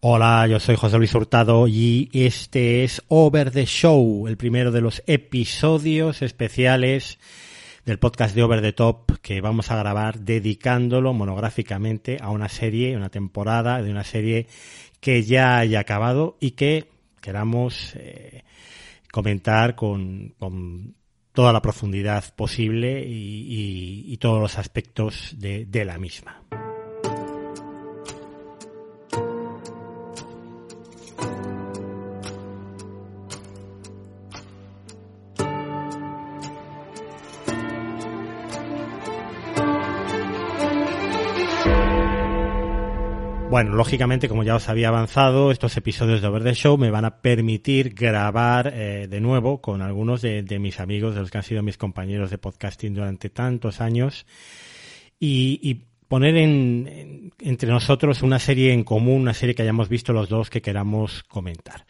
Hola, yo soy José Luis Hurtado y este es Over the Show, el primero de los episodios especiales del podcast de Over the Top que vamos a grabar dedicándolo monográficamente a una serie, una temporada de una serie que ya haya acabado y que queramos eh, comentar con, con, toda la profundidad posible y, y, y todos los aspectos de, de la misma. Bueno, lógicamente, como ya os había avanzado, estos episodios de Over the Show me van a permitir grabar eh, de nuevo con algunos de, mis amigos, de los que han sido mis compañeros de podcasting durante tantos años, y, y poner en, entre nosotros una serie en común, una serie que hayamos visto los dos que queramos comentar.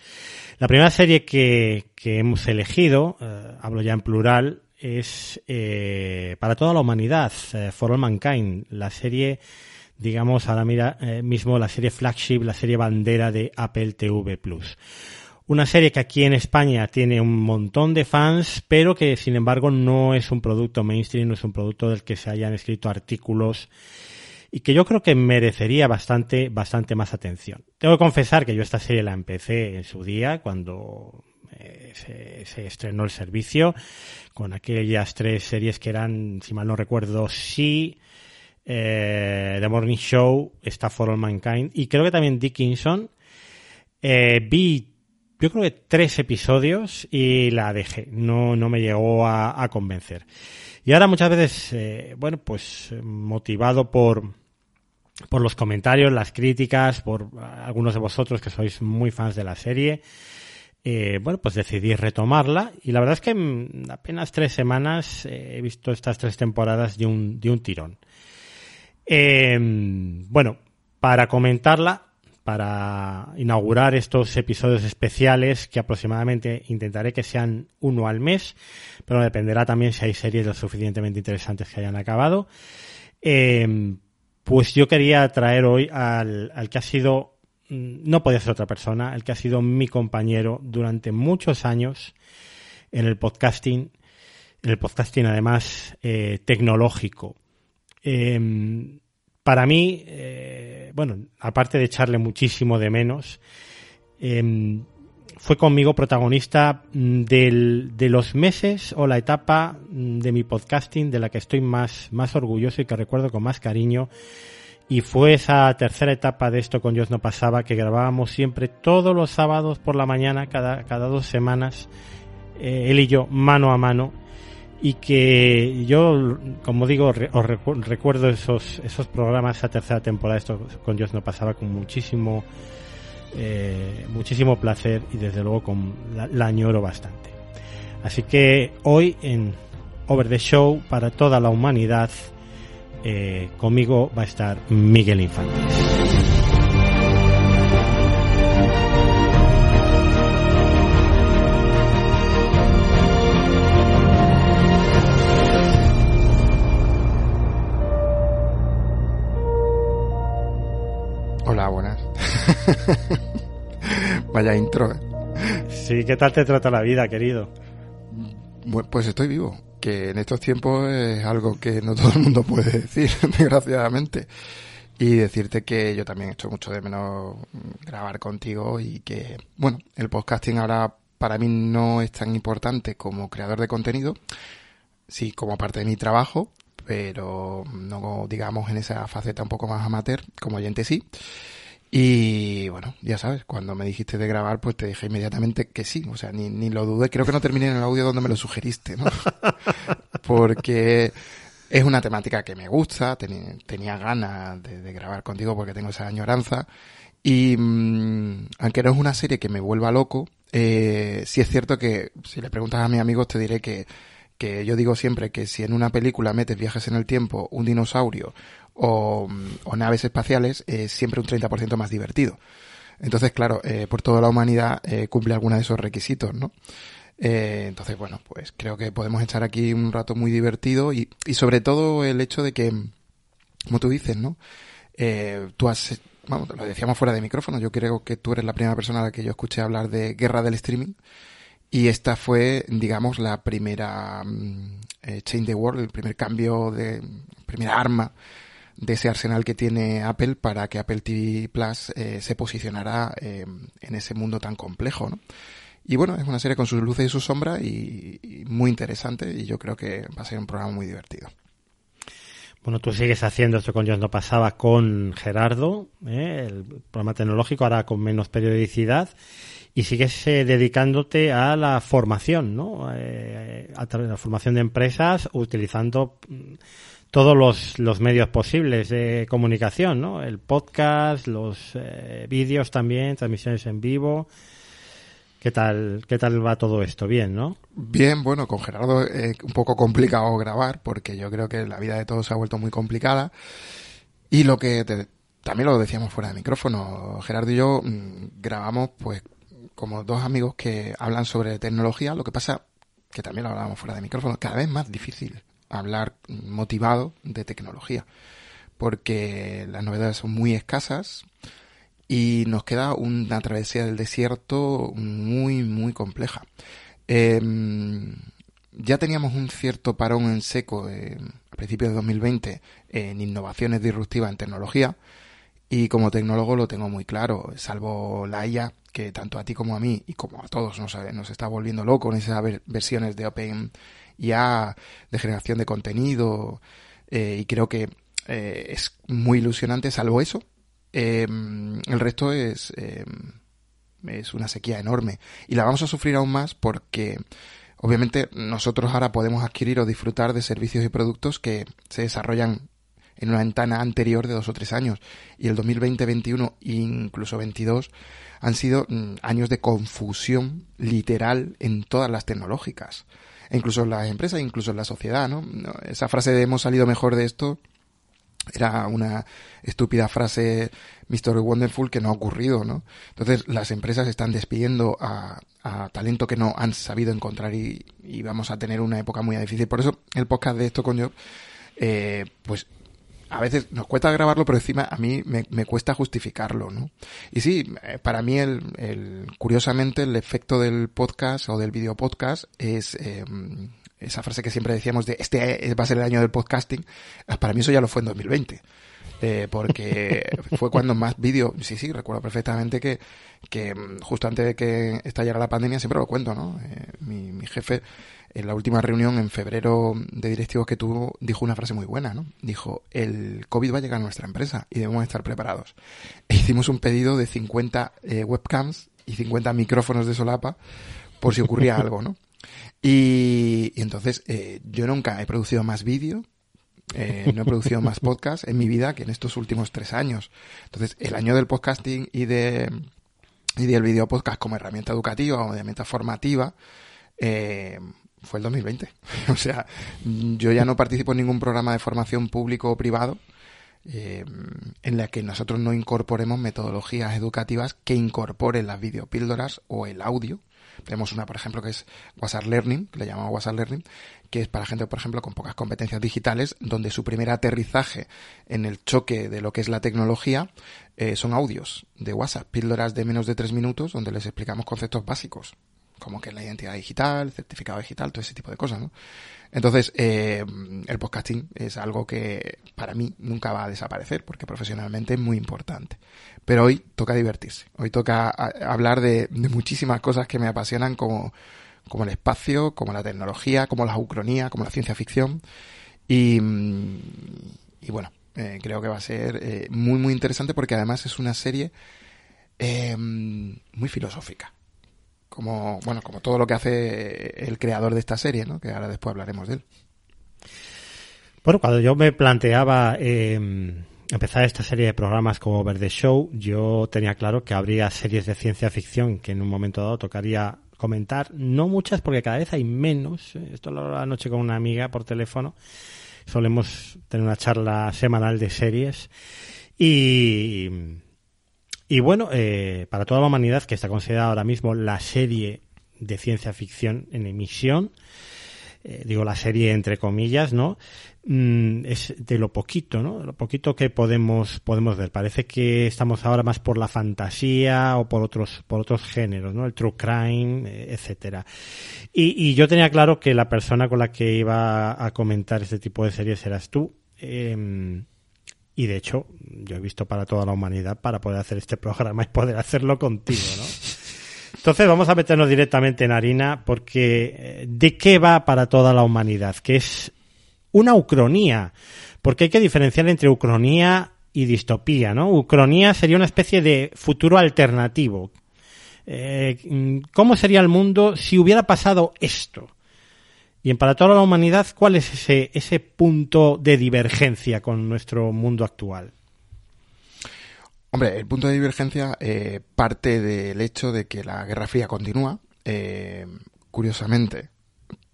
La primera serie que, que hemos elegido, eh, hablo ya en plural, es eh, para toda la humanidad, eh, For All Mankind, la serie digamos ahora mira eh, mismo la serie flagship, la serie bandera de Apple TV Plus. Una serie que aquí en España tiene un montón de fans, pero que sin embargo no es un producto mainstream, no es un producto del que se hayan escrito artículos y que yo creo que merecería bastante, bastante más atención. Tengo que confesar que yo esta serie la empecé en su día cuando eh, se, se, estrenó el servicio con aquellas tres series que eran, si mal no recuerdo, sí, eh, The Morning Show, está For All Mankind y creo que también Dickinson. Eh, vi, yo creo que tres episodios y la dejé. No, no me llegó a, a convencer. Y ahora muchas veces, eh, bueno, pues motivado por, por los comentarios, las críticas, por algunos de vosotros que sois muy fans de la serie, bueno, pues decidí retomarla y la verdad es que en apenas tres semanas he visto estas tres temporadas de un, de un tirón. Eh, bueno, para comentarla, para inaugurar estos episodios especiales que aproximadamente intentaré que sean uno al mes, pero dependerá también si hay series lo suficientemente interesantes que hayan acabado. Eh, pues yo quería traer hoy al, al, que ha sido, no podía ser otra persona, el que ha sido mi compañero durante muchos años en el podcasting, en el podcasting además eh, tecnológico. Eh, para mí, eh, bueno, aparte de echarle muchísimo de menos, eh, fue conmigo protagonista del, de los meses o la etapa de mi podcasting de la que estoy más, más orgulloso y que recuerdo con más cariño. Y fue esa tercera etapa de esto con Dios no pasaba que grabábamos siempre todos los sábados por la mañana, cada, cada dos semanas, eh, él y yo, mano a mano y que yo, como digo, os recuerdo esos, esos programas, esa tercera temporada, esto con Dios no pasaba con muchísimo, eh, muchísimo placer y desde luego con la, añoro bastante. Así que hoy en Over the Show para toda la humanidad, eh, conmigo va a estar Miguel Infantes. Vaya intro. ¿eh? Sí, ¿qué tal te trata la vida, querido? Bueno, pues estoy vivo, que en estos tiempos es algo que no todo el mundo puede decir, desgraciadamente. Y decirte que yo también echo mucho de menos grabar contigo y que, bueno, el podcasting ahora para mí no es tan importante como creador de contenido, sí como parte de mi trabajo, pero no digamos en esa faceta un poco más amateur, como oyente sí. Y bueno, ya sabes, cuando me dijiste de grabar, pues te dije inmediatamente que sí, o sea, ni, ni lo dudé, creo que no terminé en el audio donde me lo sugeriste, ¿no? Porque es una temática que me gusta, tenía, tenía ganas de, de, grabar contigo porque tengo esa añoranza. Y mmm, aunque no es una serie que me vuelva loco, eh, sí es cierto que si le preguntas a mis amigos te diré que que yo digo siempre que si en una película metes viajes en el tiempo, un dinosaurio o, naves espaciales, es siempre un 30% más divertido. Entonces, claro, eh, por toda la humanidad eh, cumple alguno de esos requisitos, ¿no? Eh, entonces, bueno, pues creo que podemos echar aquí un rato muy divertido y, y sobre todo el hecho de que, como tú dices, ¿no? Eh, tú has vamos, lo decíamos fuera de micrófono, yo creo que tú eres la primera persona a la que yo escuché hablar de guerra del streaming. Y esta fue, digamos, la primera mm, eh, Chain the World, el primer cambio de, primera arma de ese arsenal que tiene Apple para que Apple TV Plus eh, se posicionara eh, en ese mundo tan complejo, ¿no? Y bueno, es una serie con sus luces y sus sombras y, muy interesante y yo creo que va a ser un programa muy divertido. Bueno, tú sigues haciendo esto con Yo no pasaba con Gerardo, el programa tecnológico, ahora con menos periodicidad y sigues eh, dedicándote a la formación, ¿no? Eh, a la formación de empresas utilizando mm, todos los, los medios posibles de comunicación, ¿no? El podcast, los eh, vídeos también, transmisiones en vivo. ¿Qué tal, ¿Qué tal va todo esto? Bien, ¿no? Bien, bueno, con Gerardo es un poco complicado grabar porque yo creo que la vida de todos se ha vuelto muy complicada. Y lo que también lo decíamos fuera de micrófono, Gerardo y yo mm, grabamos pues como dos amigos que hablan sobre tecnología, lo que pasa que también lo hablábamos fuera de micrófono, cada vez más difícil hablar motivado de tecnología, porque las novedades son muy escasas y nos queda una travesía del desierto muy, muy compleja. Em, ya teníamos un cierto parón en seco eh, a principios de 2020 en innovaciones disruptivas en tecnología, y como tecnólogo lo tengo muy claro, salvo la IA, que tanto a ti como a mí y como a todos nos, nos está volviendo loco en esas versiones de Open IA, de generación de contenido, eh, y creo que eh, es muy ilusionante, salvo eso. Em, el resto es, em, es una sequía enorme. Y la vamos a sufrir aún más porque obviamente nosotros ahora podemos adquirir o disfrutar de servicios y productos que se desarrollan en una ventana anterior de dos o tres años. Y el 2020, 21 e incluso 22 han sido mm, años de confusión literal en todas las tecnológicas. Incluso en las empresas, incluso en la sociedad, ¿no? Esa frase de hemos salido mejor de esto era una estúpida frase Mr. Wonderful que no ha ocurrido, ¿no? Entonces las empresas están despidiendo a, talento que no han sabido encontrar y, vamos a tener una época muy difícil. Por eso el podcast de esto con yo, eh, pues a veces nos cuesta grabarlo, pero encima a mí me, cuesta justificarlo, ¿no? Y sí, eh, para mí el, el, curiosamente el efecto del podcast o del video podcast es em, esa frase que siempre decíamos de este va a ser el año del podcasting, eh, para mí eso ya lo fue en 2020. Eh, porque fue cuando más vídeo, sí, sí, recuerdo perfectamente que, que mm, justo antes de que estallara la pandemia, siempre lo cuento, ¿no? mi, mi jefe en la última reunión en febrero de directivos que tuvo, dijo una frase muy buena, ¿no? Dijo, el COVID va a llegar a nuestra empresa y debemos estar preparados. E hicimos un pedido de 50 eh, webcams y 50 micrófonos de solapa por si ocurría algo, ¿no? Y, entonces eh, yo nunca he producido más vídeo, eh, no he producido más podcast en mi vida que en estos últimos tres años. Entonces, el año del podcasting y de y del video podcast como herramienta educativa o herramienta formativa, eh, fue el 2020. o sea, yo ya no participo en ningún programa de formación público o privado eh, en la que nosotros no incorporemos metodologías educativas que incorporen las videopíldoras o el audio. Tenemos una, por ejemplo, que es WhatsApp Learning, le llamamos WhatsApp Learning, que es para gente, por ejemplo, con pocas competencias digitales, donde su primer aterrizaje en el choque de lo que es la tecnología eh, son audios de WhatsApp, píldoras de menos de tres minutos, donde les explicamos conceptos básicos como que la identidad digital, certificado digital, todo ese tipo de cosas, ¿no? Entonces, eh, el podcasting es algo que para mí nunca va a desaparecer, porque profesionalmente es muy importante. Pero hoy toca divertirse, hoy toca hablar de, muchísimas cosas que me apasionan, como, como el espacio, como la tecnología, como la ucronía, como la ciencia ficción. Y, y bueno, eh, creo que va a ser eh, muy, muy interesante porque además es una serie muy filosófica como bueno como todo lo que hace el creador de esta serie no que ahora después hablaremos de él. Bueno cuando yo me planteaba em, empezar esta serie de programas como Verde Show yo tenía claro que habría series de ciencia ficción que en un momento dado tocaría comentar no muchas porque cada vez hay menos esto lo la noche con una amiga por teléfono. Solemos tener una charla semanal de series y y bueno, eh, para toda la humanidad, que está considerada ahora mismo la serie de ciencia ficción en emisión, eh, digo la serie entre comillas, ¿no? Mm, es de lo poquito, ¿no? De lo poquito que podemos, podemos ver. Parece que estamos ahora más por la fantasía o por otros, por otros géneros, ¿no? El true crime, eh, etcétera. Y, y yo tenía claro que la persona con la que iba a comentar este tipo de series eras tú. Eh, y de hecho, yo he visto para toda la humanidad para poder hacer este programa y poder hacerlo contigo, ¿no? Entonces vamos a meternos directamente en harina porque eh, ¿de qué va para toda la humanidad? Que es una ucronía, porque hay que diferenciar entre ucronía y distopía, ¿no? Ucronía sería una especie de futuro alternativo. Eh, ¿Cómo sería el mundo si hubiera pasado esto? Y en para toda la humanidad, ¿cuál es ese, ese punto de divergencia con nuestro mundo actual? Hombre, el punto de divergencia eh, parte del hecho de que la Guerra Fría continúa. Eh, curiosamente,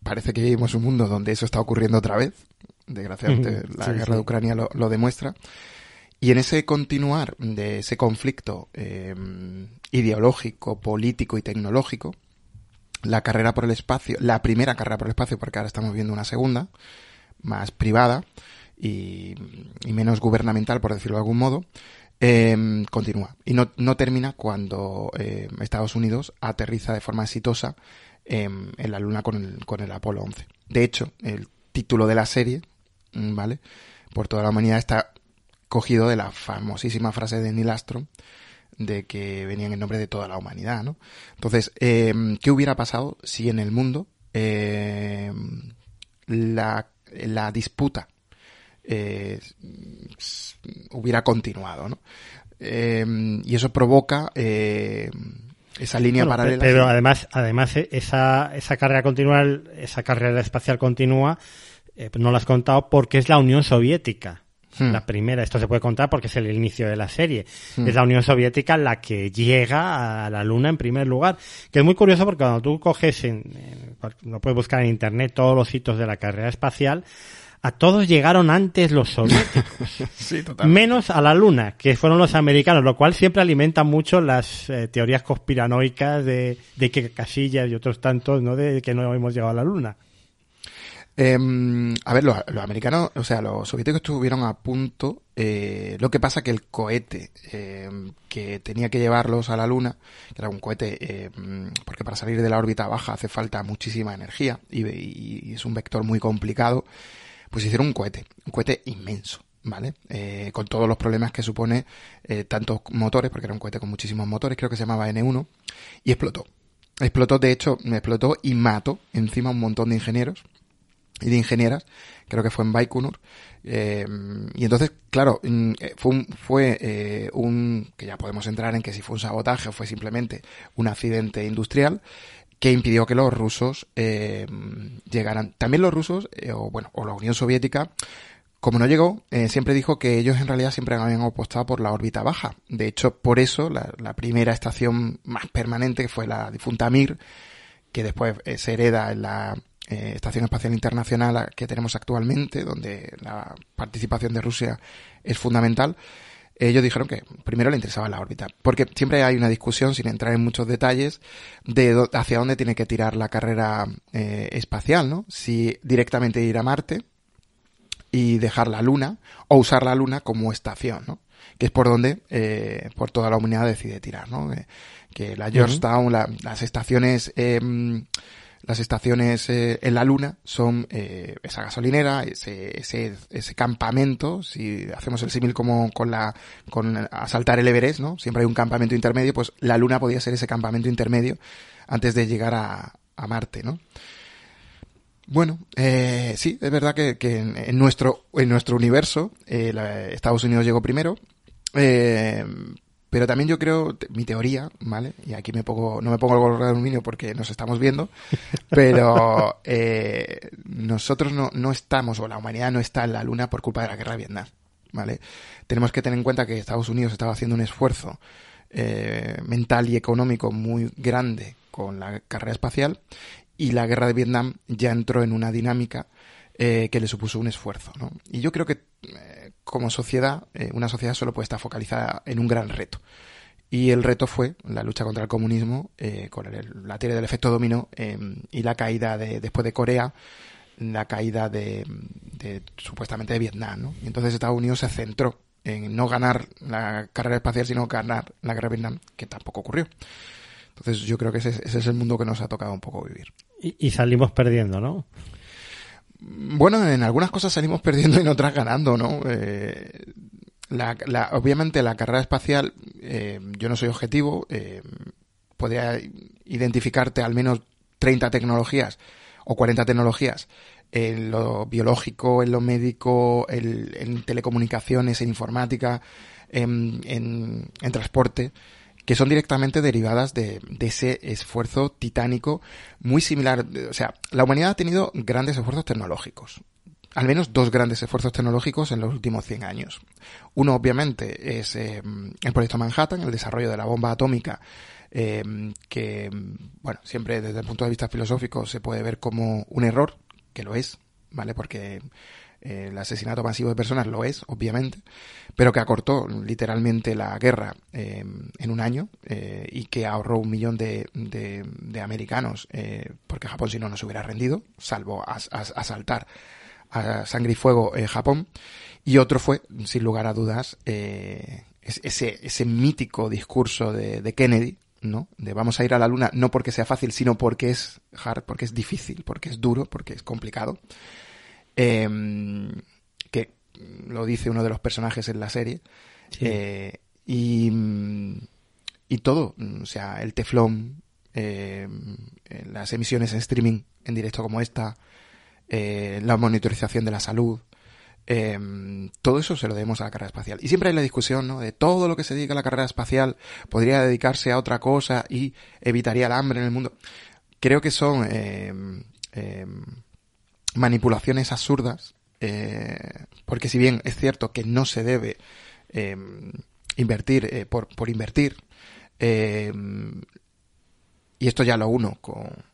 parece que vivimos un mundo donde eso está ocurriendo otra vez. Desgraciadamente, la guerra de Ucrania lo, lo, demuestra. Y en ese continuar de ese conflicto eh, ideológico, político y tecnológico, la carrera por el espacio, la primera carrera por el espacio, porque ahora estamos viendo una segunda, más privada y, menos gubernamental, por decirlo de algún modo, eh, continúa. Y no, no termina cuando eh, Estados Unidos aterriza de forma exitosa eh, en la Luna con el, con el Apolo 11. De hecho, el título de la serie, ¿vale? Por toda la humanidad está cogido de la famosísima frase de Neil Armstrong de que venían en nombre de toda la humanidad, ¿no? Entonces, eh, ¿qué hubiera pasado si en el mundo eh, la, la, disputa eh, hubiera continuado, ¿no? y eso provoca esa línea bueno, paralela. Pero además, además esa, esa carrera continua, esa carrera espacial continua, no la has contado porque es la Unión Soviética. Hmm. La primera, esto se puede contar porque es el inicio de la serie. Hmm. Es la Unión Soviética la que llega a la Luna en primer lugar. Que es muy curioso porque cuando tú coges, en, en, lo puedes buscar en internet, todos los hitos de la carrera espacial, a todos llegaron antes los soviéticos. sí, menos a la Luna, que fueron los americanos, lo cual siempre alimenta mucho las eh, teorías conspiranoicas de, de que Casillas y otros tantos, ¿no? De que no hemos llegado a la Luna. Eh, a ver, los, americanos, o sea, los soviéticos estuvieron a punto. Eh, lo que pasa que el cohete eh, que tenía que llevarlos a la Luna, que era un cohete, eh, porque para salir de la órbita baja hace falta muchísima energía y, y, es un vector muy complicado, pues hicieron un cohete, un cohete inmenso. ¿Vale? Eh, con todos los problemas que supone eh, tantos motores, porque era un cohete con muchísimos motores, creo que se llamaba N1, y explotó. Explotó, de hecho, explotó y mató encima un montón de ingenieros y de ingenieras, creo que fue en Baikonur. Eh, y entonces, claro, fue, un, fue eh, un, que ya podemos entrar en que si fue un sabotaje o fue simplemente un accidente industrial que impidió que los rusos eh, llegaran. También los rusos, eh, o bueno, o la Unión Soviética, como no llegó, eh, siempre dijo que ellos en realidad siempre habían apostado por la órbita baja. De hecho, por eso la, primera estación más permanente, fue la difunta Mir, que después eh, se hereda en la eh, Estación Espacial Internacional que tenemos actualmente, donde la participación de Rusia es fundamental, ellos dijeron que primero le interesaba la órbita, porque siempre hay una discusión, sin entrar en muchos detalles, de hacia dónde tiene que tirar la carrera eh, espacial, ¿no? Si directamente ir a Marte y dejar la Luna, o usar la Luna como estación, ¿no? Que es por donde, eh, por toda la humanidad decide tirar, ¿no? Eh, que la Georgetown, uh -huh. la, las estaciones eh, las estaciones eh, en la Luna son eh, esa gasolinera, ese, ese, ese, campamento, si hacemos el símil como con la con asaltar el Everest, ¿no? Siempre hay un campamento intermedio, pues la Luna podía ser ese campamento intermedio antes de llegar a, a Marte, ¿no? Bueno, eh, sí, es verdad que, que en, nuestro en nuestro universo eh, la, Estados Unidos llegó primero, pero también yo creo, mi teoría, ¿vale? Y aquí me pongo, no me pongo el gorro de aluminio porque nos estamos viendo, pero eh, nosotros no, no estamos, o la humanidad no está en la luna por culpa de la guerra de Vietnam, ¿vale? Tenemos que tener en cuenta que Estados Unidos estaba haciendo un esfuerzo eh, mental y económico muy grande con la carrera espacial y la guerra de Vietnam ya entró en una dinámica eh, que le supuso un esfuerzo, ¿no? Y yo creo que eh, como sociedad, eh, una sociedad solo puede estar focalizada en un gran reto. Y el reto fue la lucha contra el comunismo, con el, la teoría del efecto dominó eh, y la caída de, después de Corea, la caída de, supuestamente de Vietnam, ¿no? Y entonces Estados Unidos se centró en no ganar la carrera espacial, sino ganar la guerra de Vietnam, que tampoco ocurrió. Entonces yo creo que ese, es el mundo que nos ha tocado un poco vivir. Y, salimos perdiendo, ¿no? Bueno, en algunas cosas salimos perdiendo y en otras ganando, ¿no? Eh, obviamente la carrera espacial, eh, yo no soy objetivo, eh, podría identificarte al menos 30 tecnologías o 40 tecnologías en lo biológico, en lo médico, en, telecomunicaciones, en informática, en, en, transporte, que son directamente derivadas de, ese esfuerzo titánico muy similar. O sea, la humanidad ha tenido grandes esfuerzos tecnológicos. Al menos dos grandes esfuerzos tecnológicos en los últimos 100 años. Uno, obviamente, es eh, el proyecto Manhattan, el desarrollo de la bomba atómica eh, que, bueno, siempre desde el punto de vista filosófico se puede ver como un error, que lo es, ¿vale? Porque el asesinato masivo de personas lo es, obviamente, pero que acortó literalmente la guerra eh, en un año eh, y que ahorró un millón de, de, americanos, eh, porque Japón si no no se hubiera rendido, salvo asaltar a sangre y fuego Japón. Y otro fue, sin lugar a dudas, ese, ese mítico discurso de, de Kennedy, ¿no? De vamos a ir a la luna no porque sea fácil, sino porque es hard, porque es difícil, porque es duro, porque es complicado. Em, que lo dice uno de los personajes en la serie. Eh, y, y todo, o sea, el teflón, em, las emisiones en streaming en directo como esta, eh, la monitorización de la salud, eh, todo eso se lo debemos a la carrera espacial. Y siempre hay la discusión, ¿no? De todo lo que se dedica a la carrera espacial podría dedicarse a otra cosa y evitaría el hambre en el mundo. Creo que son eh, eh, manipulaciones absurdas, eh, porque si bien es cierto que no se debe invertir por, por invertir, y esto ya lo uno con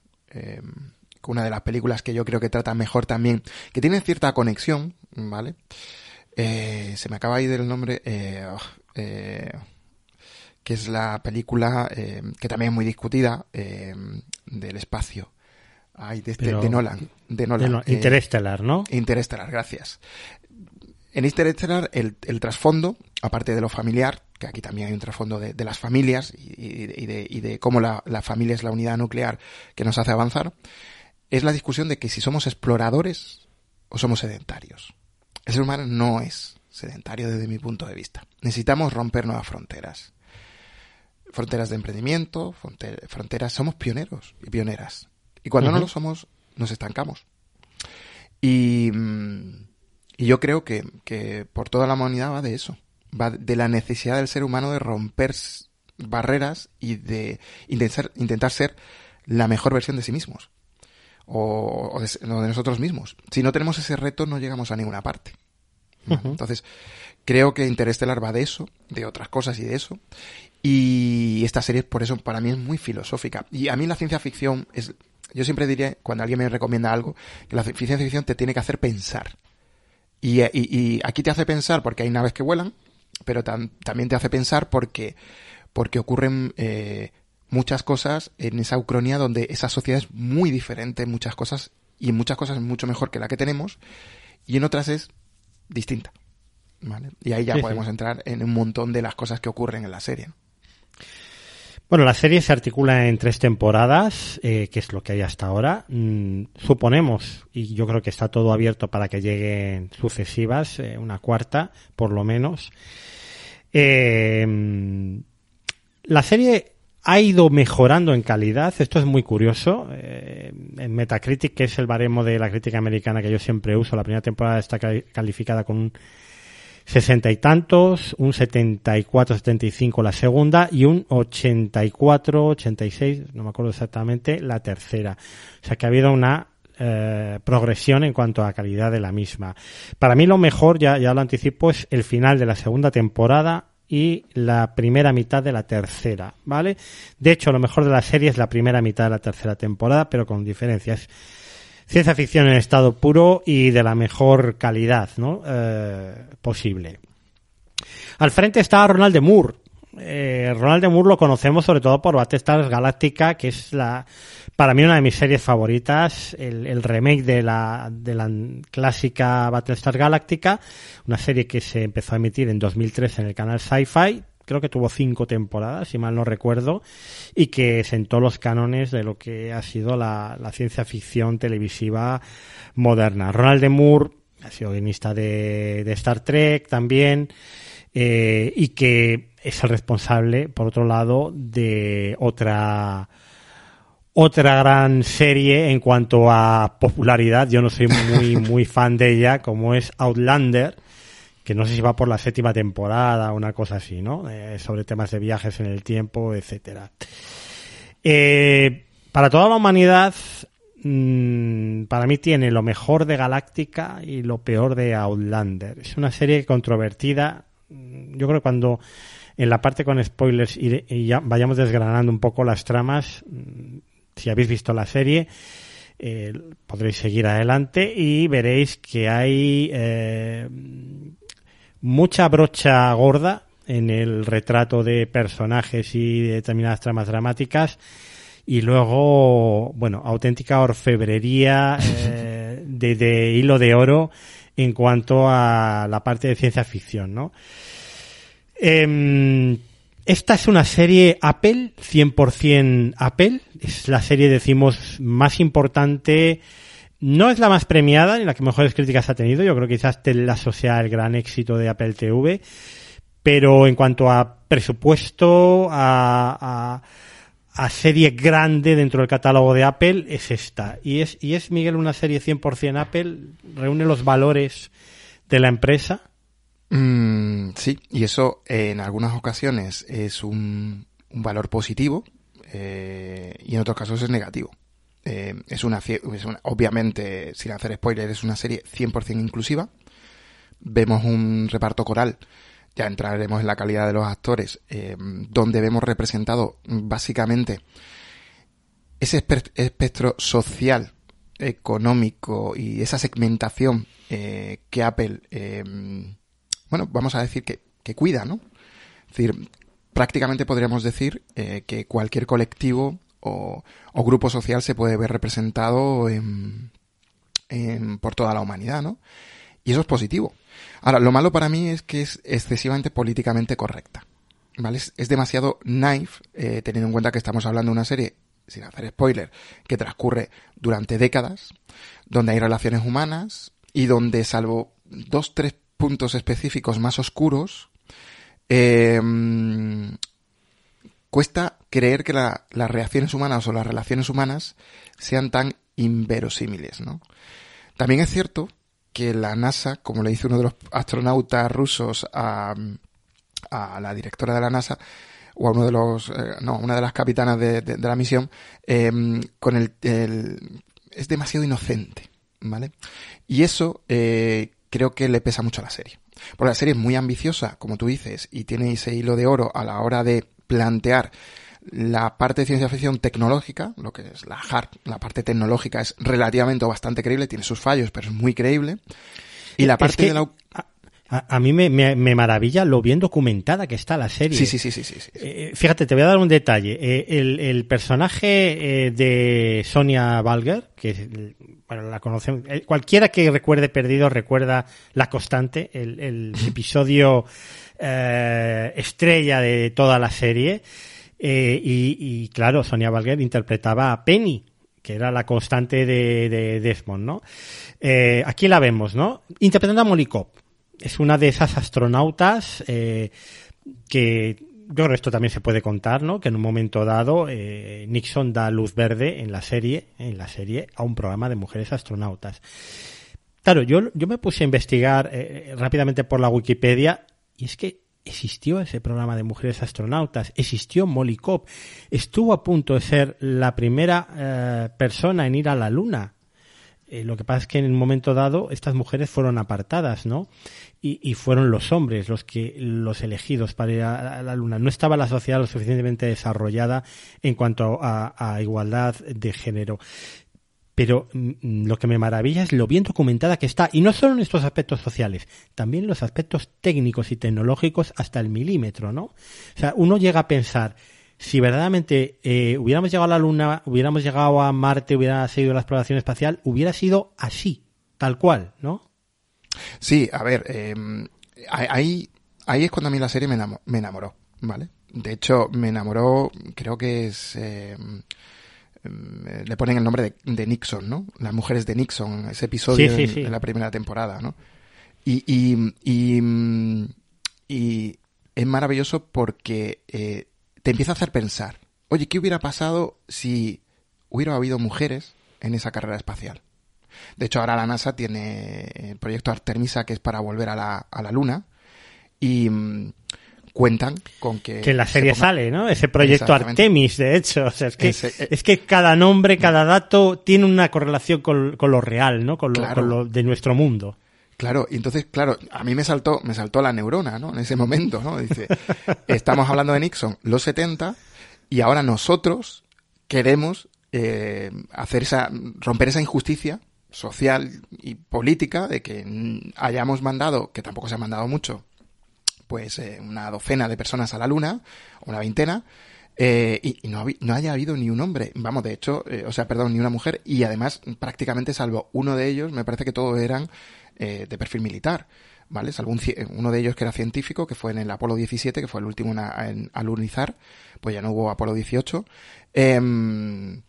una de las películas que yo creo que trata mejor también, que tiene cierta conexión, ¿vale? Eh, se me acaba ahí del nombre, eh, eh, que es la película que también es muy discutida del espacio. Ay, de, este, de Nolan. De Nolan. Interestelar, ¿no? Interestelar, gracias. En Interestelar, el, el trasfondo, aparte de lo familiar, que aquí también hay un trasfondo de, las familias y, de, y, de, cómo la, la, familia es la unidad nuclear que nos hace avanzar, es la discusión de que si somos exploradores o somos sedentarios. El ser humano no es sedentario desde mi punto de vista. Necesitamos romper nuevas fronteras. Fronteras de emprendimiento, fronteras, somos pioneros y pioneras. Y cuando no lo somos, nos estancamos. Y, mm, y yo creo que, que, por toda la humanidad va de eso. Va de la necesidad del ser humano de romper barreras y de intentar, intentar ser la mejor versión de sí mismos o, de, nosotros mismos. Si no tenemos ese reto, no llegamos a ninguna parte. Entonces, creo que Interestelar va de eso, de otras cosas y de eso. Y esta serie, por eso, para mí es muy filosófica. Y a mí la ciencia ficción es. Yo siempre diría, cuando alguien me recomienda algo, que la ciencia ficción te tiene que hacer pensar. Y, y, aquí te hace pensar porque hay naves que vuelan, pero también te hace pensar porque, porque ocurren eh, muchas cosas en esa ucronía donde esa sociedad es muy diferente en muchas cosas y en muchas cosas es mucho mejor que la que tenemos y en otras es distinta. ¿vale? Y ahí ya podemos entrar en un montón de las cosas que ocurren en la serie. Bueno, la serie se articula en tres temporadas, eh, que es lo que hay hasta ahora. Mm, suponemos, y yo creo que está todo abierto para que lleguen sucesivas, eh, una cuarta, por lo menos. Eh, la serie ha ido mejorando en calidad. Esto es muy curioso. Eh, en Metacritic, que es el baremo de la crítica americana que yo siempre uso, la primera temporada está calificada con un sesenta y tantos, un 74, 75 la segunda y un 84, 86, no me acuerdo exactamente, la tercera. O sea que ha habido una eh, progresión en cuanto a calidad de la misma. Para mí lo mejor, ya, ya lo anticipo, es el final de la segunda temporada y la primera mitad de la tercera, ¿vale? De hecho, lo mejor de la serie es la primera mitad de la tercera temporada, pero con diferencias. Ciencia ficción en estado puro y de la mejor calidad, ¿no? Eh, posible. Al frente está Ronald de Moore, eh, Ronald de Moore lo conocemos sobre todo por Battlestar Galactica, que es la, para mí una de mis series favoritas, el, remake de la, de la clásica Battlestar Galactica, una serie que se empezó a emitir en 2003 en el canal Sci-Fi, creo que tuvo cinco temporadas, si mal no recuerdo, y que sentó los cánones de lo que ha sido la, ciencia ficción televisiva moderna. Ronald Moore ha sido guionista de, Star Trek también, eh, y que es el responsable, por otro lado, de otra otra gran serie en cuanto a popularidad, yo no soy muy fan de ella, como es Outlander, que no sé si va por la séptima temporada una cosa así, ¿no? Eh, sobre temas de viajes en el tiempo, etcétera. Eh, para toda la humanidad, mm, para mí tiene lo mejor de Galáctica y lo peor de Outlander. Es una serie controvertida. Yo creo que cuando en la parte con spoilers y, ya vayamos desgranando un poco las tramas, si habéis visto la serie, eh, podréis seguir adelante y veréis que hay eh, mucha brocha gorda en el retrato de personajes y determinadas tramas dramáticas y luego, bueno, auténtica orfebrería eh, de, hilo de oro en cuanto a la parte de ciencia ficción, ¿no? Em, esta es una serie Apple, 100% Apple. Es la serie, decimos, más importante. No es la más premiada ni la que mejores críticas ha tenido. Yo creo que quizás te la asocia el gran éxito de Apple TV. Pero en cuanto a presupuesto, a, a, serie grande dentro del catálogo de Apple, es esta. Y es, y es Miguel, una serie 100% Apple. Reúne los valores de la empresa Mm, sí, y eso en algunas ocasiones es un, valor positivo eh, y en otros casos es negativo. Eh, es, una, es obviamente, sin hacer spoiler, es una serie 100% inclusiva. Vemos un reparto coral, ya entraremos en la calidad de los actores, eh, donde vemos representado básicamente ese espectro social, económico y esa segmentación que Apple bueno, vamos a decir que, que cuida, ¿no? Es decir, prácticamente podríamos decir eh, que cualquier colectivo o, grupo social se puede ver representado en, por toda la humanidad, ¿no? Y eso es positivo. Ahora, lo malo para mí es que es excesivamente políticamente correcta. ¿Vale? Es, demasiado knife, eh, teniendo en cuenta que estamos hablando de una serie, sin hacer spoiler, que transcurre durante décadas, donde hay relaciones humanas y donde, salvo dos, tres puntos específicos más oscuros, eh, cuesta creer que las reacciones humanas o las relaciones humanas sean tan inverosímiles, ¿no? También es cierto que la NASA, como le dice uno de los astronautas rusos a, la directora de la NASA, o a uno de los, eh, no, una de las capitanas de, la misión, eh, con el, es demasiado inocente, ¿vale? Y eso creo que le pesa mucho a la serie. Porque la serie es muy ambiciosa, como tú dices, y tiene ese hilo de oro a la hora de plantear la parte de ciencia ficción tecnológica, lo que es la hard, la parte tecnológica es relativamente o bastante creíble, tiene sus fallos, pero es muy creíble. Y la parte de la... A, mí me, me, maravilla lo bien documentada que está la serie. Sí, sí, sí, sí. sí, eh, fíjate, te voy a dar un detalle. Eh, el, el, personaje eh, de Sonia Valger, que bueno, la conocemos, cualquiera que recuerde Perdido recuerda La Constante, el, el episodio estrella de toda la serie. Y, y, claro, Sonia Valger interpretaba a Penny, que era la constante de, de Desmond, ¿no? aquí la vemos, ¿no? Interpretando a Molly Cobb es una de esas astronautas eh, que yo creo que esto también se puede contar, ¿no? Que en un momento dado eh, Nixon da luz verde en la serie, en la serie, a un programa de mujeres astronautas. Claro, yo, yo me puse a investigar eh, rápidamente por la Wikipedia y es que existió ese programa de mujeres astronautas, existió Molly Cobb, estuvo a punto de ser la primera persona en ir a la Luna. Lo que pasa es que en un momento dado estas mujeres fueron apartadas, ¿no? y, fueron los hombres los que los elegidos para ir a, la luna. No estaba la sociedad lo suficientemente desarrollada en cuanto a, igualdad de género. pero mm, lo que me maravilla es lo bien documentada que está, y no solo en estos aspectos sociales, también los aspectos técnicos y tecnológicos hasta el milímetro, ¿no? O sea, uno llega a pensar, si verdaderamente eh, hubiéramos llegado a la Luna, hubiéramos llegado a Marte, hubiera sido la exploración espacial, hubiera sido así, tal cual, ¿no? Sí, a ver, eh, ahí, ahí es cuando a mí la serie me, enamoró, ¿vale? De hecho, me enamoró, creo que es... Eh, eh, le ponen el nombre de, Nixon, ¿no? Las mujeres de Nixon, ese episodio En, la primera temporada, ¿no? Y, y, y, es maravilloso porque eh, te empieza a hacer pensar, oye, ¿qué hubiera pasado si hubiera habido mujeres en esa carrera espacial? De hecho, ahora la NASA tiene el proyecto Artemisa, que es para volver a la, a la Luna, y cuentan con que... Que en la serie sale, ¿no? Ese proyecto Artemis, de hecho. O sea, es que, eh, es que cada nombre, cada dato tiene una correlación con, lo real, ¿no? Con lo, de nuestro mundo. Claro, y entonces, claro, a mí me saltó, me saltó la neurona, ¿no? En ese momento, ¿no? Dice, estamos hablando de Nixon, los 70, y ahora nosotros queremos eh, hacer esa, romper esa injusticia social y política de que hayamos mandado, que tampoco se ha mandado mucho, pues eh, una docena de personas a la Luna, una veintena, eh, y, no, no, haya habido ni un hombre, vamos, de hecho, eh, o sea, perdón, ni una mujer, y además prácticamente salvo uno de ellos, me parece que todos eran de perfil militar. ¿Vale? Uno de ellos que era científico, que fue en el Apolo 17, que fue el último en alunizar, pues ya no hubo Apolo 18. Em,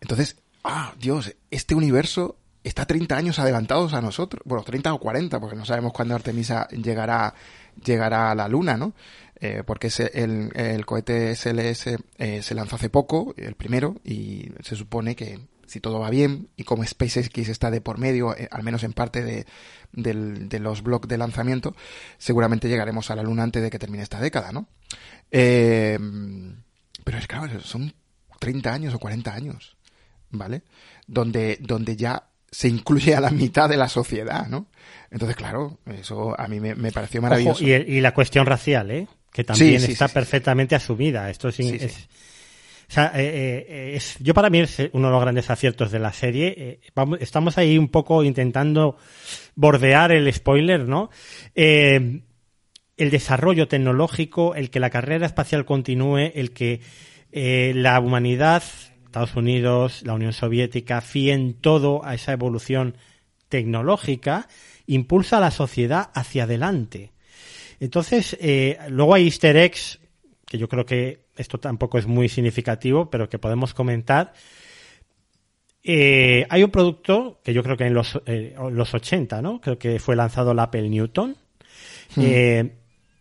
entonces, ah, Dios, este universo está 30 años adelantados a nosotros, bueno, 30 o 40, porque no sabemos cuándo Artemisa llegará llegará a la Luna, ¿no? Eh, porque el, el, cohete SLS eh, se lanzó hace poco, el primero, y se supone que si todo va bien y como SpaceX está de por medio, eh, al menos en parte de, de los bloques de lanzamiento, seguramente llegaremos a la Luna antes de que termine esta década, ¿no? pero es claro, son 30 años o 40 años, ¿vale? Donde, donde ya se incluye a la mitad de la sociedad, ¿no? Entonces, claro, eso a mí me, pareció maravilloso. y, la cuestión racial, ¿eh? Que también está perfectamente asumida. Esto es, sea, eh, eh, es, yo para mí es uno de los grandes aciertos de la serie. Eh, estamos ahí un poco intentando bordear el spoiler, ¿no? el desarrollo tecnológico, el que la carrera espacial continúe, el que la humanidad Estados Unidos, la Unión Soviética, fíen todo a esa evolución tecnológica, impulsa a la sociedad hacia adelante. Entonces, luego hay easter eggs, que yo creo que esto tampoco es muy significativo, pero que podemos comentar. Eh, hay un producto que yo creo que en los, eh, los 80, ¿no? Creo que fue lanzado el Apple Newton, hmm.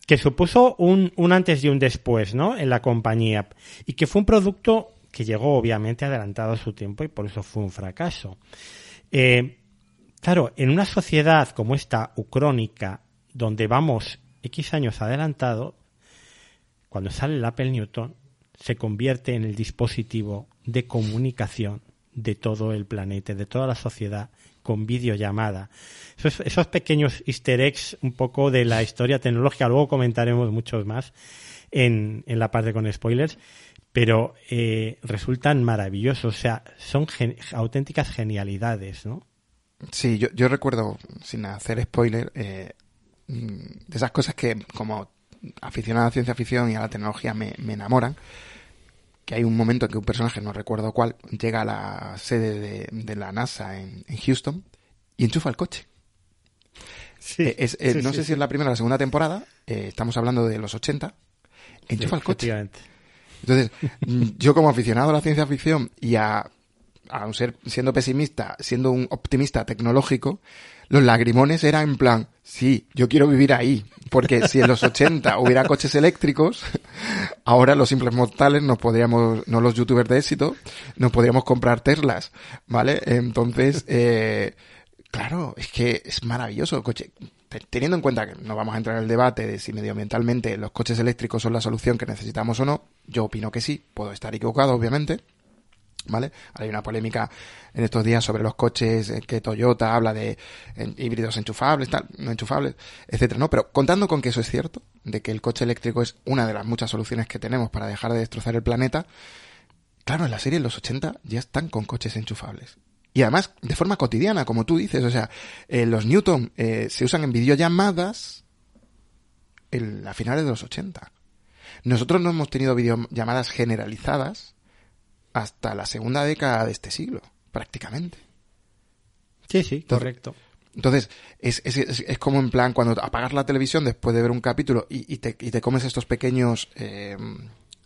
que supuso un, un antes y un después, ¿no? En la compañía. Y que fue un producto que llegó obviamente adelantado a su tiempo y por eso fue un fracaso. Eh, claro, en una sociedad como esta, ucrónica, donde vamos X años adelantado, cuando sale el Apple Newton, se convierte en el dispositivo de comunicación de todo el planeta, de toda la sociedad, con videollamada. Esos, esos pequeños easter eggs un poco de la historia tecnológica, luego comentaremos muchos más en, en la parte con spoilers, pero eh, resultan maravillosos, o sea, son auténticas genialidades, ¿no? Sí, yo, yo recuerdo, sin hacer spoiler, eh, mm, de esas cosas que como aficionado a ciencia ficción y a la tecnología me, enamoran, que hay un momento en que un personaje, no recuerdo cuál, llega a la sede de, la NASA en, Houston y enchufa el coche. Sí, eh, no sé si es la primera o la segunda temporada, estamos hablando de los 80, enchufa el coche. Entonces, yo como aficionado a la ciencia ficción y a, a ser, siendo pesimista, siendo un optimista tecnológico, los lagrimones eran en plan, sí, yo quiero vivir ahí, porque si en los 80 hubiera coches eléctricos, ahora los simples mortales nos podríamos, no los youtubers de éxito, nos podríamos comprar Teslas, ¿vale? Entonces, eh, claro, es que es maravilloso el coche teniendo en cuenta que no vamos a entrar en el debate de si medioambientalmente los coches eléctricos son la solución que necesitamos o no, yo opino que sí, puedo estar equivocado, obviamente. ¿Vale? Hay una polémica en estos días sobre los coches eh, que Toyota habla de híbridos enchufables, tal, no enchufables, etcétera, ¿no? Pero contando con que eso es cierto, de que el coche eléctrico es una de las muchas soluciones que tenemos para dejar de destrozar el planeta, claro, en la serie en los 80 ya están con coches enchufables. Y además, de forma cotidiana, como tú dices, o sea, eh, los Newton eh, se usan en videollamadas en, a finales de los 80. Nosotros no hemos tenido videollamadas generalizadas hasta la segunda década de este siglo, prácticamente. Sí, sí, correcto. Entonces, es, es, es, como en plan cuando apagas la televisión después de ver un capítulo y, y, te, y te, comes estos pequeños eh,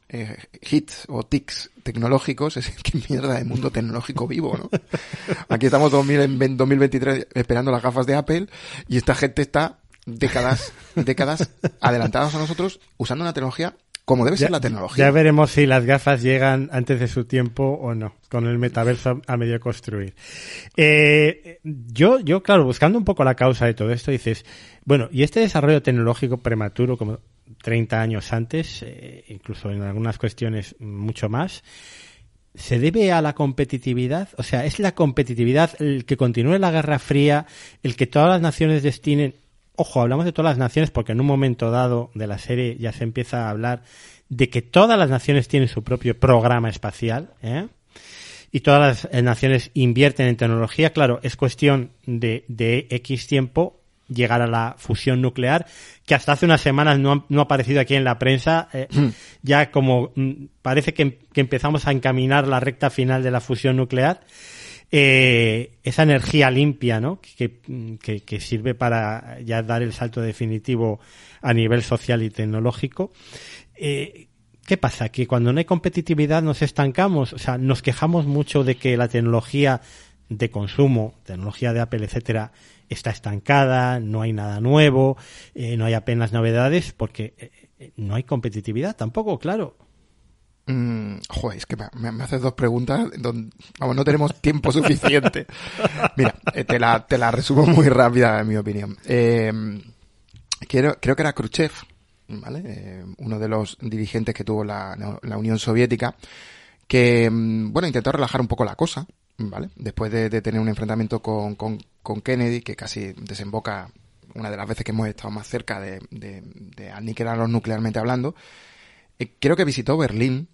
eh, hits o tics tecnológicos, es que mierda de mundo tecnológico vivo, ¿no? Aquí estamos en 2023 esperando las gafas de Apple y esta gente está décadas, décadas adelantadas a nosotros usando una tecnología como debe ser la tecnología. Ya veremos si las gafas llegan antes de su tiempo o no, con el metaverso a medio construir. Eh, yo, yo, claro, buscando un poco la causa de todo esto, dices, bueno, y este desarrollo tecnológico prematuro, como 30 años antes, eh, incluso en algunas cuestiones mucho más, ¿se debe a la competitividad? O sea, ¿es la competitividad el que continúe la Guerra Fría, el que todas las naciones destinen ojo, hablamos de todas las naciones porque en un momento dado de la serie ya se empieza a hablar de que todas las naciones tienen su propio programa espacial, ¿eh? y todas las eh, naciones invierten en tecnología. Claro, es cuestión de, de X tiempo llegar a la fusión nuclear, que hasta hace unas semanas no ha, no ha aparecido aquí en la prensa, eh, mm. ya como mm, parece que, que, empezamos a encaminar la recta final de la fusión nuclear eh, esa energía limpia, ¿no? Que, que, sirve para ya dar el salto definitivo a nivel social y tecnológico. Eh, ¿Qué pasa? Que cuando no hay competitividad nos estancamos, o sea, nos quejamos mucho de que la tecnología de consumo, tecnología de Apple, etcétera, está estancada, no hay nada nuevo, eh, no hay apenas novedades, porque eh, no hay competitividad tampoco, claro. Mm, joder, es que me, me, haces dos preguntas donde, vamos, no tenemos tiempo suficiente. Mira, eh, te la, te la resumo muy rápida, en mi opinión. Eh, quiero, creo que era Khrushchev, ¿vale? Eh, uno de los dirigentes que tuvo la, la Unión Soviética, que, mm, bueno, intentó relajar un poco la cosa, ¿vale? Después de, de tener un enfrentamiento con, con, con, Kennedy, que casi desemboca una de las veces que hemos estado más cerca de, de, de aniquilarlos nuclearmente hablando, eh, creo que visitó Berlín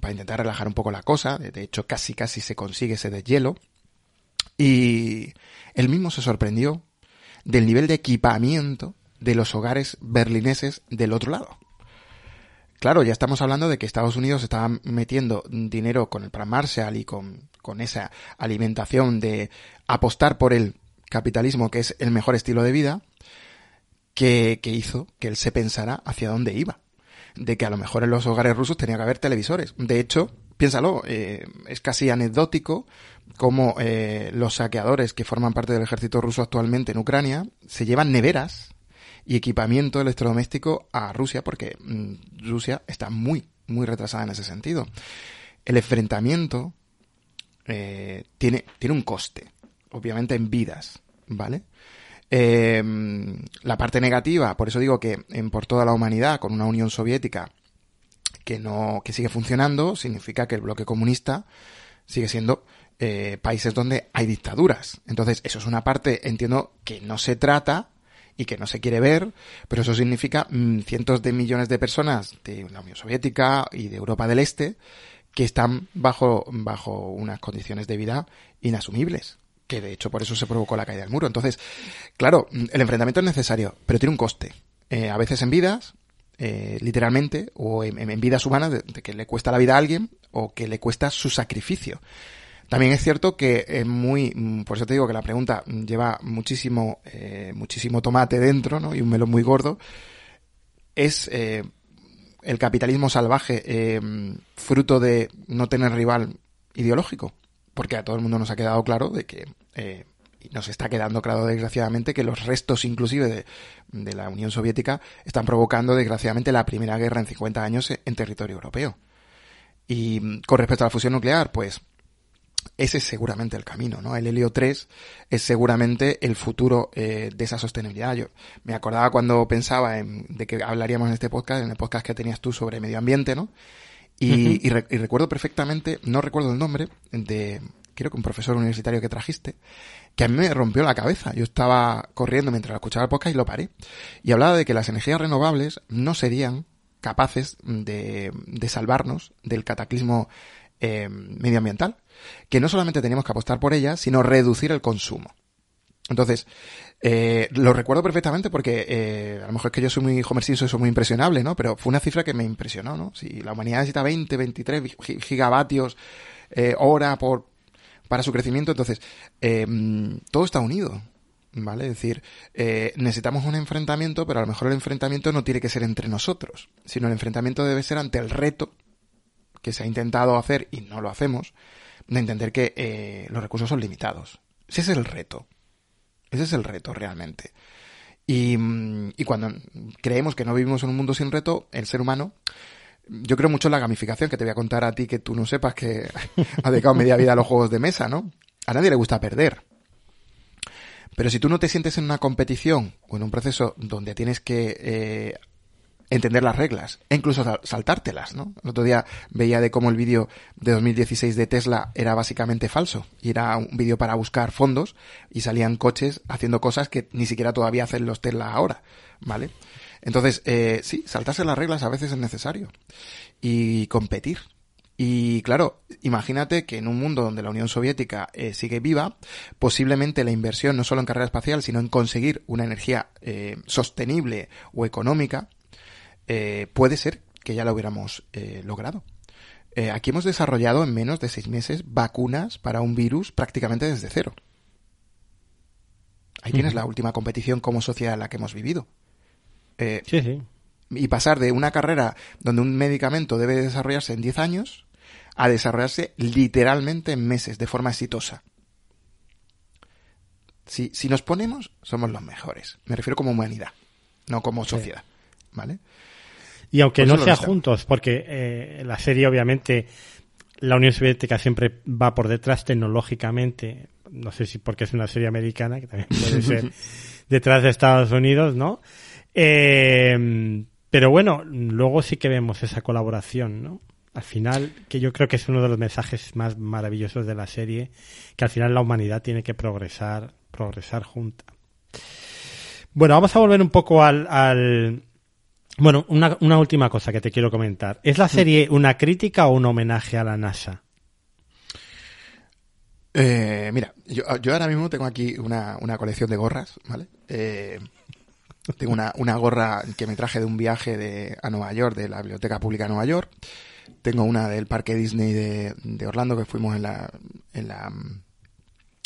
para intentar relajar un poco la cosa. De hecho, casi casi se consigue ese deshielo. Y él mismo se sorprendió del nivel de equipamiento de los hogares berlineses del otro lado. Claro, ya estamos hablando de que Estados Unidos estaba metiendo dinero con el Plan Marshall y con, con esa alimentación de apostar por el capitalismo, que es el mejor estilo de vida, que, que hizo que él se pensara hacia dónde iba de que a lo mejor en los hogares rusos tenía que haber televisores. De hecho, piénsalo, eh, es casi anecdótico como eh, los saqueadores que forman parte del ejército ruso actualmente en Ucrania se llevan neveras y equipamiento electrodoméstico a Rusia porque mm, Rusia está muy, muy retrasada en ese sentido. El enfrentamiento eh, tiene, tiene un coste, obviamente en vidas, ¿vale? Eh, la parte negativa, por eso digo que en por toda la humanidad, con una Unión Soviética que no, que sigue funcionando, significa que el bloque comunista sigue siendo eh, países donde hay dictaduras. Entonces, eso es una parte, entiendo, que no se trata y que no se quiere ver, pero eso significa mmm, cientos de millones de personas de la Unión Soviética y de Europa del Este que están bajo, bajo unas condiciones de vida inasumibles que de hecho por eso se provocó la caída del muro. Entonces, claro, el enfrentamiento es necesario, pero tiene un coste. Eh, a veces en vidas, eh, literalmente, o en, vidas humanas, de, que le cuesta la vida a alguien o que le cuesta su sacrificio. También es cierto que es muy, por eso te digo que la pregunta lleva muchísimo, eh, muchísimo tomate dentro, ¿no? Y un melón muy gordo. Es eh, el capitalismo salvaje fruto de no tener rival ideológico porque a todo el mundo nos ha quedado claro de que eh, nos está quedando claro desgraciadamente que los restos inclusive de, de, la Unión Soviética están provocando desgraciadamente la primera guerra en 50 años en territorio europeo. Y con respecto a la fusión nuclear, pues ese es seguramente el camino, ¿no? El helio 3 es seguramente el futuro eh, de esa sostenibilidad. Yo me acordaba cuando pensaba en, de que hablaríamos en este podcast, en el podcast que tenías tú sobre medio ambiente, ¿no? Y, uh -huh. y, re y, recuerdo perfectamente, no recuerdo el nombre, de creo que un profesor universitario que trajiste, que a mí me rompió la cabeza. Yo estaba corriendo mientras escuchaba el podcast y lo paré. Y hablaba de que las energías renovables no serían capaces de, de salvarnos del cataclismo eh, medioambiental, que no solamente teníamos que apostar por ella, sino reducir el consumo. Entonces, eh, lo recuerdo perfectamente porque eh, a lo mejor es que yo soy muy y soy muy impresionable, ¿no? Pero fue una cifra que me impresionó, ¿no? Si la humanidad necesita 20, 23 gigavatios eh, hora por para su crecimiento, entonces eh, todo está unido. ¿Vale? Es decir, eh, necesitamos un enfrentamiento, pero a lo mejor el enfrentamiento no tiene que ser entre nosotros, sino el enfrentamiento debe ser ante el reto que se ha intentado hacer y no lo hacemos, de entender que los recursos son limitados. Ese es el reto. Ese es el reto realmente. Y, mm, y, cuando creemos que no vivimos en un mundo sin reto, el ser humano, yo creo mucho en la gamificación, que te voy a contar a ti que tú no sepas que ha dedicado media vida a los juegos de mesa, ¿no? A nadie le gusta perder. Pero si tú no te sientes en una competición o en un proceso donde tienes que eh, entender las reglas e incluso saltártelas, ¿no? El otro día veía de cómo el vídeo de 2016 de Tesla era básicamente falso y era un vídeo para buscar fondos y salían coches haciendo cosas que ni siquiera todavía hacen los Tesla ahora, ¿vale? Entonces, eh, sí, saltarse las reglas a veces es necesario y competir, y claro, imagínate que en un mundo donde la Unión Soviética eh, sigue viva, posiblemente la inversión no solo en carrera espacial, sino en conseguir una energía eh, sostenible o económica, eh, puede ser que ya la hubiéramos eh, logrado. Eh, aquí hemos desarrollado en menos de seis meses vacunas para un virus prácticamente desde cero. Ahí tienes la última competición como sociedad en la que hemos vivido. sí, sí. Y pasar de una carrera donde un medicamento debe desarrollarse en 10 años a desarrollarse literalmente en meses, de forma exitosa. Si, si nos ponemos, somos los mejores. Me refiero como humanidad, no como sociedad. Sí. ¿Vale? Y aunque pues no sea juntos, porque eh, la serie obviamente la Unión Soviética siempre va por detrás tecnológicamente, no sé si porque es una serie americana, que también puede ser detrás de Estados Unidos, ¿no? Eh, pero bueno, luego sí que vemos esa colaboración, ¿no? Al final, que yo creo que es uno de los mensajes más maravillosos de la serie, que al final la humanidad tiene que progresar, progresar junta. Bueno, vamos a volver un poco al, al bueno, una, una última cosa que te quiero comentar. ¿Es la serie una crítica o un homenaje a la NASA? Eh, mira, yo, yo, ahora mismo tengo aquí una, una colección de gorras, ¿vale? Eh, tengo una, una, gorra que me traje de un viaje de, a Nueva York, de la Biblioteca Pública de Nueva York. Tengo una del Parque Disney de, de Orlando, que fuimos en la, en la,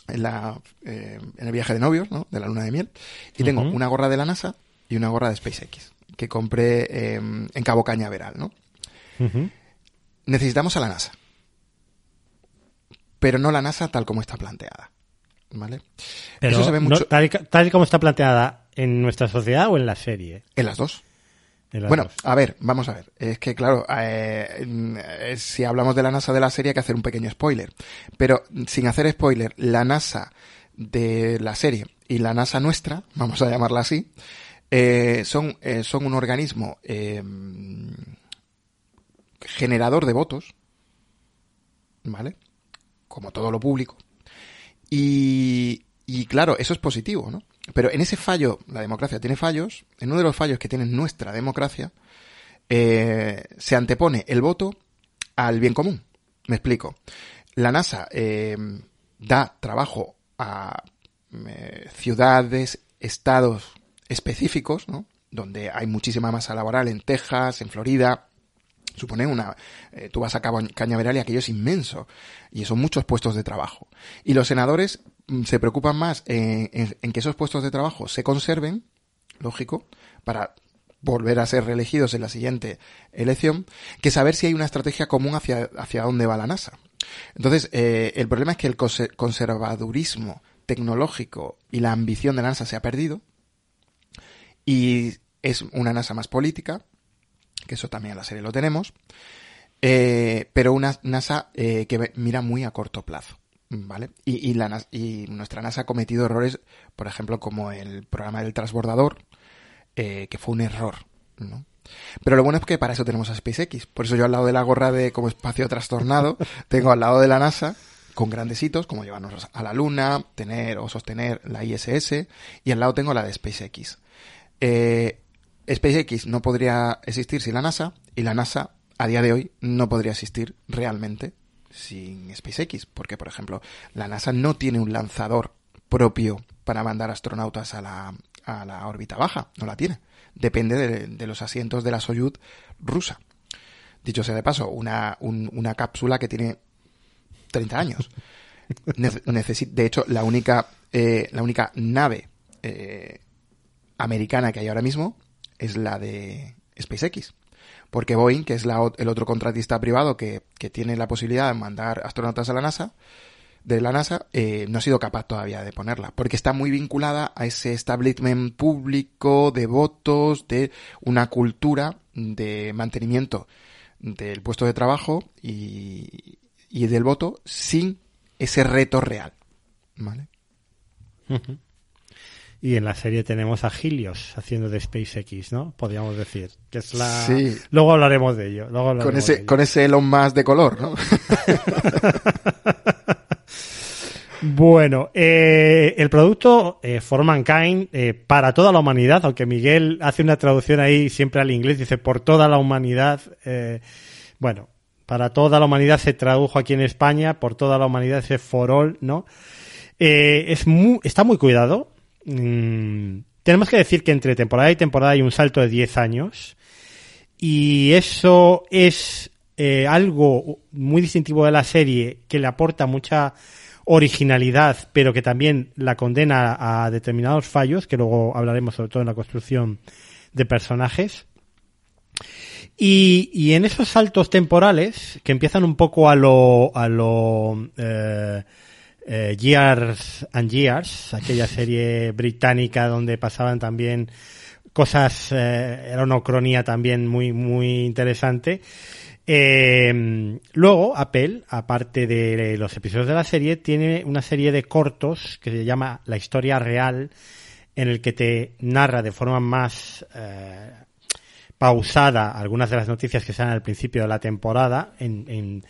en, la, eh, en el viaje de novios, ¿no? De la luna de miel. Y tengo uh -huh. una gorra de la NASA y una gorra de SpaceX que compré eh, en Cabo Cañaveral, ¿no? Uh -huh. Necesitamos a la NASA. Pero no la NASA tal como está planteada. ¿Vale? Pero Eso se ve mucho. No, tal, tal, y como está planteada en nuestra sociedad o en la serie. En las dos. En las bueno, dos. a ver, vamos a ver. Es que, claro, eh, si hablamos de la NASA de la serie hay que hacer un pequeño spoiler. Pero sin hacer spoiler, la NASA de la serie y la NASA nuestra, vamos a llamarla así, eh, son, eh, son un organismo eh, generador de votos, ¿vale? Como todo lo público. Y, y claro, eso es positivo, ¿no? Pero en ese fallo, la democracia tiene fallos, en uno de los fallos que tiene nuestra democracia, eh, se antepone el voto al bien común. Me explico. La NASA eh, da trabajo a eh, ciudades, estados específicos, ¿no? Donde hay muchísima masa laboral en Texas, en Florida, supone una eh, tú vas a Cañaveral y aquello es inmenso y son muchos puestos de trabajo. Y los senadores mm, se preocupan más en, que esos puestos de trabajo se conserven lógico para volver a ser reelegidos en la siguiente elección que saber si hay una estrategia común hacia hacia dónde va la NASA. Entonces eh, el problema es que el conservadurismo tecnológico y la ambición de la NASA se ha perdido y es una NASA más política que eso también en la serie lo tenemos, eh, pero una NASA eh, que mira muy a corto plazo. ¿Vale? Y, y, nuestra NASA ha cometido errores, por ejemplo, como el programa del transbordador, eh, que fue un error, ¿no? Pero lo bueno es que para eso tenemos a SpaceX. Por eso yo al lado de la gorra de como espacio trastornado, tengo al lado de la NASA, con grandes hitos, como llevarnos a la Luna, tener o sostener la ISS, y al lado tengo la de SpaceX. Eh, SpaceX no podría existir sin la NASA y la NASA a día de hoy no podría existir realmente sin SpaceX, porque por ejemplo la NASA no tiene un lanzador propio para mandar astronautas a la, a la órbita baja, no la tiene. Depende de, los asientos de la Soyuz rusa. Dicho sea de paso, una, una cápsula que tiene 30 años. de hecho, la única, eh, la única nave eh, americana que hay ahora mismo es la de SpaceX. Porque Boeing, que es la, el otro contratista privado que, tiene la posibilidad de mandar astronautas a la NASA, de la NASA, eh, no ha sido capaz todavía de ponerla. Porque está muy vinculada a ese establishment público de votos, de una cultura de mantenimiento del puesto de trabajo y del voto sin ese reto real. ¿Vale? Y en la serie tenemos a Helios haciendo de SpaceX, ¿no? Podríamos decir. Que es la... Sí. Luego hablaremos de ello. con, ese, con ese Elon más de color, ¿no? Bueno, eh, el producto eh, For Mankind eh, para toda la humanidad, aunque Miguel hace una traducción ahí siempre al inglés, dice por toda la humanidad. Eh, bueno, para toda la humanidad se tradujo aquí en España, por toda la humanidad ese For All, ¿no? Eh, es muy, está muy cuidado. Mm, tenemos que decir que entre temporada y temporada hay un salto de 10 años. Y eso es eh, algo muy distintivo de la serie que le aporta mucha originalidad, pero que también la condena a determinados fallos, que luego hablaremos sobre todo en la construcción de personajes. Y, en esos saltos temporales, que empiezan un poco a lo, a lo eh, eh, Years and Years, aquella serie británica donde pasaban también cosas, eh, era una cronía también muy, muy interesante. Eh, luego, Apple, aparte de los episodios de la serie, tiene una serie de cortos que se llama La historia real, en el que te narra de forma más eh, pausada algunas de las noticias que dan al principio de la temporada en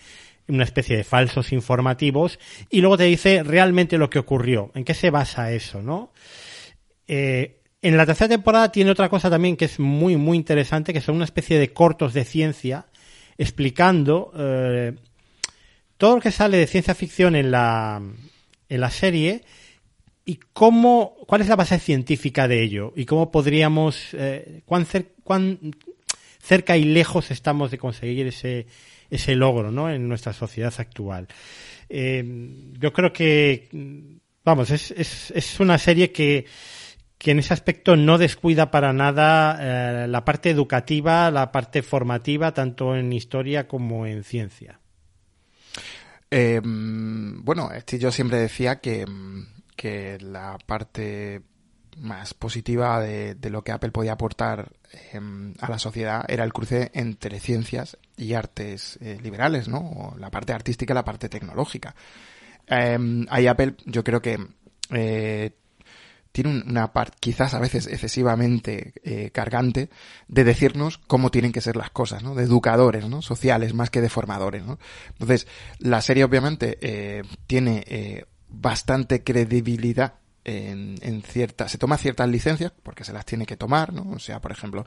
una especie de falsos informativos y luego te dice realmente lo que ocurrió, en qué se basa eso, ¿no? Eh, en la tercera temporada tiene otra cosa también que es muy, muy interesante, que son una especie de cortos de ciencia explicando eh, todo lo que sale de ciencia ficción en la, en la serie y cómo, cuál es la base científica de ello y cómo podríamos, eh, cuán, cuán cerca y lejos estamos de conseguir ese, ese logro ¿no? en nuestra sociedad actual. Eh, yo creo que, vamos, es, es, es una serie que, que en ese aspecto no descuida para nada eh, la parte educativa, la parte formativa, tanto en historia como en ciencia. Eh, bueno, este yo siempre decía que, que la parte más positiva de, lo que Apple podía aportar em, a la sociedad era el cruce entre ciencias y artes eh, liberales, ¿no? La parte artística y la parte tecnológica. Eh, ahí Apple, yo creo que eh, tiene una parte, quizás a veces excesivamente eh, cargante, de decirnos cómo tienen que ser las cosas, ¿no? De educadores, ¿no? Sociales, más que de formadores, ¿no? Entonces, la serie obviamente eh, tiene bastante credibilidad en, ciertas, se toma ciertas licencias, porque se las tiene que tomar, ¿no? O sea, por ejemplo,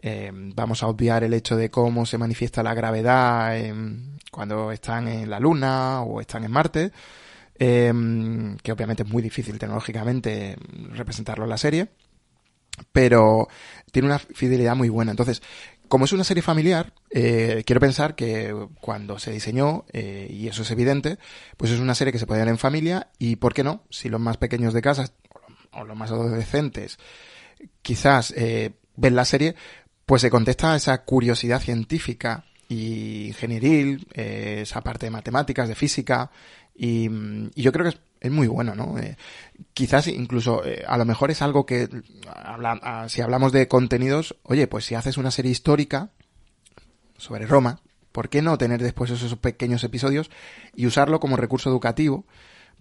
eh, vamos a obviar el hecho de cómo se manifiesta la gravedad cuando están en la Luna o están en Marte, eh, que obviamente es muy difícil tecnológicamente representarlo en la serie, pero tiene una fidelidad muy buena. Entonces, como es una serie familiar, eh, quiero pensar que cuando se diseñó, eh, y eso es evidente, pues es una serie que se puede ver en familia y, ¿por qué no? Si los más pequeños de casa o los más adolescentes quizás eh, ven la serie, pues se contesta a esa curiosidad científica y ingenieril, eh, esa parte de matemáticas, de física, y, y yo creo que es, es muy bueno, ¿no? Eh, quizás incluso, eh, a lo mejor es algo que, habla, ah, si hablamos de contenidos, oye, pues si haces una serie histórica sobre Roma, ¿por qué no tener después esos pequeños episodios y usarlo como recurso educativo?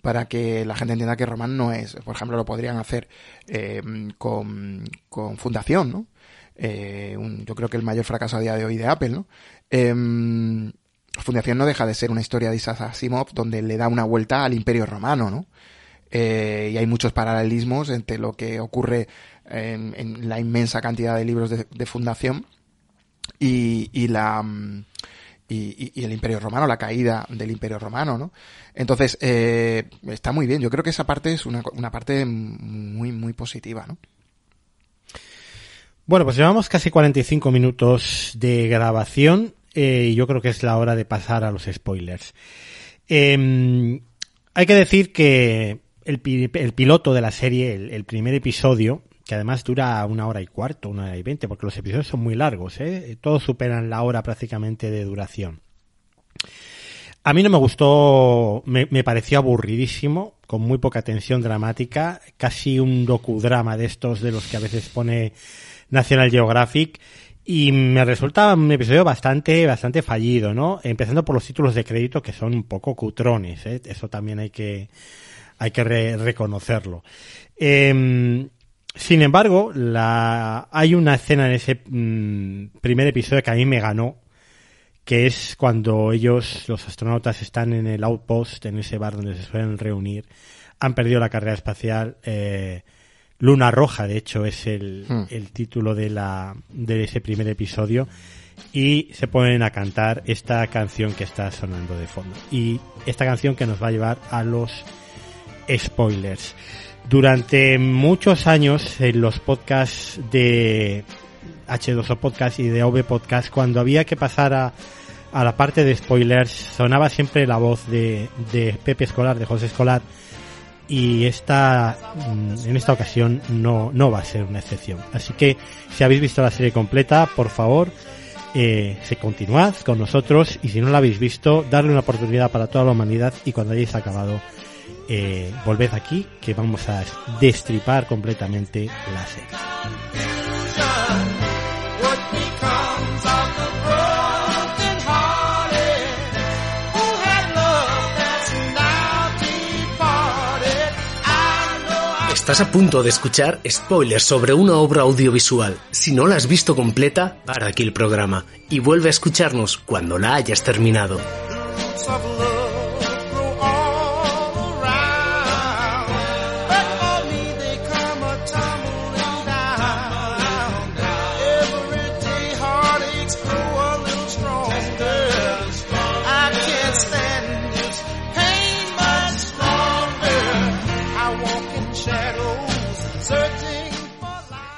para que la gente entienda que Roma no es, por ejemplo, lo podrían hacer eh, con, con Fundación, ¿no? Eh, un, yo creo que el mayor fracaso a día de hoy de Apple, ¿no? Eh, Fundación no deja de ser una historia de Isaac donde le da una vuelta al Imperio Romano, ¿no? Eh, y hay muchos paralelismos entre lo que ocurre en, la inmensa cantidad de libros de, Fundación y, la y, el Imperio Romano, la caída del Imperio Romano, ¿no? Entonces, eh, está muy bien. Yo creo que esa parte es una, una parte muy, muy positiva, ¿no? Bueno, pues llevamos casi 45 minutos de grabación eh, yo creo que es la hora de pasar a los spoilers. Em, hay que decir que el, piloto de la serie, el, primer episodio, que además dura una hora y cuarto, una hora y veinte, porque los episodios son muy largos, ¿eh? todos superan la hora prácticamente de duración. A mí no me gustó, me, me, pareció aburridísimo, con muy poca tensión dramática, casi un docudrama de estos de los que a veces pone National Geographic y me resulta un episodio bastante, bastante fallido, ¿no? Empezando por los títulos de crédito que son un poco cutrones, ¿eh? Eso también hay que, hay que reconocerlo. Em, sin embargo, la, hay una escena en ese mm, primer episodio que a mí me ganó, que es cuando ellos, los astronautas, están en el outpost, en ese bar donde se suelen reunir, han perdido la carrera espacial, eh, Luna Roja, de hecho, es el, hmm. el título de, la, de ese primer episodio. Y se ponen a cantar esta canción que está sonando de fondo. Y esta canción que nos va a llevar a los spoilers. Durante muchos años en los podcasts de H2O Podcast y de OV Podcast, cuando había que pasar a, a la parte de spoilers, sonaba siempre la voz de, de Pepe Escolar, de José Escolar, y esta mm, en esta ocasión no, no va a ser una excepción. Así que si habéis visto la serie completa, por favor, eh, se continuad con nosotros y si no la habéis visto, darle una oportunidad para toda la humanidad y cuando hayáis acabado, eh, volved aquí que vamos a destripar completamente la serie. Estás a punto de escuchar spoilers sobre una obra audiovisual. Si no la has visto completa, para aquí el programa y vuelve a escucharnos cuando la hayas terminado.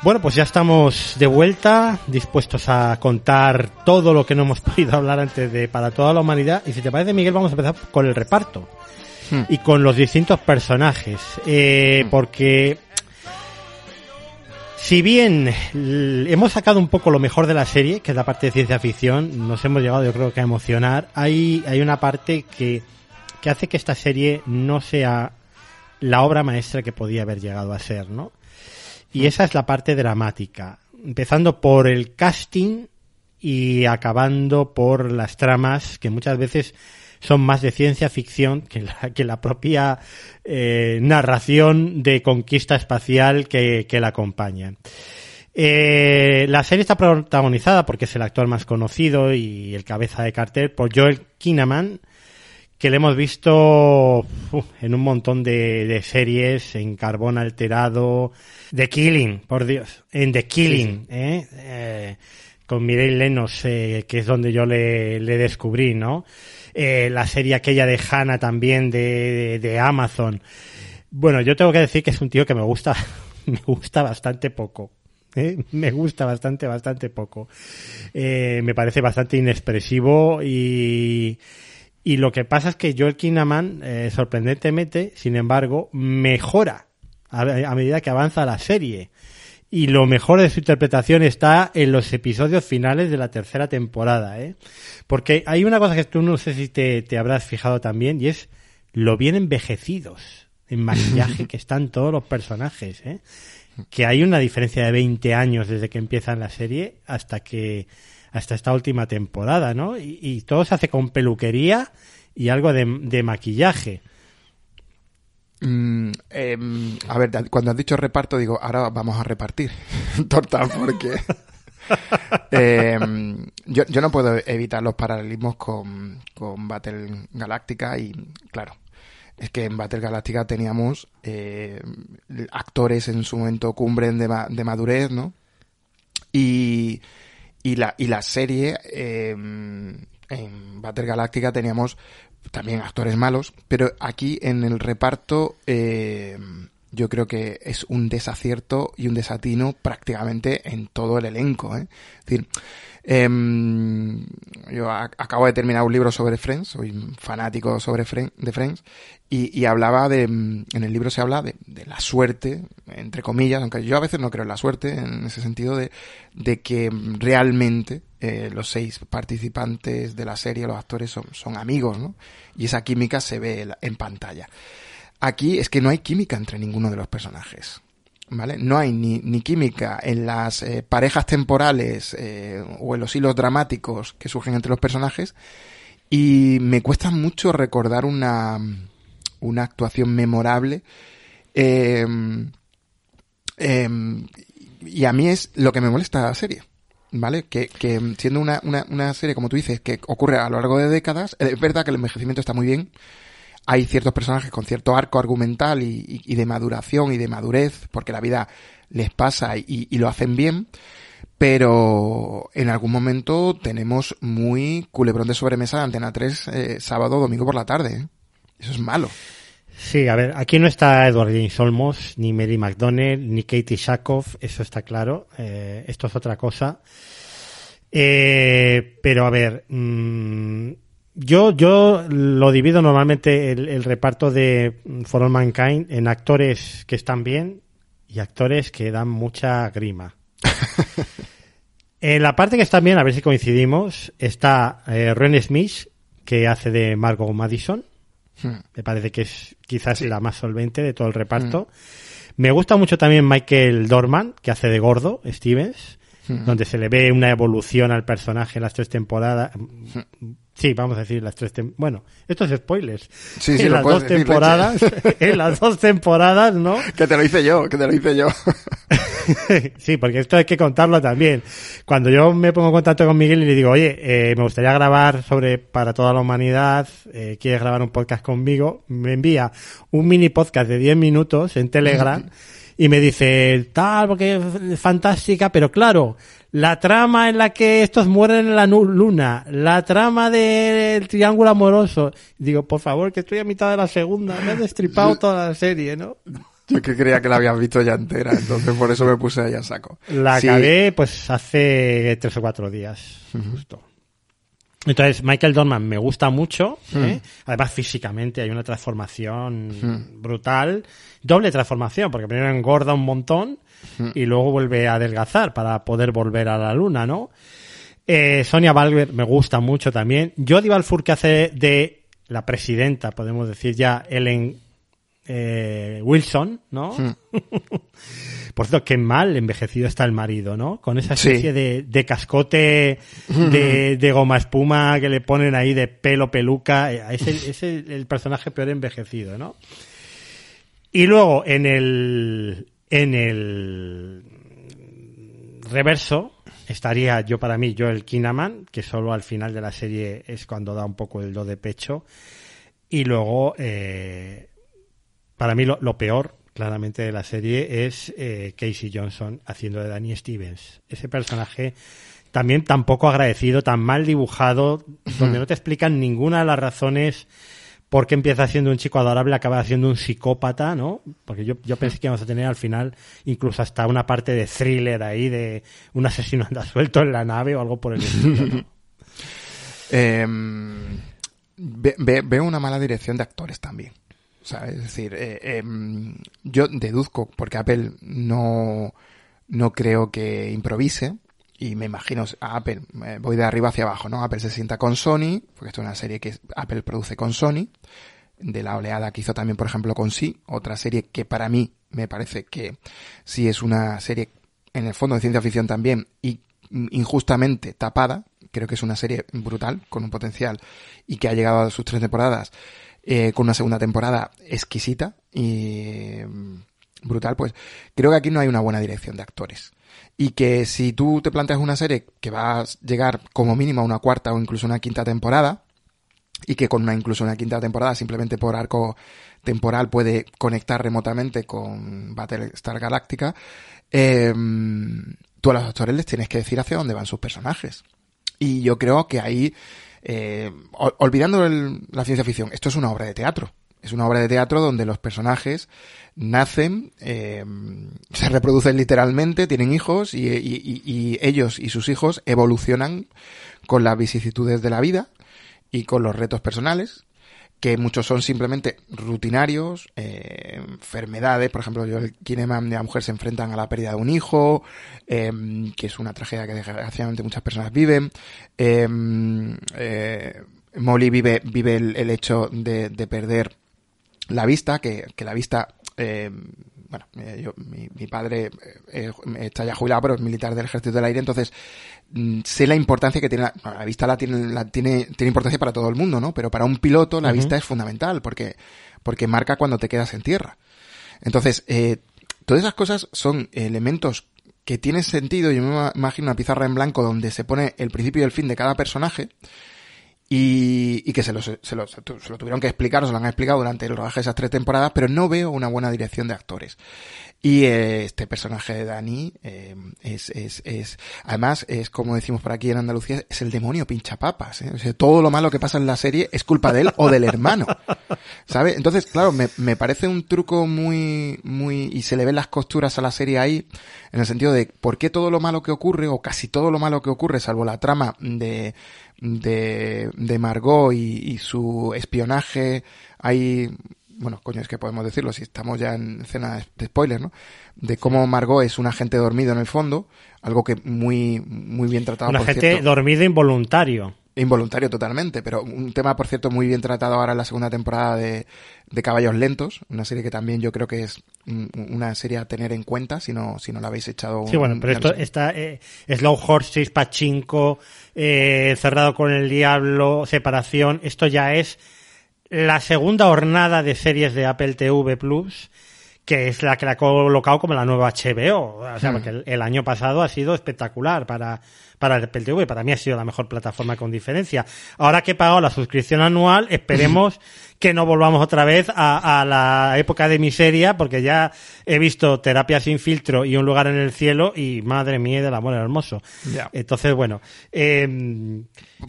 Bueno, pues ya estamos de vuelta, dispuestos a contar todo lo que no hemos podido hablar antes de para toda la humanidad. Y si te parece, Miguel, vamos a empezar con el reparto hmm. y con los distintos personajes, eh, hmm. porque si bien hemos sacado un poco lo mejor de la serie, que es la parte de ciencia ficción, nos hemos llegado, yo creo que a emocionar. Hay hay una parte que que hace que esta serie no sea la obra maestra que podía haber llegado a ser, ¿no? Y esa es la parte dramática, empezando por el casting y acabando por las tramas que muchas veces son más de ciencia ficción que la, que la propia eh, narración de conquista espacial que, la acompaña. Eh, la serie está protagonizada porque es el actor más conocido y el cabeza de cartel por Joel Kinnaman, que le hemos visto en un montón de, series, en Carbón Alterado, The Killing, por Dios, en The Killing, ¿eh? ¿eh? con Mireille Lenos, eh, que es donde yo le, le descubrí, ¿no? Eh, la serie aquella de Hannah también de, de, Amazon. Bueno, yo tengo que decir que es un tío que me gusta, me gusta bastante poco. ¿eh? Me gusta bastante, bastante poco. Eh, me parece bastante inexpresivo y, y lo que pasa es que Joel Kinnaman, sorprendentemente, sin embargo, mejora a, medida que avanza la serie. Y lo mejor de su interpretación está en los episodios finales de la tercera temporada, ¿eh? Porque hay una cosa que tú no sé si te, te habrás fijado también, y es lo bien envejecidos en maquillaje que están todos los personajes, ¿eh? Que hay una diferencia de 20 años desde que empiezan la serie hasta que hasta esta última temporada, ¿no? Y, todo se hace con peluquería y algo de, maquillaje. Mm, em, a ver, cuando has dicho reparto, digo, ahora vamos a repartir torta porque em, yo, yo, no puedo evitar los paralelismos con, con Battle Galáctica y, claro, es que en Battle Galáctica teníamos eh, actores en su momento cumbre de, de madurez, ¿no? Y y la, y la serie eh, en Battle Galáctica teníamos también actores malos, pero aquí en el reparto eh, yo creo que es un desacierto y un desatino prácticamente en todo el elenco. ¿eh? Es decir, em, yo acabo de terminar un libro sobre Friends, soy fanático sobre de Friends, y, hablaba de, en el libro se habla de, la suerte, entre comillas, aunque yo a veces no creo en la suerte, en ese sentido de, de que realmente eh, los seis participantes de la serie, los actores, son, son amigos, ¿no? Y esa química se ve en pantalla. Aquí es que no hay química entre ninguno de los personajes. ¿Vale? No hay ni, ni química en las eh, parejas temporales eh, o en los hilos dramáticos que surgen entre los personajes y me cuesta mucho recordar una, una actuación memorable. Em, em, y a mí es lo que me molesta la serie. ¿Vale? Que, siendo una, una, una, serie, como tú dices, que ocurre a lo largo de décadas, es verdad que el envejecimiento está muy bien. Hay ciertos personajes con cierto arco argumental y, de maduración y de madurez, porque la vida les pasa y, lo hacen bien. Pero en algún momento tenemos muy culebrón de sobremesa de Antena 3 eh, sábado domingo por la tarde. ¿eh? Eso es malo. Sí, a ver, aquí no está Edward James Olmos, ni Mary McDonnell, ni Katie Shakoff, eso está claro. Eh, esto es otra cosa. Eh, pero a ver, mmm, yo, yo lo divido normalmente el, el, reparto de For All Mankind en actores que están bien y actores que dan mucha grima. en la parte que están bien, a ver si coincidimos, está eh, Ren Smith, que hace de Margot Madison. Hmm. Me parece que es quizás la más solvente de todo el reparto. Hmm. Me gusta mucho también Michael Dorman, que hace de gordo, Stevens, hmm. donde se le ve una evolución al personaje en las tres temporadas. Sí, vamos a decir las tres. Bueno, esto es spoilers. Sí, sí, en las dos temporadas, en las dos temporadas, ¿no? Que te lo hice yo, que te lo hice yo. sí, porque esto hay que contarlo también. Cuando yo me pongo en contacto con Miguel y le digo, oye, eh, me gustaría grabar sobre para toda la humanidad, eh, quieres grabar un podcast conmigo, me envía un mini podcast de 10 minutos en Telegram y me dice, tal, porque es fantástica, pero claro, la trama en la que estos mueren en la luna, la trama del triángulo amoroso. Digo, por favor, que estoy a mitad de la segunda, me he destripado toda la serie, ¿no? Yo que creía que la habías visto ya entera, entonces por eso me puse ahí a saco. La acabé pues hace tres o cuatro días, justo. Entonces, Michael Dorman me gusta mucho. ¿eh? Además, físicamente hay una transformación brutal. Doble transformación, porque primero engorda un montón y luego vuelve a adelgazar para poder volver a la luna, ¿no? Eh, Sonia Balber me gusta mucho también. Jodie Balfour que hace de la presidenta, podemos decir ya, Ellen eh, Wilson, ¿no? Por cierto, qué mal envejecido está el marido, ¿no? Con esa especie de, de, cascote de, de, goma espuma que le ponen ahí de pelo peluca. Eh, es el, es el, el personaje peor envejecido, ¿no? Y luego en el, en el reverso estaría yo para mí, yo el Kinaman, que solo al final de la serie es cuando da un poco el do de pecho. Y luego, eh, para mí lo, lo, peor, claramente, de la serie es eh, Casey Johnson haciendo de Danny Stevens. Ese personaje también tan poco agradecido, tan mal dibujado, donde no te explican ninguna de las razones porque empieza siendo un chico adorable, acaba siendo un psicópata, ¿no? Porque yo, yo pensé que íbamos a tener al final incluso hasta una parte de thriller ahí, de un asesino anda suelto en la nave o algo por el estilo, ¿no? eh, ve, ve, veo una mala dirección de actores también. O sea, es decir, eh, eh, yo deduzco, porque Apple no, no creo que improvise, y me imagino a Apple, eh, voy de arriba hacia abajo, ¿no? Apple se sienta con Sony, porque esto es una serie que Apple produce con Sony, de la oleada que hizo también, por ejemplo, con Sí, otra serie que para mí me parece que sí es una serie en el fondo de ciencia ficción también y injustamente tapada, creo que es una serie brutal, con un potencial y que ha llegado a sus tres temporadas eh, con una segunda temporada exquisita y mm, brutal, pues creo que aquí no hay una buena dirección de actores y que si tú te planteas una serie que va a llegar como mínimo a una cuarta o incluso una quinta temporada, y que con una incluso una quinta temporada simplemente por arco temporal puede conectar remotamente con Battlestar Galactica, eh, tú a los actores les tienes que decir hacia dónde van sus personajes. Y yo creo que ahí eh, olvidando la ciencia ficción, esto es una obra de teatro. Es una obra de teatro donde los personajes nacen, eh, se reproducen literalmente, tienen hijos y, ellos y sus hijos evolucionan con las vicisitudes de la vida y con los retos personales que muchos son simplemente rutinarios, eh, enfermedades, por ejemplo, yo el Kinema de la mujer se enfrentan a la pérdida de un hijo, eh, que es una tragedia que desgraciadamente muchas personas viven. Molly vive, vive el, hecho de, perder la vista, que, que la vista eh, bueno, eh, yo, mi, mi padre eh, está ya jubilado, pero es militar del Ejército del Aire, entonces mm, sé la importancia que tiene la, la vista la tiene, la tiene, tiene importancia para todo el mundo, ¿no? Pero para un piloto la vista es fundamental porque, porque marca cuando te quedas en tierra. Entonces, eh, todas esas cosas son elementos que tienen sentido. Yo me imagino una pizarra en blanco donde se pone el principio y el fin de cada personaje y, y que se lo, se, lo, se lo tuvieron que explicar, se lo han explicado durante el rodaje de esas tres temporadas, pero no veo una buena dirección de actores. Y eh, este personaje de Dani eh, es, es, es, además, es como decimos por aquí en Andalucía, es el demonio pinchapapas. ¿eh? O sea, todo lo malo que pasa en la serie es culpa de él o del hermano. ¿Sabe? Entonces, claro, me, me parece un truco muy, muy, y se le ven las costuras a la serie ahí, en el sentido de por qué todo lo malo que ocurre, o casi todo lo malo que ocurre, salvo la trama de, de, de Margot y, y su espionaje, hay bueno, coño, es que podemos decirlo si estamos ya en escena de spoiler, ¿no? De cómo Margot es un agente dormido en el fondo, algo que muy, muy bien tratado. Un agente dormido involuntario. Involuntario totalmente, pero un tema, por cierto, muy bien tratado ahora en la segunda temporada de, de Caballos Lentos, una serie que también yo creo que es una serie a tener en cuenta si no, si no la habéis echado. Sí, bueno, pero esto está eh, Slow Horses, Pachinko, eh, Cerrado con el Diablo, Separación, esto ya es la segunda hornada de series de Apple TV Plus, que es la que la ha colocado como la nueva HBO. O sea, hmm. porque el, año pasado ha sido espectacular para, para Apple TV. Para mí ha sido la mejor plataforma con diferencia. Ahora que he pagado la suscripción anual, esperemos que no volvamos otra vez a, la época de miseria, porque ya he visto Terapia sin filtro y Un lugar en el cielo y madre mía del amor hermoso. Entonces, bueno. Eh,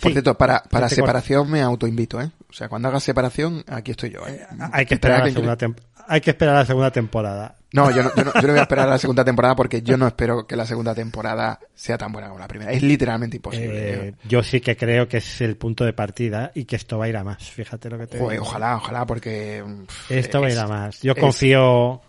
Por cierto, para, para separación me autoinvito, ¿eh? O sea, cuando haga separación, aquí estoy yo. ¿eh? Hay que esperar, la segunda hay que esperar la segunda temporada. No, yo no, yo no, voy a esperar a la segunda temporada porque yo no espero que la segunda temporada sea tan buena como la primera. Es literalmente imposible. Eh, yo sí que creo que es el punto de partida y que esto va a ir a más. Fíjate lo que te digo. Ojalá, ojalá, porque... esto va a ir a más. Yo confío...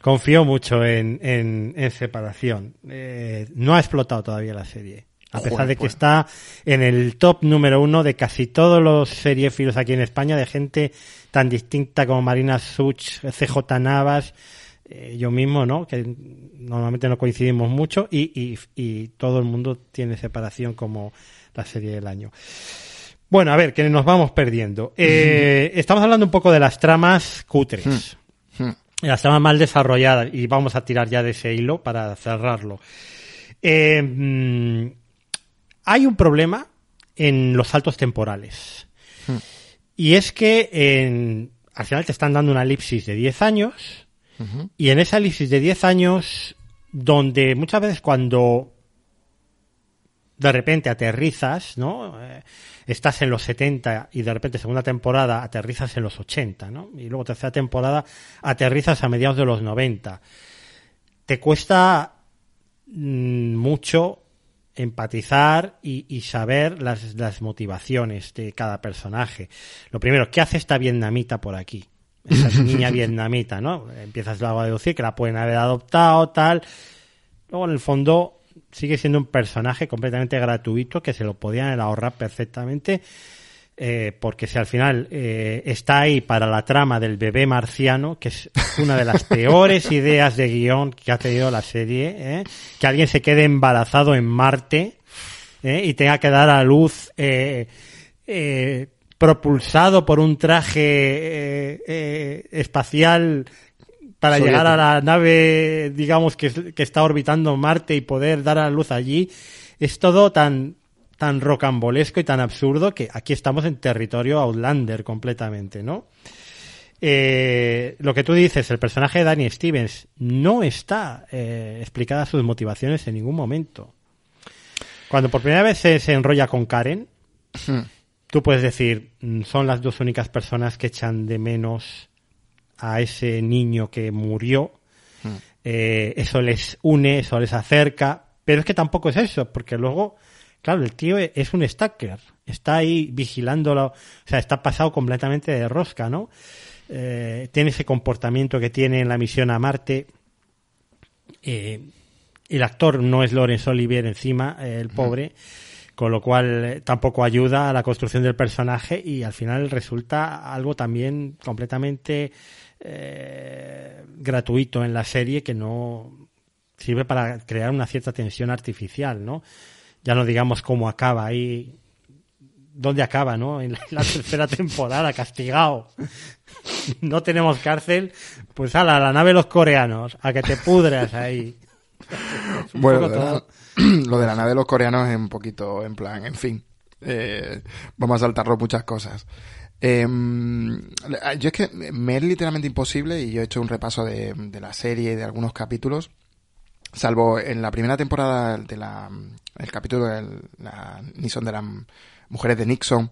Confío mucho en, en, en separación. Eh, no ha explotado todavía la serie. A pesar de que pues. está en el top número uno de casi todos los seriefilos aquí en España, de gente tan distinta como Marina Such, CJ Navas, eh, yo mismo, ¿no? Que normalmente no coincidimos mucho y, y, y, todo el mundo tiene separación como la serie del año. Bueno, a ver, que nos vamos perdiendo. Eh, estamos hablando un poco de las tramas cutres. Hmm. Hmm. Las tramas mal desarrolladas y vamos a tirar ya de ese hilo para cerrarlo. Eh, mm, hay un problema en los saltos temporales. Hmm. Y es que en, al final te están dando una elipsis de 10 años. Y en esa elipsis de 10 años, donde muchas veces cuando de repente aterrizas, ¿no? Eh, estás en los 70 y de repente segunda temporada aterrizas en los 80, ¿no? Y luego tercera temporada aterrizas a mediados de los 90. Te cuesta mm, mucho empatizar y, saber las, las, motivaciones de cada personaje. Lo primero, ¿qué hace esta vietnamita por aquí? Esa niña vietnamita, ¿no? Empiezas luego a deducir que la pueden haber adoptado, tal. Luego, en el fondo, sigue siendo un personaje completamente gratuito que se lo podían ahorrar perfectamente eh, porque si al final eh, está ahí para la trama del bebé marciano, que es una de las peores ideas de guion que ha tenido la serie, ¿eh? que alguien se quede embarazado en Marte y tenga que dar a luz propulsado por un traje espacial para llegar a la nave, digamos, que, que está orbitando Marte y poder dar a luz allí, es todo tan tan rocambolesco y tan absurdo que aquí estamos en territorio Outlander completamente, ¿no? Eh, lo que tú dices, el personaje de Danny Stevens no está eh, explicada sus motivaciones en ningún momento. Cuando por primera vez se, enrolla con Karen, Hmm. Tú puedes decir, mm, son las dos únicas personas que echan de menos a ese niño que murió. Hmm. Eh, eso les une, eso les acerca. Pero es que tampoco es eso, porque luego, claro, el tío es un stacker. Está ahí vigilándolo. O sea, está pasado completamente de rosca, ¿no? Eh, tiene ese comportamiento que tiene en la misión a Marte. Eh, el actor no es Laurence Olivier encima, eh, el pobre, con lo cual eh, tampoco ayuda a la construcción del personaje y al final resulta algo también completamente eh, gratuito en la serie que no sirve para crear una cierta tensión artificial, ¿no? Ya no digamos cómo acaba ahí, dónde acaba, ¿no? En la, en la tercera temporada, castigado. No tenemos cárcel, pues a la nave de los coreanos, a que te pudras ahí. Bueno, lo de, la, lo de la nave de los coreanos es un poquito en plan, en fin. Eh, vamos a saltarlo muchas cosas. Eh, yo es que me es literalmente imposible y yo he hecho un repaso de, de la serie y de algunos capítulos. Salvo en la primera temporada de la, el capítulo de la Nixon de las mujeres de Nixon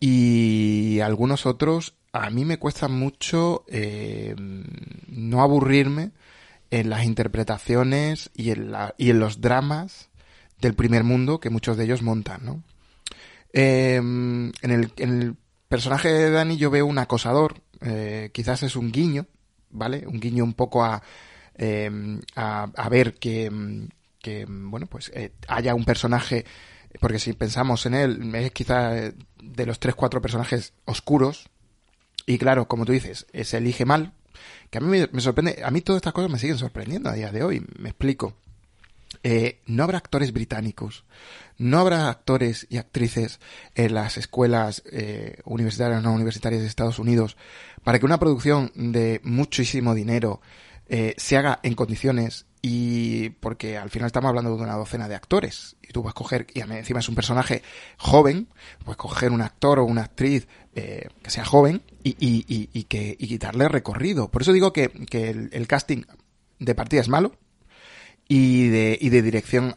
y algunos otros, a mí me cuesta mucho eh, no aburrirme en las interpretaciones y en, la, y en los dramas del primer mundo que muchos de ellos montan, ¿no? Eh, en, el, en el personaje de Dani yo veo un acosador, eh, quizás es un guiño, ¿vale? Un guiño un poco a, eh, a, ver que, que bueno, pues eh, haya un personaje, porque si pensamos en él, es quizás de los tres, cuatro personajes oscuros, y claro, como tú dices, eh, se elige mal, que a mí me, me, sorprende, a mí todas estas cosas me siguen sorprendiendo a día de hoy, me explico. Eh, no habrá actores británicos, no habrá actores y actrices en las escuelas eh, universitarias o no universitarias de Estados Unidos para que una producción de muchísimo dinero eh, se haga en condiciones y porque al final estamos hablando de una docena de actores. Y tú vas a coger y encima es un personaje joven puedes coger un actor o una actriz eh, que sea joven y, y, y, y que quitarle recorrido. Por eso digo que, que el, casting de partida es malo y de, y de dirección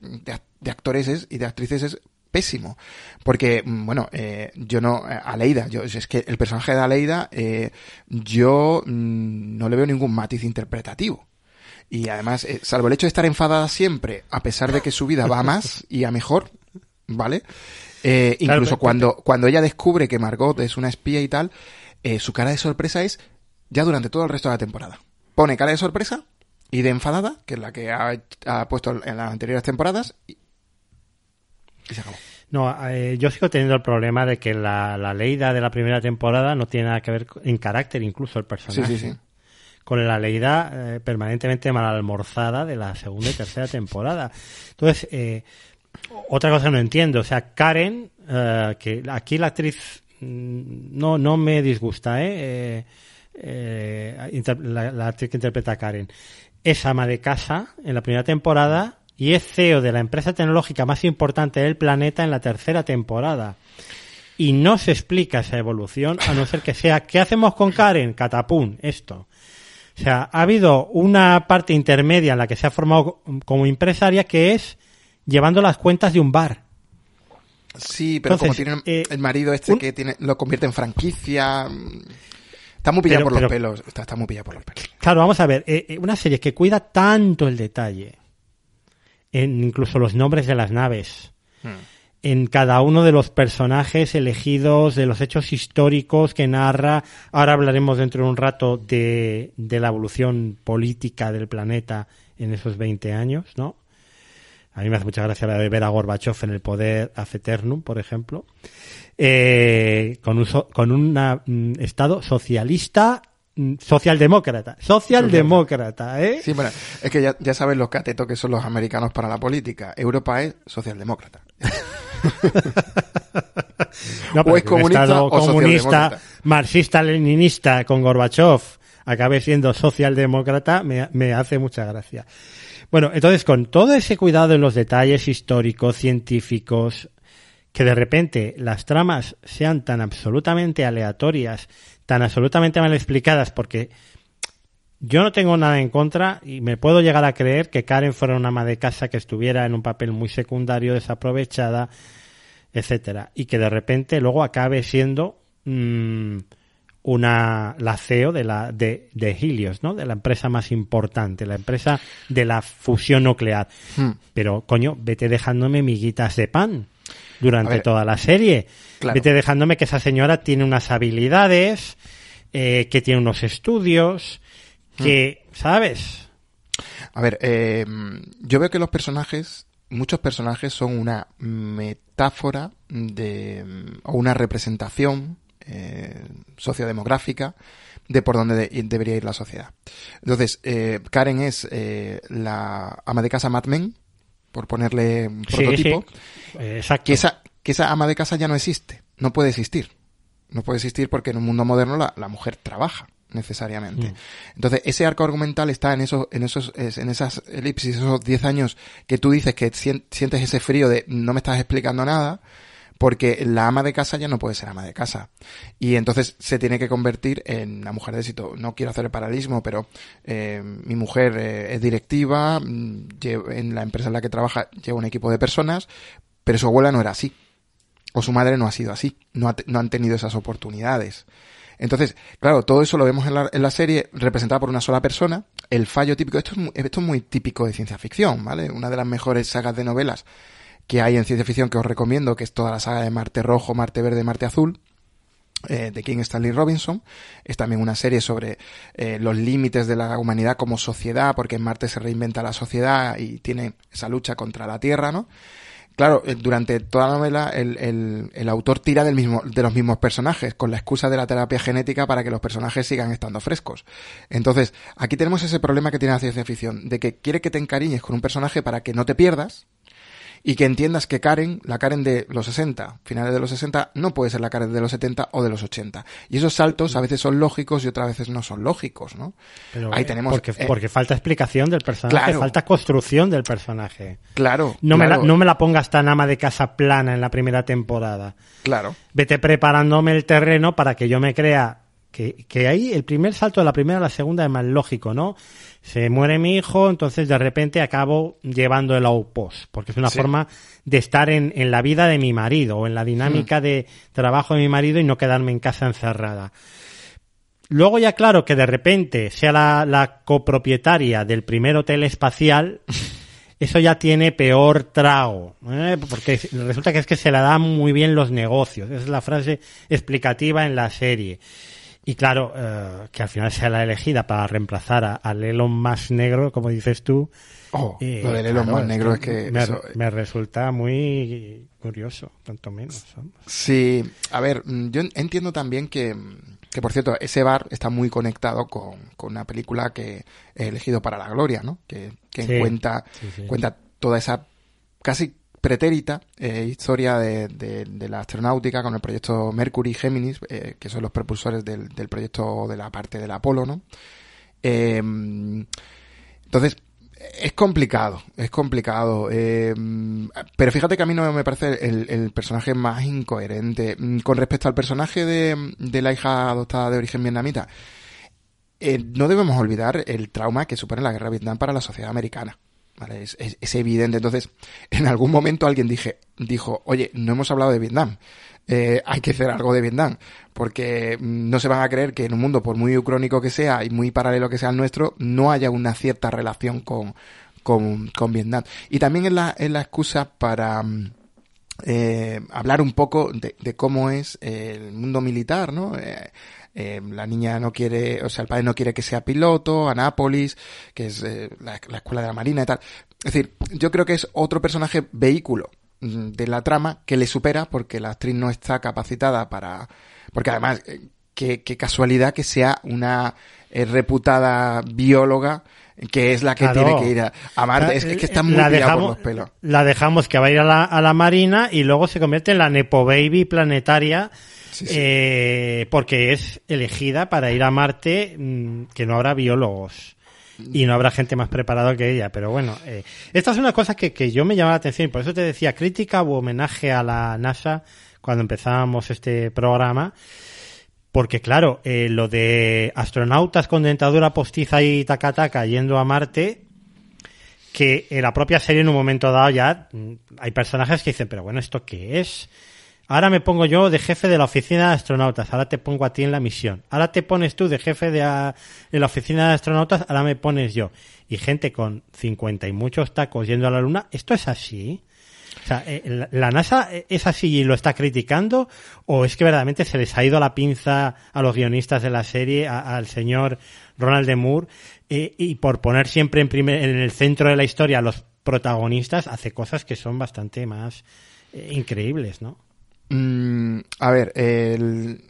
de, de, actores es, y de actrices es pésimo. Porque, bueno, eh, yo no, Aleida, yo, es que el personaje de Aleida, eh, yo mmm, no le veo ningún matiz interpretativo. Y además, eh, salvo el hecho de estar enfadada siempre, a pesar de que su vida va a más y a mejor, ¿vale? Eh, incluso cuando, cuando ella descubre que Margot es una espía y tal, eh, su cara de sorpresa es ya durante todo el resto de la temporada. Pone cara de sorpresa y de enfadada, que es la que ha, ha puesto en las anteriores temporadas, y, y se acabó. No, eh, yo sigo teniendo el problema de que la, la Leida de la primera temporada no tiene nada que ver en carácter, incluso el personaje. Sí, sí, sí. Con la Leida eh, permanentemente mal almorzada de la segunda y tercera temporada. Entonces, eh, otra cosa no entiendo. O sea, Karen, que aquí la actriz mm, no, no me disgusta, ¿eh? La, la actriz que interpreta a Karen es ama de casa en la primera temporada y es CEO de la empresa tecnológica más importante del planeta en la tercera temporada. Y no se explica esa evolución a no ser que sea ¿qué hacemos con Karen? Catapún, esto. O sea, ha habido una parte intermedia en la que se ha formado como empresaria que es llevando las cuentas de un bar. Sí, pero Entonces, como tiene eh, el marido este un... que tiene, lo convierte en franquicia. Está muy pillado por pero, los pelos. Está, está, muy pillado por los pelos. Claro, vamos a ver. Eh, una serie que cuida tanto el detalle, en incluso los nombres de las naves, hmm. en cada uno de los personajes elegidos, de los hechos históricos que narra. Ahora hablaremos dentro de un rato de, de la evolución política del planeta en esos 20 años, ¿no? A mí me hace mucha gracia la de ver a Gorbachev en el poder Afeternum, por ejemplo, eh, con un, con un mm, Estado socialista socialdemócrata, socialdemócrata, ¿eh? Sí, bueno, es que ya, ya sabes los catetos que son los americanos para la política. Europa es socialdemócrata. no, o es comunista o comunista, marxista, leninista con Gorbachev acabe siendo socialdemócrata, me, me hace mucha gracia. Bueno, entonces con todo ese cuidado en los detalles históricos, científicos, que de repente las tramas sean tan absolutamente aleatorias, tan absolutamente mal explicadas, porque yo no tengo nada en contra y me puedo llegar a creer que Karen fuera una ama de casa que estuviera en un papel muy secundario, desaprovechada. etcétera, y que de repente luego acabe siendo mm, una la CEO de la de, de Helios, ¿no? De la empresa más importante, la empresa de la fusión nuclear. Hmm. Pero coño, vete dejándome miguitas de pan durante toda la serie. Claro. Vete dejándome que esa señora tiene unas habilidades, eh, que tiene unos estudios, que, ¿sabes? A ver, eh, yo veo que los personajes, muchos personajes son una metáfora de, o una representación eh, sociodemográfica de por dónde de- debería ir la sociedad. Entonces, eh, Karen es eh, la ama de casa Mad Men, por ponerle un prototipo, sí. Eh, exacto. que esa, que esa ama de casa ya no existe, no puede existir. No puede existir porque en un mundo moderno la, la mujer trabaja necesariamente. Mm. Entonces, ese arco argumental está en esos, en esos, es- en esas elipsis, esos 10 años que tú dices que sien- sientes ese frío de no me estás explicando nada, porque la ama de casa ya no puede ser ama de casa. Y entonces se tiene que convertir en una mujer de éxito. No quiero hacer el paralelismo, pero eh, mi mujer eh, es directiva, mm, en la empresa en la que trabaja lleva un equipo de personas, pero su abuela no era así. O su madre no ha sido así. No, ha han tenido esas oportunidades. Entonces, claro, todo eso lo vemos en la, en la serie representada por una sola persona. El fallo típico, esto es, esto es muy típico de ciencia ficción, ¿vale? Una de las mejores sagas de novelas que hay en ciencia ficción que os recomiendo, que es toda la saga de Marte Rojo, Marte Verde, Marte Azul, eh, de King Stanley Robinson. Es también una serie sobre eh, los límites de la humanidad como sociedad, porque en Marte se reinventa la sociedad y tiene esa lucha contra la Tierra, ¿no? Claro, eh, durante toda la novela el, el, el autor tira del mismo, de los mismos personajes, con la excusa de la terapia genética para que los personajes sigan estando frescos. Entonces, aquí tenemos ese problema que tiene la ciencia ficción, de que quiere que te encariñes con un personaje para que no te pierdas, y que entiendas que Karen, la Karen de los 60, finales de los 60, no puede ser la Karen de los 70 o de los 80. Y esos saltos a veces son lógicos y otras veces no son lógicos, ¿no? Pero, Ahí eh, tenemos... Porque, eh, porque falta explicación del personaje, Claro. falta construcción del personaje. claro, No, me la, no me la pongas tan ama de casa plana en la primera temporada. claro. Vete preparándome el terreno para que yo me crea que, que ahí el primer salto de la primera a la segunda es más lógico, ¿no? Se muere mi hijo, entonces de repente acabo llevando el outpost, porque es una Sí. forma de estar en, en la vida de mi marido o en la dinámica de trabajo de mi marido y no quedarme en casa encerrada. Luego ya claro que de repente sea la, la copropietaria del primer hotel espacial, eso ya tiene peor trago, ¿eh? porque resulta que es que se la dan muy bien los negocios. Esa es la frase explicativa en la serie. Y claro, eh, que al final sea la elegida para reemplazar a- al Elon más negro, como dices tú. Oh, eh, lo del Elon claro, más negro es que... me, eso- me resulta muy curioso, tanto menos. Sí, a ver, mm, yo en- entiendo también que, mm, que por cierto, ese bar está muy conectado con, con una película que he elegido para la gloria, ¿no? Que, que Sí, cuenta, sí, sí. cuenta toda esa casi pretérita eh, historia de, de- la astronáutica con el proyecto Mercury y Géminis, eh, que son los propulsores del, del proyecto de la parte del Apolo, ¿no? Eh, entonces, es complicado, es complicado. eh, pero fíjate que a mí no me parece el, el personaje más incoherente. Mm, Con respecto al personaje de, de la hija adoptada de origen vietnamita, eh, no debemos olvidar el trauma que supone la guerra de Vietnam para la sociedad americana. Es, evidente. Entonces, en algún momento alguien dije, dijo, oye, no hemos hablado de Vietnam. Eh, hay que hacer algo de Vietnam. Porque mm, no se van a creer que en un mundo, por muy ucrónico que sea y muy paralelo que sea el nuestro, no haya una cierta relación con, con, con Vietnam. Y también es la, es la excusa para... mm, eh, hablar un poco de, cómo es el mundo militar, ¿no? Eh, eh, la niña no quiere, o sea, el padre no quiere que sea piloto, Anápolis, que es eh, la, la escuela de la marina y tal. Es decir, yo creo que es otro personaje vehículo mm, de la trama que le supera porque la actriz no está capacitada para, porque además, eh, qué, qué casualidad que sea una eh, reputada bióloga que es la que Claro. tiene que ir a, a Marte. Es, es que está muy La por dejamos- los pelos. La dejamos que va a ir a la, a la marina y luego se convierte en la Nepo Baby planetaria Sí, sí. eh, porque es elegida para ir a Marte, mm, que no habrá biólogos y no habrá gente más preparada que ella. Pero bueno, eh, esta es una cosa que, que yo me llama la atención y por eso te decía crítica o homenaje a la NASA cuando empezábamos este programa. Porque claro, eh, lo de astronautas con dentadura postiza y taca taca yendo a Marte, que en la propia serie en un momento dado ya mm, hay personajes que dicen, pero bueno, ¿esto qué es? Ahora me pongo yo de jefe de la oficina de astronautas, ahora te pongo a ti en la misión. Ahora te pones tú de jefe de, la oficina de astronautas, ahora me pones yo. Y gente con 50 y muchos tacos yendo a la luna, ¿esto es así? O sea, eh, ¿la NASA es así y lo está criticando? ¿O es que verdaderamente se les ha ido la pinza a los guionistas de la serie, al señor Ronald de Moore, eh, y por poner siempre en, primer, en el centro de la historia a los protagonistas, hace cosas que son bastante más eh, increíbles, ¿no? Mm, a ver, el,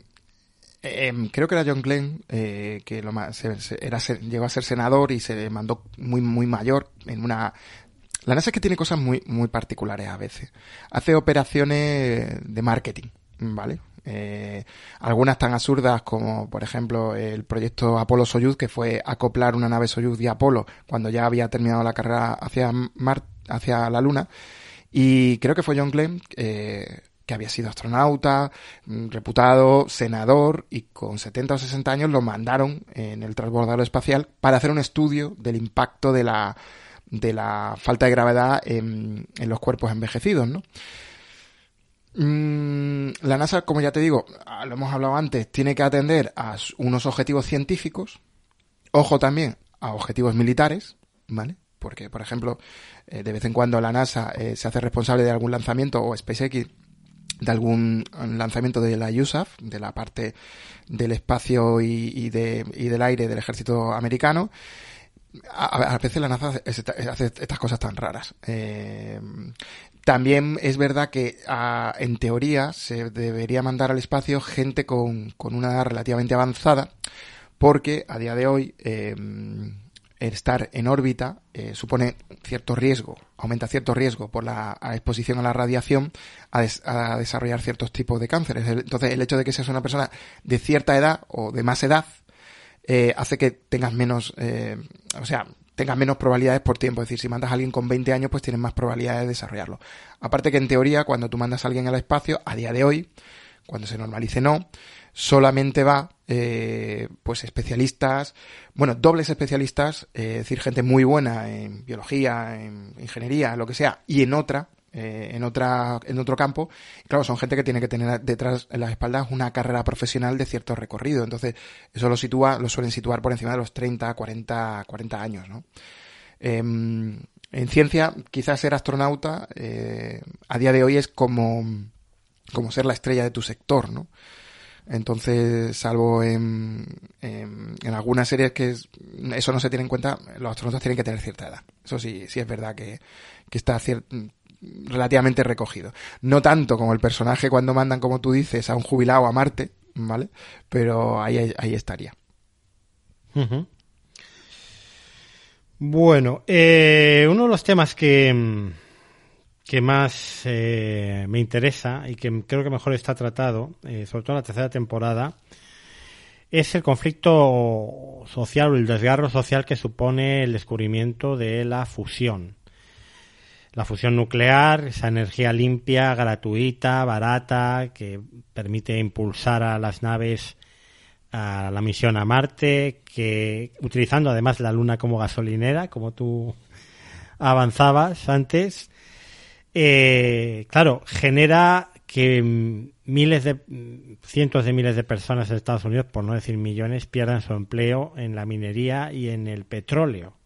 em, creo que era John Glenn, que lo más, era, llegó a ser senador y se mandó muy, muy mayor en una la NASA es que tiene cosas muy, muy particulares a veces. Hace operaciones de marketing, ¿vale? Eh, algunas tan absurdas como, por ejemplo, el proyecto Apolo Soyuz, que fue acoplar una nave Soyuz de Apolo cuando ya había terminado la carrera hacia, Mar hacia la Luna. Y creo que fue John Glenn, eh, que había sido astronauta, mm, reputado, senador, y con 70 o 60 años lo mandaron en el transbordador espacial para hacer un estudio del impacto de la, de la falta de gravedad en, los cuerpos envejecidos, ¿no? Mm, la NASA, como ya te digo, lo hemos hablado antes, tiene que atender a unos objetivos científicos, ojo también a objetivos militares, ¿vale? Porque, por ejemplo, eh, de vez en cuando la NASA eh, se hace responsable de algún lanzamiento o SpaceX de algún lanzamiento de la USAF, de la parte del espacio y, de, y del aire del ejército americano, a, veces la NASA hace, estas cosas tan raras. Eh, también es verdad que en teoría se debería mandar al espacio gente con, una edad relativamente avanzada, porque a día de hoy eh, estar en órbita eh, supone cierto riesgo, aumenta cierto riesgo por la exposición a la radiación a, a, desarrollar ciertos tipos de cánceres. Entonces, el hecho de que seas una persona de cierta edad o de más edad eh, hace que tengas menos, eh, o sea, tengas menos probabilidades por tiempo. Es decir, si mandas a alguien con 20 años, pues tienes más probabilidades de desarrollarlo. Aparte que en teoría, cuando tú mandas a alguien al espacio, a día de hoy, cuando se normalice no, solamente va, eh, pues especialistas, bueno, dobles especialistas, es decir, gente muy buena en biología, en ingeniería, lo que sea, y en otra, eh, en otra en otro campo claro son gente que tiene que tener detrás en las espaldas una carrera profesional de cierto recorrido. Entonces eso lo sitúa lo suelen situar por encima de los 30 40 40 años no em, en ciencia quizás ser astronauta eh, a día de hoy es como como ser la estrella de tu sector no entonces, salvo en, en, algunas series que eso no se tiene en cuenta, los astronautas tienen que tener cierta edad. Eso sí, sí es verdad que, que está relativamente recogido. No tanto como el personaje cuando mandan, como tú dices, a un jubilado a Marte, ¿vale? Pero ahí, ahí estaría. Bueno, eh, uno de los temas que, que más eh, me interesa y que creo que mejor está tratado, eh, sobre todo en la tercera temporada, es el conflicto social o el desgarro social que supone el descubrimiento de la fusión la fusión nuclear, esa energía limpia, gratuita, barata, que permite impulsar a las naves a la misión a Marte, que utilizando además la Luna como gasolinera, como tú avanzabas antes, eh, claro, genera que miles de cientos de miles de personas en Estados Unidos, por no decir millones, pierdan su empleo en la minería y en el petróleo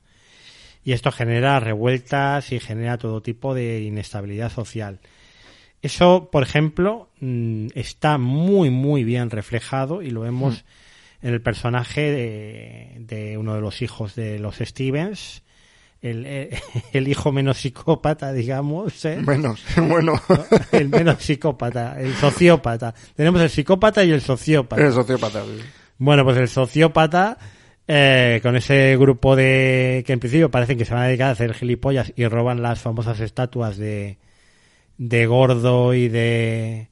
y esto genera revueltas y genera todo tipo de inestabilidad social. Eso, por ejemplo, mm, está muy, muy bien reflejado y lo vemos en el personaje de, uno de los hijos de los Stevens, el, el, hijo menos psicópata, digamos. ¿eh? Menos, bueno. El menos psicópata, el sociópata. Tenemos el psicópata y el sociópata. El sociópata. Bueno, pues el sociópata eh, con ese grupo de que en principio parecen que se van a dedicar a hacer gilipollas y roban las famosas estatuas de de Gordo y de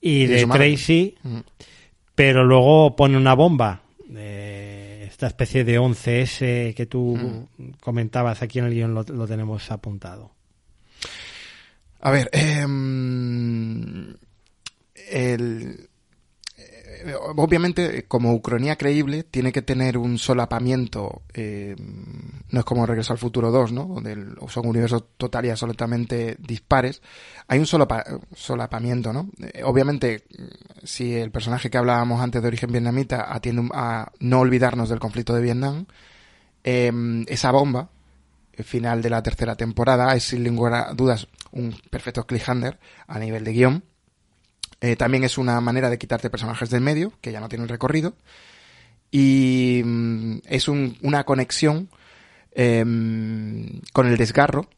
y, de Tracy, mm. pero luego pone una bomba, esta especie de 11S que tú mm. comentabas aquí en el guion lo, tenemos apuntado. A ver, em, el, obviamente, como ucronía creíble, tiene que tener un solapamiento, eh, no es como Regreso al Futuro 2, ¿no? Donde son universos total y absolutamente dispares. Hay un solapamiento, ¿no? Eh, obviamente, si el personaje que hablábamos antes de origen vietnamita atiende a no olvidarnos del conflicto de Vietnam, em, esa bomba, el final de la tercera temporada, es sin ninguna dudas un perfecto cliffhanger a nivel de guion eh, también es una manera de quitarte personajes del medio, que ya no tienen recorrido. Y mm, es una conexión em, con el desgarro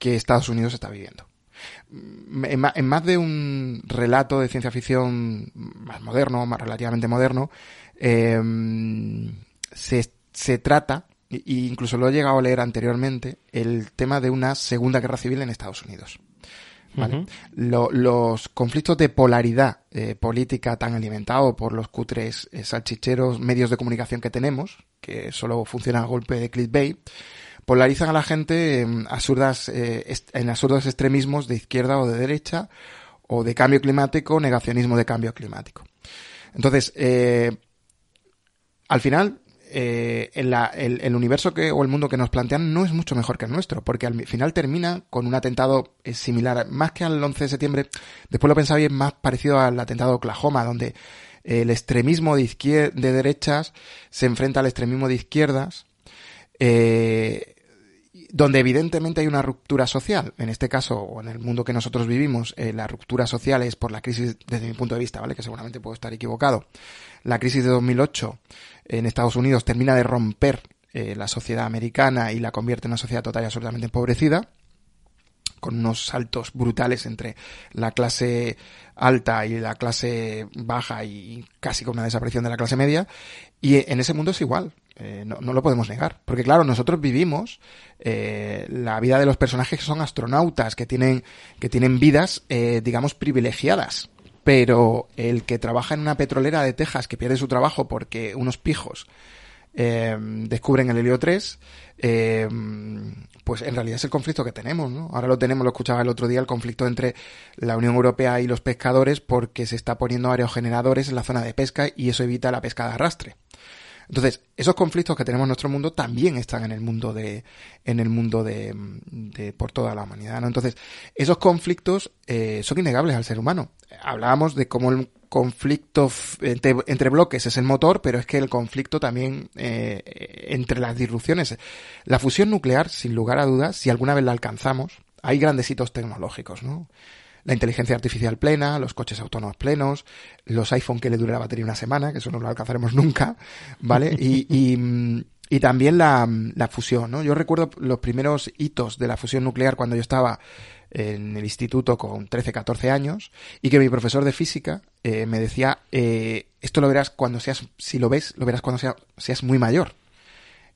que Estados Unidos está viviendo. Mm, en, más de un relato de ciencia ficción más moderno, más relativamente moderno, em, se, trata, e incluso lo he llegado a leer anteriormente, el tema de una segunda guerra civil en Estados Unidos los conflictos de polaridad eh, política tan alimentados por los cutres eh, salchicheros medios de comunicación que tenemos, que solo funcionan a golpe de clickbait, polarizan a la gente en, absurdas, eh, en absurdos extremismos de izquierda o de derecha, o de cambio climático, negacionismo de cambio climático. Entonces, al final, eh, el, universo que, o el mundo que nos plantean no es mucho mejor que el nuestro, porque al final termina con un atentado eh, similar, más que al 11 de septiembre, después lo pensaba bien, más parecido al atentado de Oklahoma, donde el extremismo de, de derechas se enfrenta al extremismo de izquierdas, eh, donde evidentemente hay una ruptura social. En este caso, o en el mundo que nosotros vivimos, la ruptura social es por la crisis, desde mi punto de vista, ¿vale? Que seguramente puedo estar equivocado. La crisis de 2008 en Estados Unidos termina de romper eh, la sociedad americana y la convierte en una sociedad total y absolutamente empobrecida, con unos saltos brutales entre la clase alta y la clase baja y casi con una desaparición de la clase media. Y en ese mundo es igual. Eh, no, lo podemos negar. Porque claro, nosotros vivimos eh, la vida de los personajes que son astronautas, que tienen, que tienen vidas, digamos, privilegiadas pero el que trabaja en una petrolera de Texas que pierde su trabajo porque unos pijos eh, descubren el helio 3, eh, pues en realidad es el conflicto que tenemos, ¿no? Ahora lo tenemos, lo escuchaba el otro día, el conflicto entre la Unión Europea y los pescadores porque se está poniendo aerogeneradores en la zona de pesca y eso evita la pesca de arrastre. Entonces, esos conflictos que tenemos en nuestro mundo también están en el mundo de, en el mundo de, de por toda la humanidad, ¿no? Entonces, esos conflictos eh, son innegables al ser humano. Hablábamos de cómo el conflicto entre, bloques es el motor, pero es que el conflicto también eh, entre las disrupciones. La fusión nuclear, sin lugar a dudas, si alguna vez la alcanzamos, hay grandes hitos tecnológicos, ¿no? La inteligencia artificial plena, los coches autónomos plenos, los iPhone que le dure la batería una semana, que eso no lo alcanzaremos nunca, ¿vale? Y, y, también la, la, fusión, ¿no? Yo recuerdo los primeros hitos de la fusión nuclear cuando yo estaba en el instituto con 13, 14 años y que mi profesor de física eh, me decía, eh, esto lo verás cuando seas, si lo ves, lo verás cuando sea, seas muy mayor.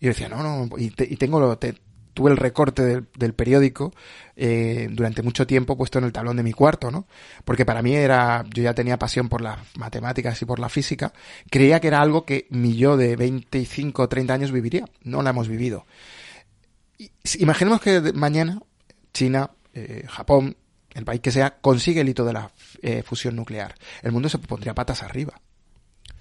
Y yo decía, no, no, y, y tengo, te, tuve el recorte del, periódico eh, durante mucho tiempo puesto en el tablón de mi cuarto, ¿no? Porque para mí era, yo ya tenía pasión por las matemáticas y por la física, creía que era algo que mi yo de 25 o 30 años viviría, no la hemos vivido. imaginemos que mañana China, eh, Japón, el país que sea, consigue el hito de la eh, fusión nuclear. El mundo se pondría patas arriba.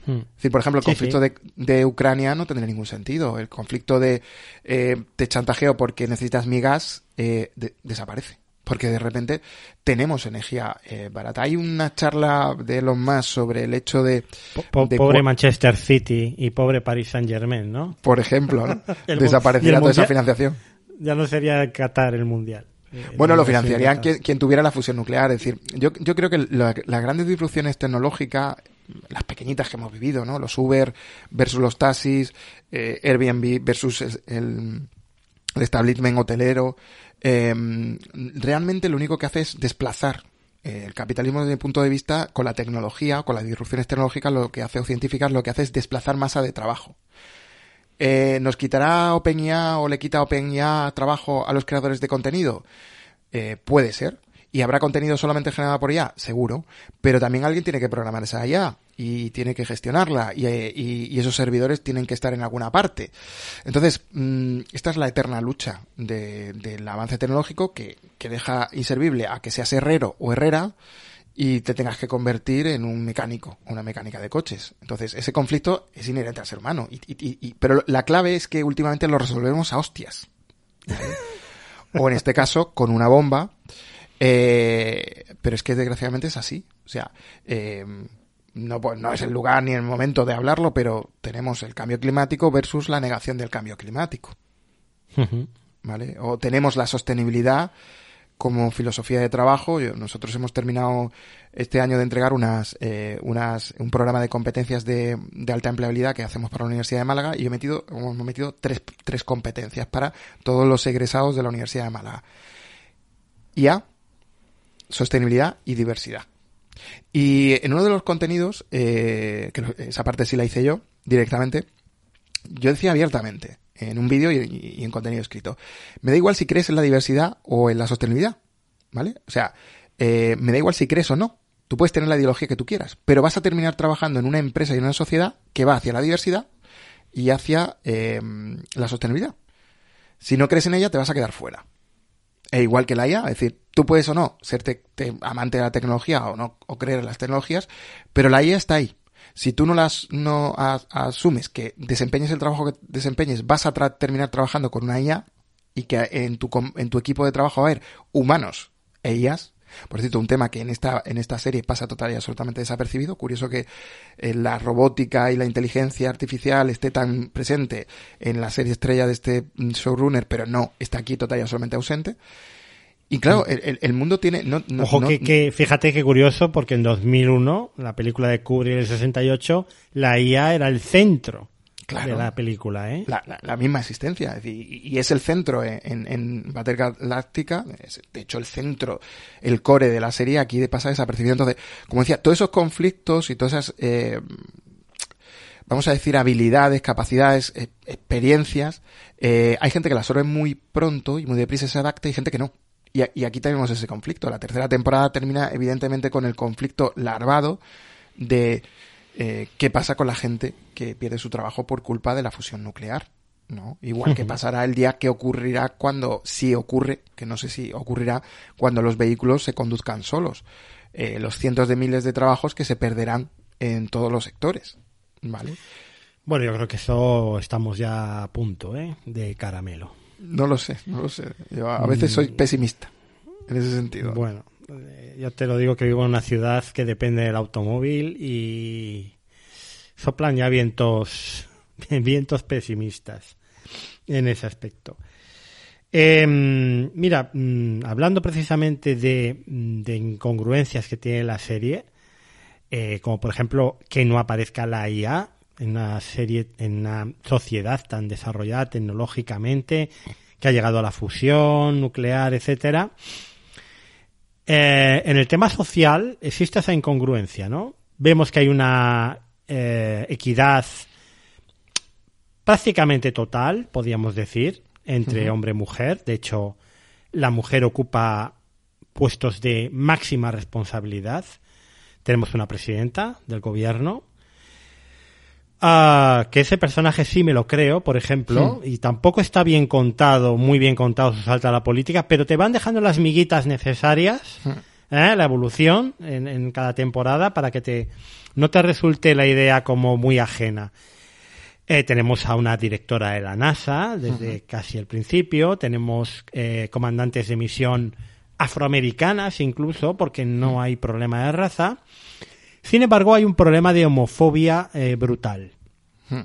Hmm. Es decir, por ejemplo, el conflicto De, Ucrania no tendría ningún sentido. El conflicto de eh, te chantajeo porque necesitas mi gas eh, desaparece. Porque de repente tenemos energía eh, barata. Hay una charla de los más sobre el hecho de... pobre Manchester City y pobre Paris Saint Germain, ¿no? Por ejemplo, ¿no? desaparecería toda esa financiación. Ya no sería Qatar el mundial. Bueno, lo financiarían quien, tuviera la fusión nuclear. Es decir, yo, yo creo que las grandes disrupciones tecnológicas las pequeñitas que hemos vivido, ¿no? Los Uber versus los taxis, eh, Airbnb versus el, establishment hotelero. Em, realmente lo único que hace es desplazar eh, el capitalismo desde mi punto de vista con la tecnología, con las disrupciones tecnológicas, lo que hace o científicas, lo que hace es desplazar masa de trabajo. Eh, ¿Nos quitará OpenIA o le quita OpenIA trabajo a los creadores de contenido? puede ser. ¿Y habrá contenido solamente generado por IA? Seguro. Pero también alguien tiene que programar esa IA y tiene que gestionarla y, esos servidores tienen que estar en alguna parte. Entonces, mm, esta es la eterna lucha del avance tecnológico que, deja inservible a que seas herrero o herrera y te tengas que convertir en un mecánico, una mecánica de coches. Entonces, ese conflicto es inherente al ser humano. Y, pero la clave es que últimamente lo resolvemos a hostias. o en este caso, con una bomba. Eh, pero es que desgraciadamente es así. O sea, eh, no, pues, no es el lugar ni el momento de hablarlo, pero tenemos el cambio climático versus la negación del cambio climático. ¿Vale? O tenemos la sostenibilidad como filosofía de trabajo. nosotros hemos terminado este año de entregar unas, eh, unas, un programa de competencias de, de, alta empleabilidad que hacemos para la Universidad de Málaga y he metido, hemos metido tres, tres competencias para todos los egresados de la Universidad de Málaga. IA, sostenibilidad y diversidad. Y en uno de los contenidos, eh, que esa parte sí la hice yo directamente, yo decía abiertamente, en un vídeo y, en contenido escrito, me da igual si crees en la diversidad o en la sostenibilidad, ¿vale? O sea, eh, me da igual si crees o no. Tú puedes tener la ideología que tú quieras, pero vas a terminar trabajando en una empresa y en una sociedad que va hacia la diversidad y hacia eh, la sostenibilidad. Si no crees en ella, te vas a quedar fuera. E igual que la IA, es decir, tú puedes o no ser amante de la tecnología o no, o creer en las tecnologías, pero la IA está ahí. Si tú no las no asumes que desempeñes el trabajo que desempeñes, vas a terminar trabajando con una IA y que en tu, en tu equipo de trabajo va a haber humanos e IAs. Por cierto, un tema que en esta, en esta serie pasa total y absolutamente desapercibido. Curioso que eh, la robótica y la inteligencia artificial esté tan presente en la serie estrella de este showrunner, pero no, está aquí total y absolutamente ausente. Y claro, el, el mundo tiene... No, Ojo que, fíjate qué curioso, porque en 2001, la película de Kubrick del 68, la IA era el centro de la película, ¿eh? La, la, misma existencia. y, es el centro en, en Battlestar Galáctica, de hecho el centro, el core de la serie aquí de pasa desapercibido. Entonces, como decía, todos esos conflictos y todas esas... Eh, vamos a decir, habilidades, capacidades, eh, experiencias. Eh, hay gente que las absorbe muy pronto y muy deprisa se adapta y gente que no. Y, aquí tenemos ese conflicto. La tercera temporada termina evidentemente con el conflicto larvado de eh, qué pasa con la gente que pierde su trabajo por culpa de la fusión nuclear. ¿no? Igual que pasará el día que ocurrirá cuando, si ocurre, que no sé si ocurrirá, cuando los vehículos se conduzcan solos. Eh, los cientos de miles de trabajos que se perderán en todos los sectores. ¿Vale? Bueno, yo creo que eso estamos ya a punto, ¿eh? De caramelo. No lo sé, no lo sé. Yo a veces soy mm. pesimista en ese sentido. Bueno, yo te lo digo que vivo en una ciudad que depende del automóvil y soplan ya vientos, vientos pesimistas en ese aspecto. Em, mira, mm, hablando precisamente de, de, incongruencias que tiene la serie, eh, como por ejemplo que no aparezca la IA, en una serie, en una sociedad tan desarrollada tecnológicamente, que ha llegado a la fusión nuclear, etcétera. Eh, en el tema social existe esa incongruencia, ¿no? Vemos que hay una eh, equidad prácticamente total, podríamos decir, entre hombre y mujer. De hecho, la mujer ocupa puestos de máxima responsabilidad. Tenemos una presidenta del gobierno, Ah, que ese personaje sí me lo creo, por ejemplo, y tampoco está bien contado, muy bien contado su salto a la política, pero te van dejando las miguitas necesarias, ¿eh? la evolución en, cada temporada para que te no te resulte la idea como muy ajena. Eh, tenemos a una directora de la NASA desde casi el principio, tenemos eh, comandantes de misión afroamericanas incluso, porque no hay problema de raza. Sin embargo, hay un problema de homofobia eh, brutal. Hmm.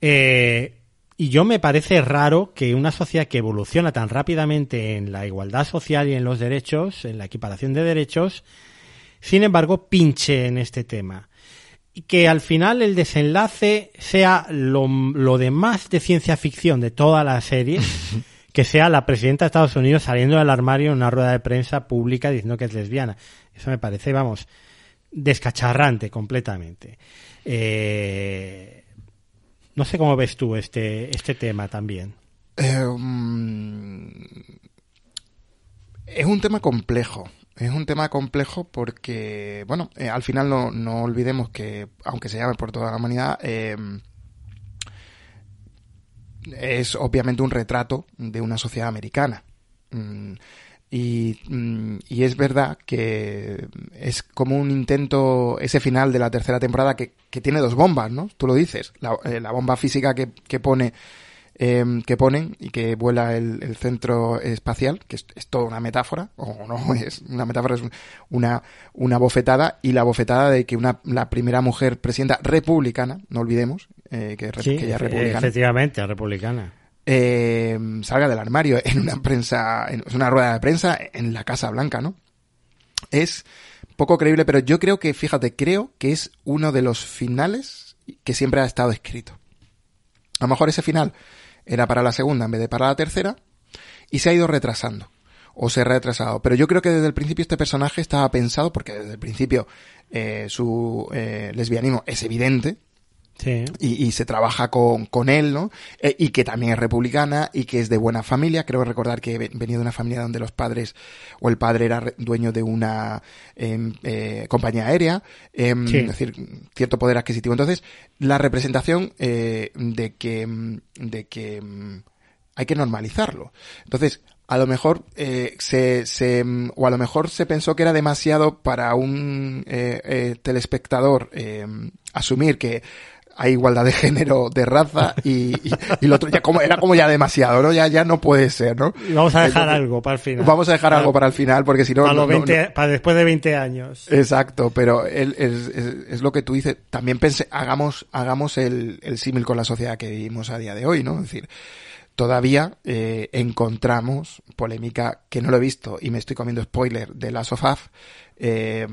Eh, y yo me parece raro que una sociedad que evoluciona tan rápidamente en la igualdad social y en los derechos, en la equiparación de derechos, sin embargo, pinche en este tema. Y que al final el desenlace sea lo, lo de más de ciencia ficción de toda la serie, que sea la presidenta de Estados Unidos saliendo del armario en una rueda de prensa pública diciendo que es lesbiana. Eso me parece, vamos, descacharrante completamente. Eh, no sé cómo ves tú este, este tema también. Eh, mm, es un tema complejo. Es un tema complejo porque, bueno, eh, al final no, no, olvidemos que, aunque se llame por toda la humanidad, es obviamente un retrato de una sociedad americana. Mm, Y, mm, y, es verdad que es como un intento, ese final de la tercera temporada que, que tiene dos bombas, ¿no? Tú lo dices, la, eh, la bomba física que, que pone eh, que ponen y que vuela el, el centro espacial, que es, es, toda una metáfora, o no es una metáfora, es una, una bofetada, y la bofetada de que una, la primera mujer presidenta republicana, no olvidemos, eh, que, sí, que ella es republicana. Efectivamente, republicana. Eh, salga del armario en una prensa, en una rueda de prensa en la Casa Blanca, ¿no? Es poco creíble, pero yo creo que, fíjate, creo que es uno de los finales que siempre ha estado escrito. A lo mejor ese final era para la segunda en vez de para la tercera y se ha ido retrasando o se ha retrasado. Pero yo creo que desde el principio este personaje estaba pensado, porque desde el principio eh, su eh, lesbianismo es evidente, Sí. Y, y, se trabaja con, con él, ¿no? Eh, y que también es republicana y que es de buena familia. Creo recordar que venía de una familia donde los padres o el padre era dueño de una eh, eh, compañía aérea, eh, sí. es decir, cierto poder adquisitivo. Entonces, la representación eh, de que, de que hay que normalizarlo. Entonces, a lo mejor eh, se, se, o a lo mejor se pensó que era demasiado para un eh, eh, telespectador asumir que hay igualdad de género, de raza y, y, y, lo otro ya como era como ya demasiado, ¿no? Ya ya no puede ser, ¿no? Y vamos a dejar Entonces, algo para el final. Vamos a dejar para, algo para el final porque si no, para, no, 20, no, para después de 20 años. Exacto, pero él, es, es, es, lo que tú dices. También pensé, hagamos hagamos el, el símil con la sociedad que vivimos a día de hoy, ¿no? Es decir, todavía eh, encontramos polémica que no lo he visto y me estoy comiendo spoiler de Last of Us. Eh,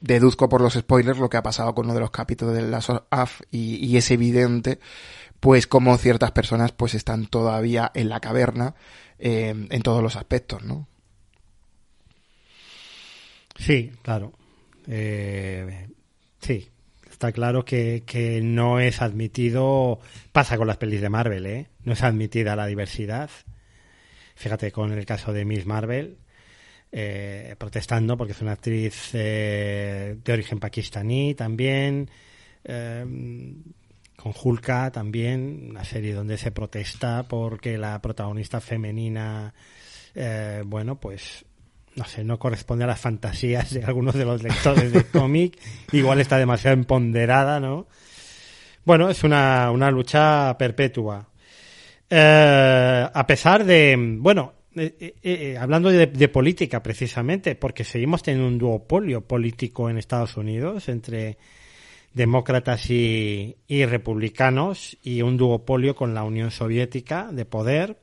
deduzco por los spoilers lo que ha pasado con uno de los capítulos de Last of Us y, es evidente pues como ciertas personas pues están todavía en la caverna eh, en todos los aspectos, ¿no? Sí, claro. Sí, está claro que, que, no es admitido, pasa con las pelis de Marvel, ¿eh? No es admitida la diversidad. Fíjate con el caso de Miss Marvel, eh, protestando porque es una actriz eh, de origen pakistaní también, eh, con Hulka también, una serie donde se protesta porque la protagonista femenina, eh, bueno, pues no sé, no corresponde a las fantasías de algunos de los lectores de cómic, igual está demasiado empoderada, ¿no? Bueno, es una, una lucha perpetua. Eh, a pesar de, bueno, eh, eh, eh, hablando de, de, política precisamente, porque seguimos teniendo un duopolio político en Estados Unidos entre demócratas y, y republicanos y un duopolio con la Unión Soviética de poder.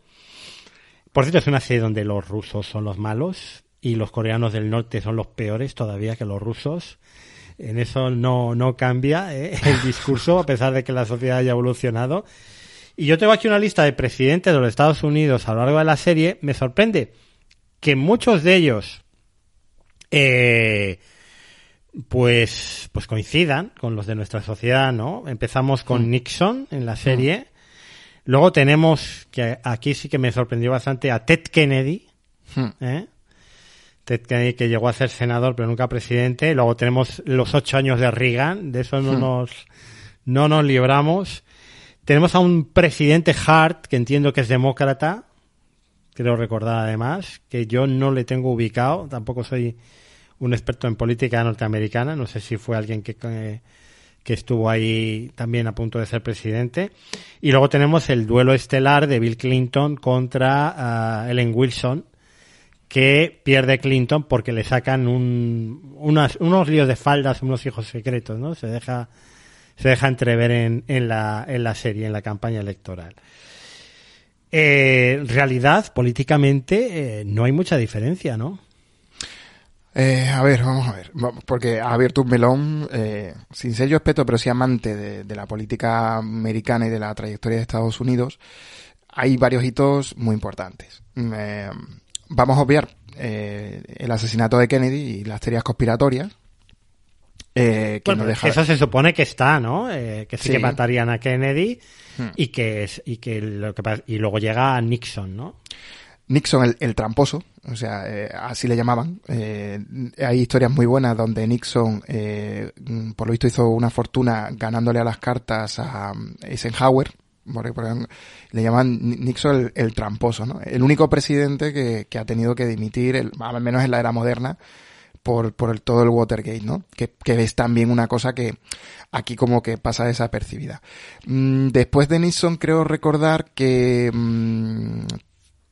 Por cierto, es una serie donde los rusos son los malos y los coreanos del norte son los peores todavía que los rusos. En eso no, no cambia ¿eh? el discurso, a pesar de que la sociedad haya evolucionado. Y yo tengo aquí una lista de presidentes de los Estados Unidos a lo largo de la serie. Me sorprende que muchos de ellos, eh, pues, pues coincidan con los de nuestra sociedad, ¿no? Empezamos con mm. Nixon en la serie. Mm. Luego tenemos, que aquí sí que me sorprendió bastante, a Ted Kennedy, mm. ¿eh? Ted Kennedy que llegó a ser senador pero nunca presidente. Luego tenemos los ocho años de Reagan, de eso no nos, no nos libramos. Tenemos a un presidente Hart, que entiendo que es demócrata, creo recordar además, que yo no le tengo ubicado, tampoco soy un experto en política norteamericana, no sé si fue alguien que, que, que estuvo ahí también a punto de ser presidente. Y luego tenemos el duelo estelar de Bill Clinton contra uh, Ellen Wilson, que pierde Clinton porque le sacan un, unas, unos líos de faldas, unos hijos secretos, ¿no? Se deja, se deja entrever en, en, la, en la serie, en la campaña electoral. Eh, en realidad, políticamente, eh, no hay mucha diferencia, ¿no? Eh, a ver, vamos a ver, porque ha abierto un melón, eh, sin ser yo experto, pero sí amante de, la política americana y de la trayectoria de Estados Unidos, hay varios hitos muy importantes. Eh, vamos a obviar eh, el asesinato de Kennedy y las teorías conspiratorias. Eh, que bueno, no deja... Eso se supone que está, ¿no? Eh, que sí, sí, que matarían a Kennedy hmm. y que es, y que lo que y luego llega a Nixon, ¿no? Nixon el, el tramposo, o sea, eh, así le llamaban. Eh, hay historias muy buenas donde Nixon, eh, por lo visto, hizo una fortuna ganándole a las cartas a Eisenhower, le llaman Nixon el, tramposo, ¿no? El único presidente que, que ha tenido que dimitir, el, al menos en la era moderna, por, por el, todo el Watergate, ¿no? Que, que es también una cosa que aquí como que pasa desapercibida. Mm, después de Nixon creo recordar que, mm,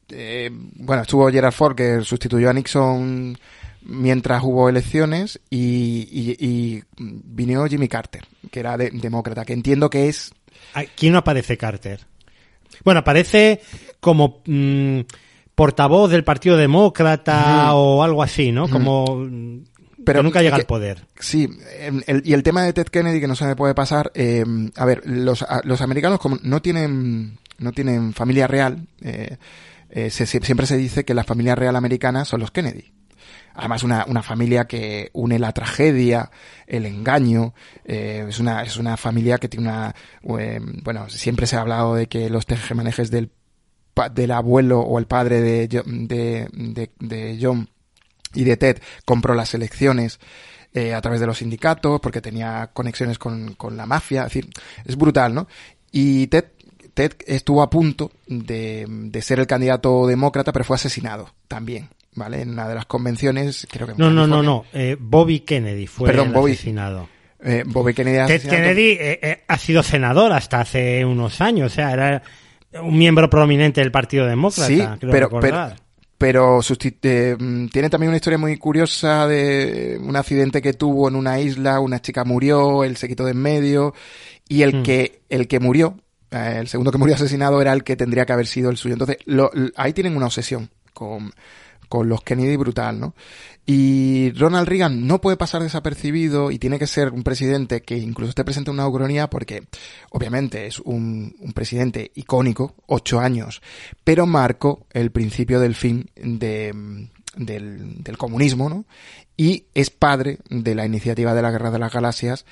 eh, bueno, estuvo Gerald Ford que sustituyó a Nixon mientras hubo elecciones y, y vino Jimmy Carter, que era demócrata, que entiendo que es... Aquí no aparece Carter. Bueno, aparece como... Mm, portavoz del Partido Demócrata o algo así, ¿no? Como pero nunca llega al poder. Sí, y el tema de Ted Kennedy que no se me puede pasar, eh, a ver, los, los americanos como no tienen no tienen familia real, eh, eh, siempre se dice que la familia real americana son los Kennedy. Además, una, una familia que une la tragedia, el engaño. es, una, es una familia que tiene una. bueno, siempre se ha hablado de que los tejemanejes del del abuelo o el padre de, de, de, John y de Ted compró las elecciones eh, a través de los sindicatos porque tenía conexiones con, con la mafia. Es decir, es brutal, ¿no? Y Ted Ted estuvo a punto de, de, ser el candidato demócrata, pero fue asesinado también, ¿vale? En una de las convenciones, creo que... No, no, no, no, eh, Bobby Kennedy fue Perdón, el asesinado. Eh, Bobby Kennedy Kennedy eh, eh, ha sido senador hasta hace unos años, o sea, era un miembro prominente del Partido Demócrata. Sí, pero, pero, pero eh, tiene también una historia muy curiosa de un accidente que tuvo en una isla, una chica murió, él se quitó de en medio y el mm. que el que murió, eh, el segundo que murió asesinado era el que tendría que haber sido el suyo. Entonces, lo, ahí tienen una obsesión con con los Kennedy brutal, ¿no? Y Ronald Reagan no puede pasar desapercibido y tiene que ser un presidente que incluso esté presente en una ucronía porque obviamente es un, presidente icónico, ocho años, pero marcó el principio del fin de, del, del comunismo, ¿no? Y es padre de la iniciativa de la Guerra de las Galaxias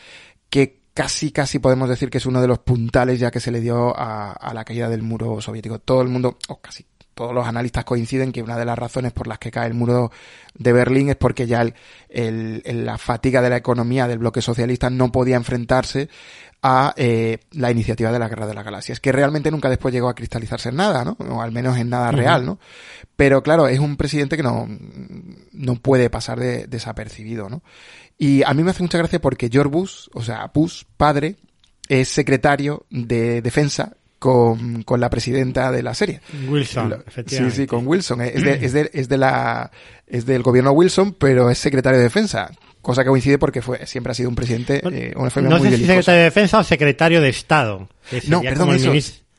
que casi, casi podemos decir que es uno de los puntales ya que se le dio a, a la caída del muro soviético. Todo el mundo, o casi todos los analistas coinciden que una de las razones por las que cae el muro de Berlín es porque ya el, la fatiga de la economía del bloque socialista no podía enfrentarse a eh, la iniciativa de la Guerra de las Galaxias, que realmente nunca después llegó a cristalizarse en nada, ¿no? O al menos en nada real, ¿no? Pero claro, es un presidente que no, no puede pasar de, desapercibido, ¿no? Y a mí me hace mucha gracia porque George Bush, o sea, Bush, padre, es secretario de defensa con, con la presidenta de la serie. Wilson, efectivamente. Sí, sí, con Wilson. Es, de, es, de, es, de la, es del gobierno Wilson, pero es secretario de defensa. Cosa que coincide porque fue, siempre ha sido un presidente, eh, una no sé si secretario de defensa o secretario de Estado. no, perdón, eso.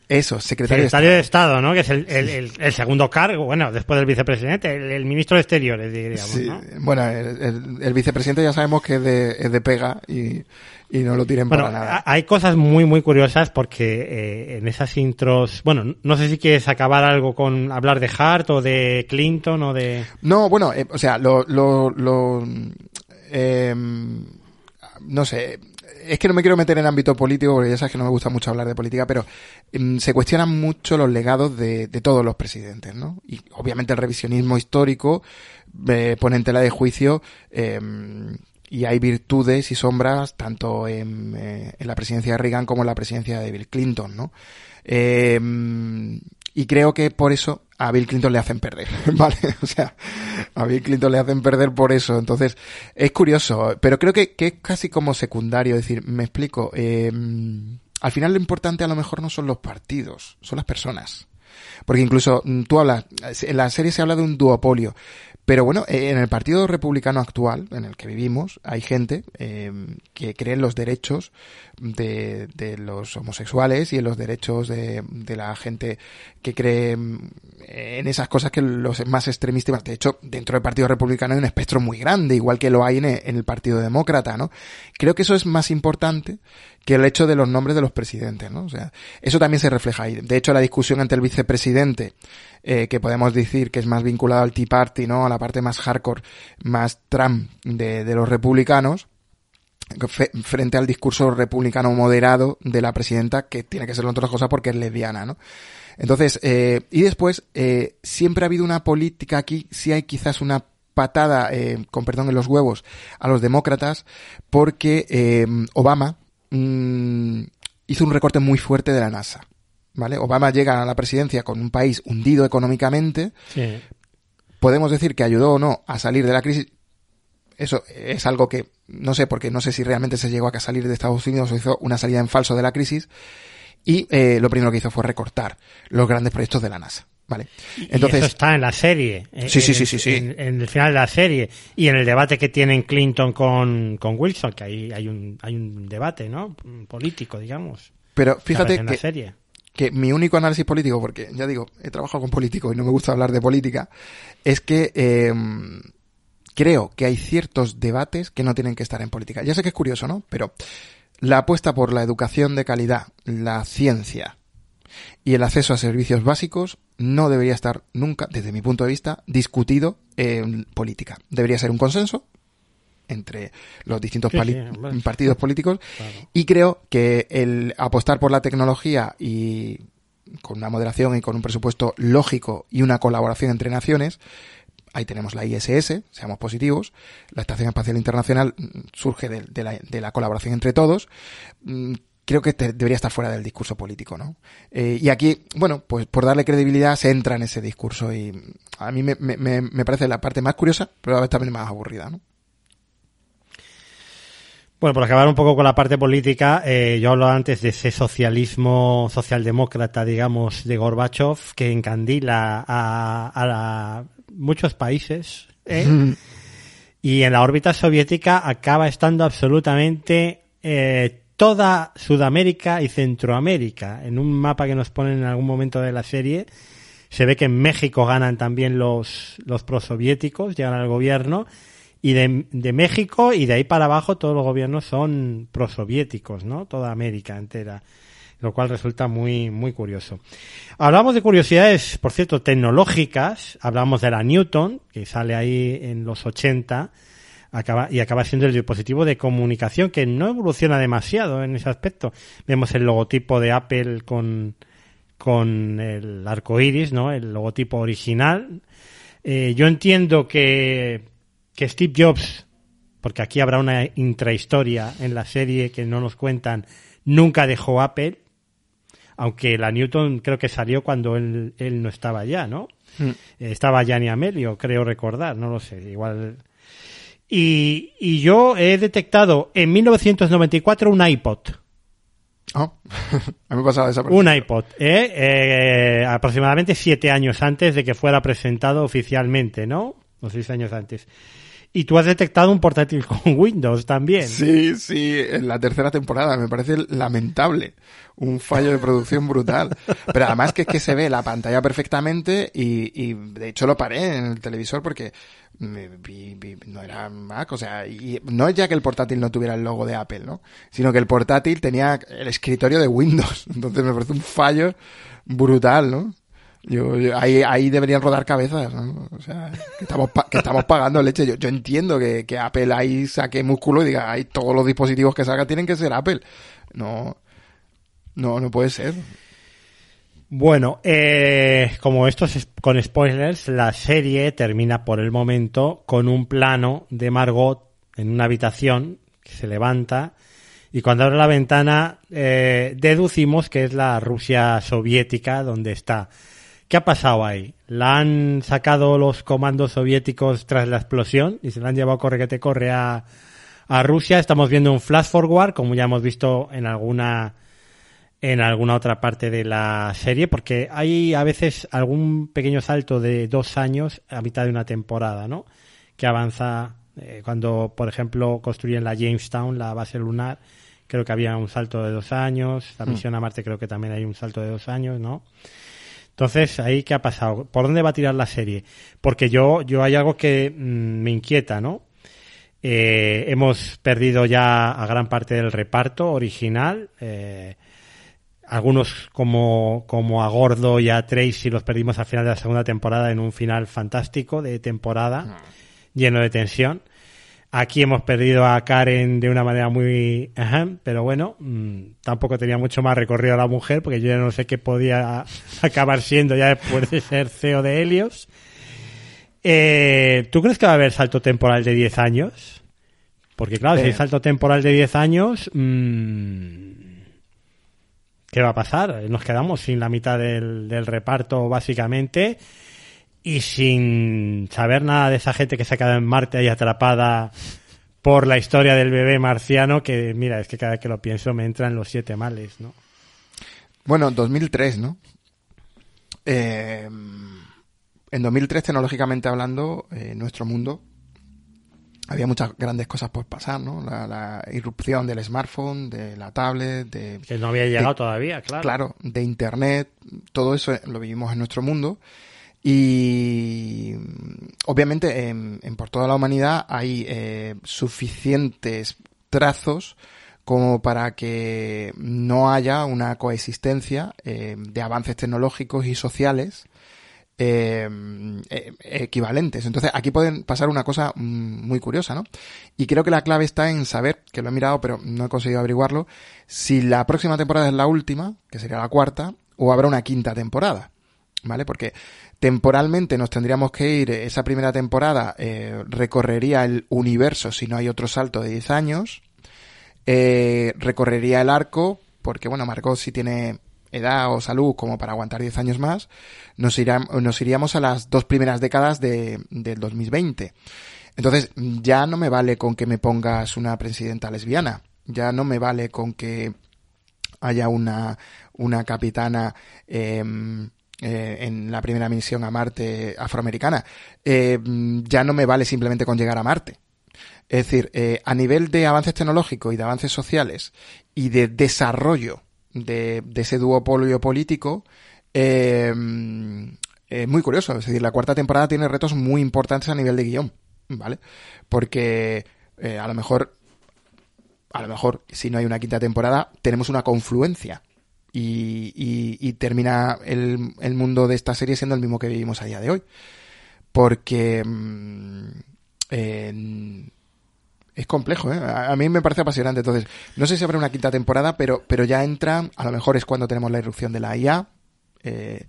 Eso, secretario, secretario de, Estado. de, Estado. ¿no? Que es el, el, el, segundo cargo, bueno, después del vicepresidente, el, ministro de Exteriores, diríamos, sí, Bueno, el, vicepresidente ya sabemos que es de, es de pega y, y no lo tiren para nada. Hay cosas muy, muy curiosas porque eh, en esas intros, bueno, no sé si quieres acabar algo con hablar de Hart o de Clinton o de... No, bueno, eh, o sea, lo, lo, lo eh, no sé, es que no me quiero meter en ámbito político porque ya sabes que no me gusta mucho hablar de política, pero mm, se cuestionan mucho los legados de, de, todos los presidentes, ¿no? Y obviamente el revisionismo histórico eh, pone en tela de juicio eh, y hay virtudes y sombras tanto en, eh, en, la presidencia de Reagan como en la presidencia de Bill Clinton, ¿no? Eh, y creo que por eso a Bill Clinton le hacen perder, ¿vale? O sea, a Bill Clinton le hacen perder por eso. Entonces, es curioso, pero creo que, que es casi como secundario. Decir, me explico. Eh, al final lo importante a lo mejor no son los partidos, son las personas. Porque incluso mm, tú hablas, en la serie se habla de un duopolio, pero bueno, eh, en el Partido Republicano actual, en el que vivimos, hay gente eh, que cree en los derechos de, de, los homosexuales y en los derechos de, de, la gente que cree mm, en esas cosas que los más extremistas. De hecho, dentro del Partido Republicano hay un espectro muy grande, igual que lo hay en el Partido Demócrata, ¿no? Creo que eso es más importante que el hecho de los nombres de los presidentes, ¿no? O sea, eso también se refleja ahí. De hecho, la discusión entre el vicepresidente, eh, que podemos decir que es más vinculado al Tea Party, ¿no? A la parte más hardcore, más Trump de, de los republicanos, frente al discurso republicano moderado de la presidenta, que tiene que ser otra cosa porque es lesbiana, ¿no? Entonces, eh, y después, eh, siempre ha habido una política aquí, si hay quizás una patada, eh, con perdón, en los huevos a los demócratas, porque eh, Obama, Mm, hizo un recorte muy fuerte de la NASA. ¿vale? Obama llega a la presidencia con un país hundido económicamente. Podemos decir que ayudó o no a salir de la crisis. Eso es algo que no sé, porque no sé si realmente se llegó a salir de Estados Unidos o hizo una salida en falso de la crisis. Y eh, lo primero que hizo fue recortar los grandes proyectos de la NASA. Vale. Entonces, eso está en la serie. Sí, sí, sí, sí, En, el final de la serie. Y en el debate que tienen Clinton con, con Wilson, que ahí hay un, hay un debate, ¿no? Político, digamos. Pero fíjate que, que mi único análisis político, porque ya digo, he trabajado con políticos y no me gusta hablar de política, es que eh, creo que hay ciertos debates que no tienen que estar en política. Ya sé que es curioso, ¿no? Pero la apuesta por la educación de calidad, la ciencia y el acceso a servicios básicos no debería estar nunca, desde mi punto de vista, discutido en política. Debería ser un consenso entre los distintos partidos políticos y creo que el apostar por la tecnología y con una moderación y con un presupuesto lógico y una colaboración entre naciones Ahí tenemos la ISS, seamos positivos. La Estación Espacial Internacional mm, surge de, la, colaboración entre todos mm, creo que debería estar fuera del discurso político, ¿no? Eh, y aquí, bueno, pues por darle credibilidad se entra en ese discurso y a mí me, parece la parte más curiosa, pero a veces también más aburrida, ¿no? Bueno, por acabar un poco con la parte política, eh, yo hablaba antes de ese socialismo socialdemócrata, digamos, de Gorbachev, que encandila a, a, muchos países. ¿eh? y en la órbita soviética acaba estando absolutamente eh, toda Sudamérica y Centroamérica. En un mapa que nos ponen en algún momento de la serie, se ve que en México ganan también los, los prosoviéticos, llegan al gobierno, y de, de, México y de ahí para abajo todos los gobiernos son prosoviéticos, ¿no? Toda América entera lo cual resulta muy, muy curioso. Hablamos de curiosidades, por cierto, tecnológicas, hablamos de la Newton, que sale ahí en los 80, acaba, y acaba siendo el dispositivo de comunicación que no evoluciona demasiado en ese aspecto. Vemos el logotipo de Apple con, con el arco iris, ¿no? El logotipo original. Eh, yo entiendo que, que Steve Jobs, porque aquí habrá una intrahistoria en la serie que no nos cuentan, nunca dejó Apple aunque la Newton creo que salió cuando él, él no estaba ya, ¿no? Mm. Estaba Gianni Amelio, creo recordar, no lo sé, igual. Y, y yo he detectado en 1994 un iPod. Oh, a mí me pasaba esa Un iPod, ¿eh? ¿eh? aproximadamente siete años antes de que fuera presentado oficialmente, ¿no? O seis años antes. Y tú has detectado un portátil con Windows también. Sí, sí, en la tercera temporada. Me parece lamentable. Un fallo de producción brutal. Pero además que es que se ve la pantalla perfectamente y, de hecho lo paré en el televisor porque no era Mac, o sea, y no es ya que el portátil no tuviera el logo de Apple, ¿no? Sino que el portátil tenía el escritorio de Windows. Entonces me parece un fallo brutal, ¿no? Yo, ahí, ahí deberían rodar cabezas, ¿no? O sea, que estamos, que estamos pagando leche. Yo, yo entiendo que, que, Apple ahí saque músculo y diga, hay todos los dispositivos que salga tienen que ser Apple. No, no, no puede ser. Bueno, eh, como esto es con spoilers, la serie termina por el momento con un plano de Margot en una habitación que se levanta y cuando abre la ventana eh, deducimos que es la Rusia soviética donde está. ¿Qué ha pasado ahí? ¿La han sacado los comandos soviéticos tras la explosión y se la han llevado corre que te corre a, a Rusia? Estamos viendo un flash forward, como ya hemos visto en alguna en alguna otra parte de la serie, porque hay a veces algún pequeño salto de dos años a mitad de una temporada, ¿no? Que avanza eh, cuando, por ejemplo, construyen la Jamestown, la base lunar, creo que había un salto de dos años, la hmm. misión a Marte creo que también hay un salto de dos años, ¿no? Entonces, ahí qué ha pasado? ¿Por dónde va a tirar la serie? Porque yo, yo hay algo que mm, me inquieta, ¿no? Eh, hemos perdido ya a gran parte del reparto original. Eh, algunos como, como a Gordo y a Tracy los perdimos al final de la segunda temporada en un final fantástico de temporada, ah. lleno de tensión. Aquí hemos perdido a Karen de una manera muy... pero bueno, mm, tampoco tenía mucho más recorrido a la mujer, porque yo ya no sé qué podía acabar siendo ya después de ser CEO de Helios. Eh, ¿Tú crees que va a haber salto temporal de 10 años? Porque claro, si hay salto temporal de 10 años... Mmm, ¿qué va a pasar? Nos quedamos sin la mitad del, del reparto, básicamente, y sin saber nada de esa gente que se ha quedado en Marte ahí atrapada por la historia del bebé marciano, que mira, es que cada vez que lo pienso me entran los siete males, ¿no? Bueno, 2003, ¿no? Eh, en 2003, tecnológicamente hablando, eh, nuestro mundo había muchas grandes cosas por pasar, ¿no? La, irrupción del smartphone, de la tablet, de... Que no había llegado todavía, claro. Claro, de Internet, todo eso lo vivimos en nuestro mundo. Y obviamente en, por toda la humanidad hay eh, suficientes trazos como para que no haya una coexistencia eh, de avances tecnológicos y sociales eh, equivalentes. Entonces, aquí pueden pasar una cosa mm, muy curiosa, ¿no? Y creo que la clave está en saber, que lo he mirado, pero no he conseguido averiguarlo, si la próxima temporada es la última, que sería la cuarta, o habrá una quinta temporada. ¿Vale? Porque temporalmente nos tendríamos que ir, esa primera temporada recorrería el universo si no hay otro salto de 10 años, eh, recorrería el arco, porque bueno, Margot si tiene edad o salud como para aguantar 10 años más, nos, nos iríamos a las dos primeras décadas de, del 2020. Entonces, ya no me vale con que me pongas una presidenta lesbiana, ya no me vale con que haya una, una capitana em, eh, en la primera misión a Marte afroamericana. Eh, ya no me vale simplemente con llegar a Marte. Es decir, eh, a nivel de avances tecnológicos y de avances sociales y de desarrollo de, ese duopolio político, es muy curioso. Es decir, la cuarta temporada tiene retos muy importantes a nivel de guion, ¿vale? Porque a lo mejor, a lo mejor, si no hay una quinta temporada, tenemos una confluencia. Y, y, termina el, el, mundo de esta serie siendo el mismo que vivimos a día de hoy. Porque mm, es complejo, ¿eh? A mí me parece apasionante. Entonces, no sé si habrá una quinta temporada, pero, pero ya entra, a lo mejor es cuando tenemos la irrupción de la IA. Eh,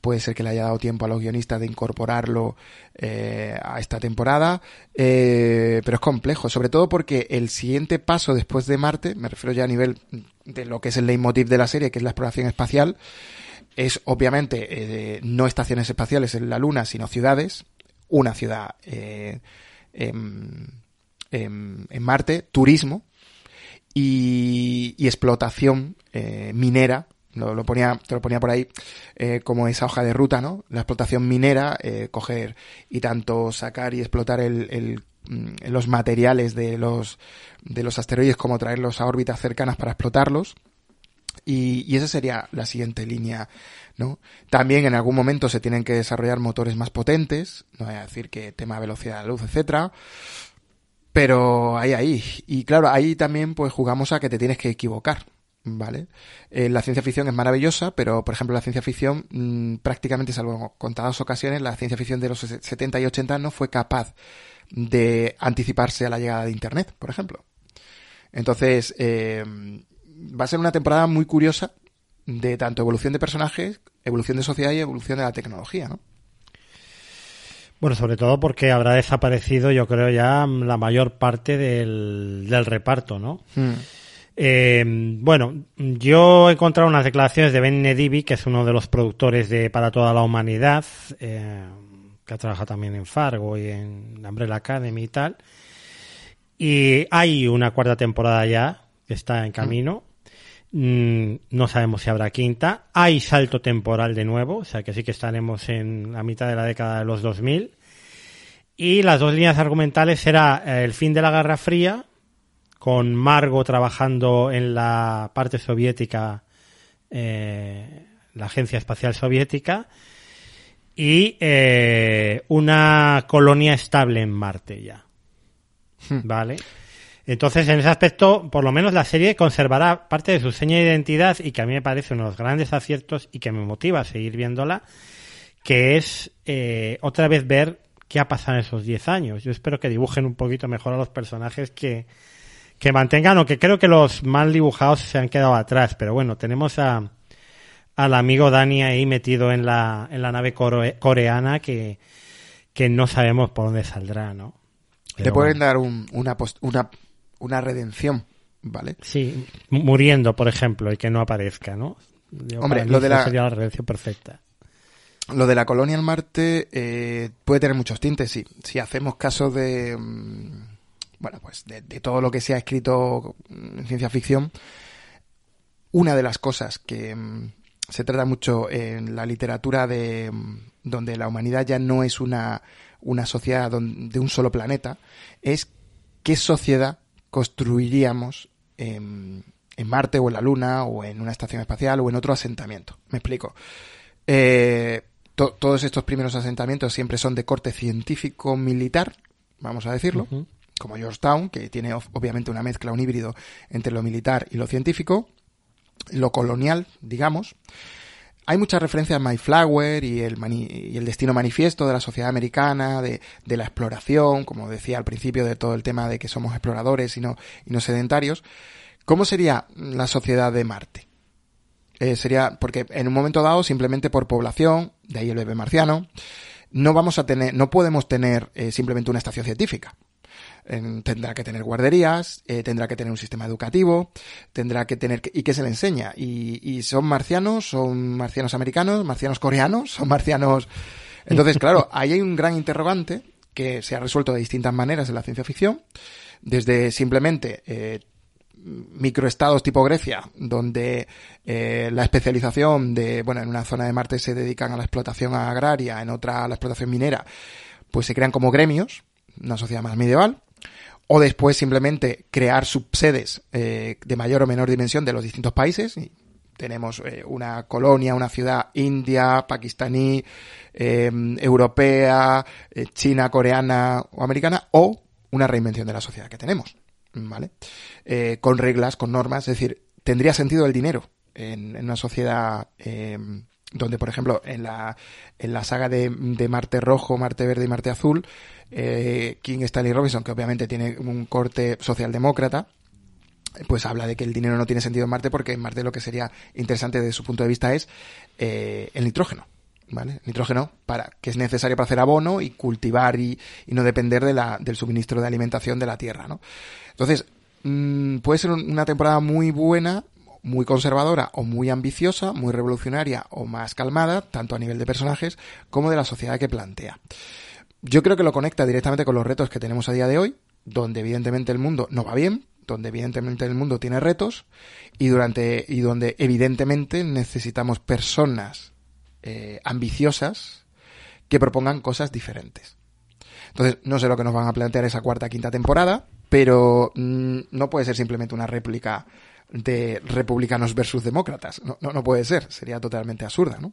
puede ser que le haya dado tiempo a los guionistas de incorporarlo eh, a esta temporada, eh, pero es complejo, sobre todo porque el siguiente paso después de Marte, me refiero ya a nivel de lo que es el leitmotiv de la serie, que es la exploración espacial, es obviamente eh, no estaciones espaciales en la Luna, sino ciudades, una ciudad eh, em, en, Marte, turismo y, explotación eh, minera. Lo, ponía, te lo ponía por ahí eh, como esa hoja de ruta, ¿no? La explotación minera, eh, coger y tanto sacar y explotar el, los materiales de los, de los asteroides como traerlos a órbitas cercanas para explotarlos. Y, esa sería la siguiente línea, ¿no? También en algún momento se tienen que desarrollar motores más potentes, no voy a decir que tema velocidad de la luz, etcétera. Pero ahí, ahí. Y claro, ahí también pues jugamos a que te tienes que equivocar. ¿Vale? Eh, la ciencia ficción es maravillosa, pero por ejemplo la ciencia ficción mm, prácticamente, salvo contadas ocasiones, la ciencia ficción de los 70 y 80 no fue capaz de anticiparse a la llegada de Internet, por ejemplo. Entonces, eh, va a ser una temporada muy curiosa de tanto evolución de personajes, evolución de sociedad y evolución de la tecnología, ¿no? Bueno, sobre todo porque habrá desaparecido, yo creo, ya la mayor parte del, del reparto, ¿no? Hmm. Eh, bueno, yo he encontrado unas declaraciones de Ben que es uno de los productores de Para toda la humanidad, eh, que ha trabajado también en Fargo y en Umbrella Academy y tal. Y hay una cuarta temporada ya que está en camino. Mm, no sabemos si habrá quinta. Hay salto temporal de nuevo, o sea que sí que estaremos en la mitad de la década de los 2000. Y las dos líneas argumentales será eh, el fin de la Guerra Fría, con Margo trabajando en la parte soviética, eh, la Agencia Espacial Soviética, y eh, una colonia estable en Marte ya. Hmm. ¿Vale? Entonces, en ese aspecto, por lo menos la serie conservará parte de su seña de identidad y que a mí me parece uno de los grandes aciertos y que me motiva a seguir viéndola, que es eh, otra vez ver qué ha pasado en esos 10 años. Yo espero que dibujen un poquito mejor a los personajes que, que mantengan, o que creo que los mal dibujados se han quedado atrás, pero bueno, tenemos a, al amigo Dani ahí metido en la, en la nave coreana que, que no sabemos por dónde saldrá, ¿no? Te pueden dar un, una, una una redención ¿vale? Sí, muriendo, por ejemplo, y que no aparezca, ¿no? Hombre, lo de la... sería la relación perfecta. Lo de la colonia en Marte eh, puede tener muchos tintes, sí. Si hacemos caso de... Mm, bueno, pues de, todo lo que se ha escrito en ciencia ficción, una de las cosas que mm, se trata mucho en la literatura de mm, donde la humanidad ya no es una, una sociedad de un solo planeta, es qué sociedad construiríamos en, en, Marte o en la Luna o en una estación espacial o en otro asentamiento. Me explico. Eh, todos estos primeros asentamientos siempre son de corte científico-militar, vamos a decirlo, como Georgetown, que tiene obviamente una mezcla, un híbrido entre lo militar y lo científico, lo colonial, digamos. Hay muchas referencias a Mayflower y el, y el destino manifiesto de la sociedad americana, de, de, la exploración, como decía al principio, de todo el tema de que somos exploradores y no, y no sedentarios. ¿Cómo sería la sociedad de Marte? Eh, sería, porque en un momento dado, simplemente por población, de ahí el bebé marciano, no vamos a tener, no podemos tener eh, simplemente una estación científica. Tendrá que tener guarderías, eh, tendrá que tener un sistema educativo, tendrá que tener, ¿y qué se le enseña? Y, y son marcianos, son marcianos americanos, marcianos coreanos, son marcianos... Entonces, claro, ahí hay un gran interrogante que se ha resuelto de distintas maneras en la ciencia ficción, desde simplemente eh, microestados tipo Grecia, donde eh, la especialización de, bueno, en una zona de Marte se dedican a la explotación agraria, en otra a la explotación minera, pues se crean como gremios, una sociedad más medieval, o después simplemente crear subsedes eh, de mayor o menor dimensión de los distintos países. Y tenemos eh, una colonia, una ciudad india, pakistaní, europea, china, coreana o americana, o una reinvención de la sociedad que tenemos. ¿vale? Eh, con reglas, con normas, es decir, tendría sentido el dinero en, una sociedad eh, donde, por ejemplo, en la, en la saga de, Marte Rojo, Marte Verde y Marte Azul, eh, King Stanley Robinson, que obviamente tiene un corte socialdemócrata, pues habla de que el dinero no tiene sentido en Marte porque en Marte lo que sería interesante desde su punto de vista es el nitrógeno. ¿Vale? Nitrógeno para, que es necesario para hacer abono y cultivar y, y no depender de la, del suministro de alimentación de la Tierra, ¿no? Entonces, mm, puede ser una temporada muy buena, muy conservadora o muy ambiciosa, muy revolucionaria o más calmada, tanto a nivel de personajes como de la sociedad que plantea. Yo creo que lo conecta directamente con los retos que tenemos a día de hoy, donde evidentemente el mundo no va bien, donde evidentemente el mundo tiene retos y durante y donde evidentemente necesitamos personas eh, ambiciosas que propongan cosas diferentes. Entonces, no sé lo que nos van a plantear esa cuarta quinta temporada, pero mm, no puede ser simplemente una réplica de republicanos versus demócratas. No, no, puede ser, sería totalmente absurda, ¿no?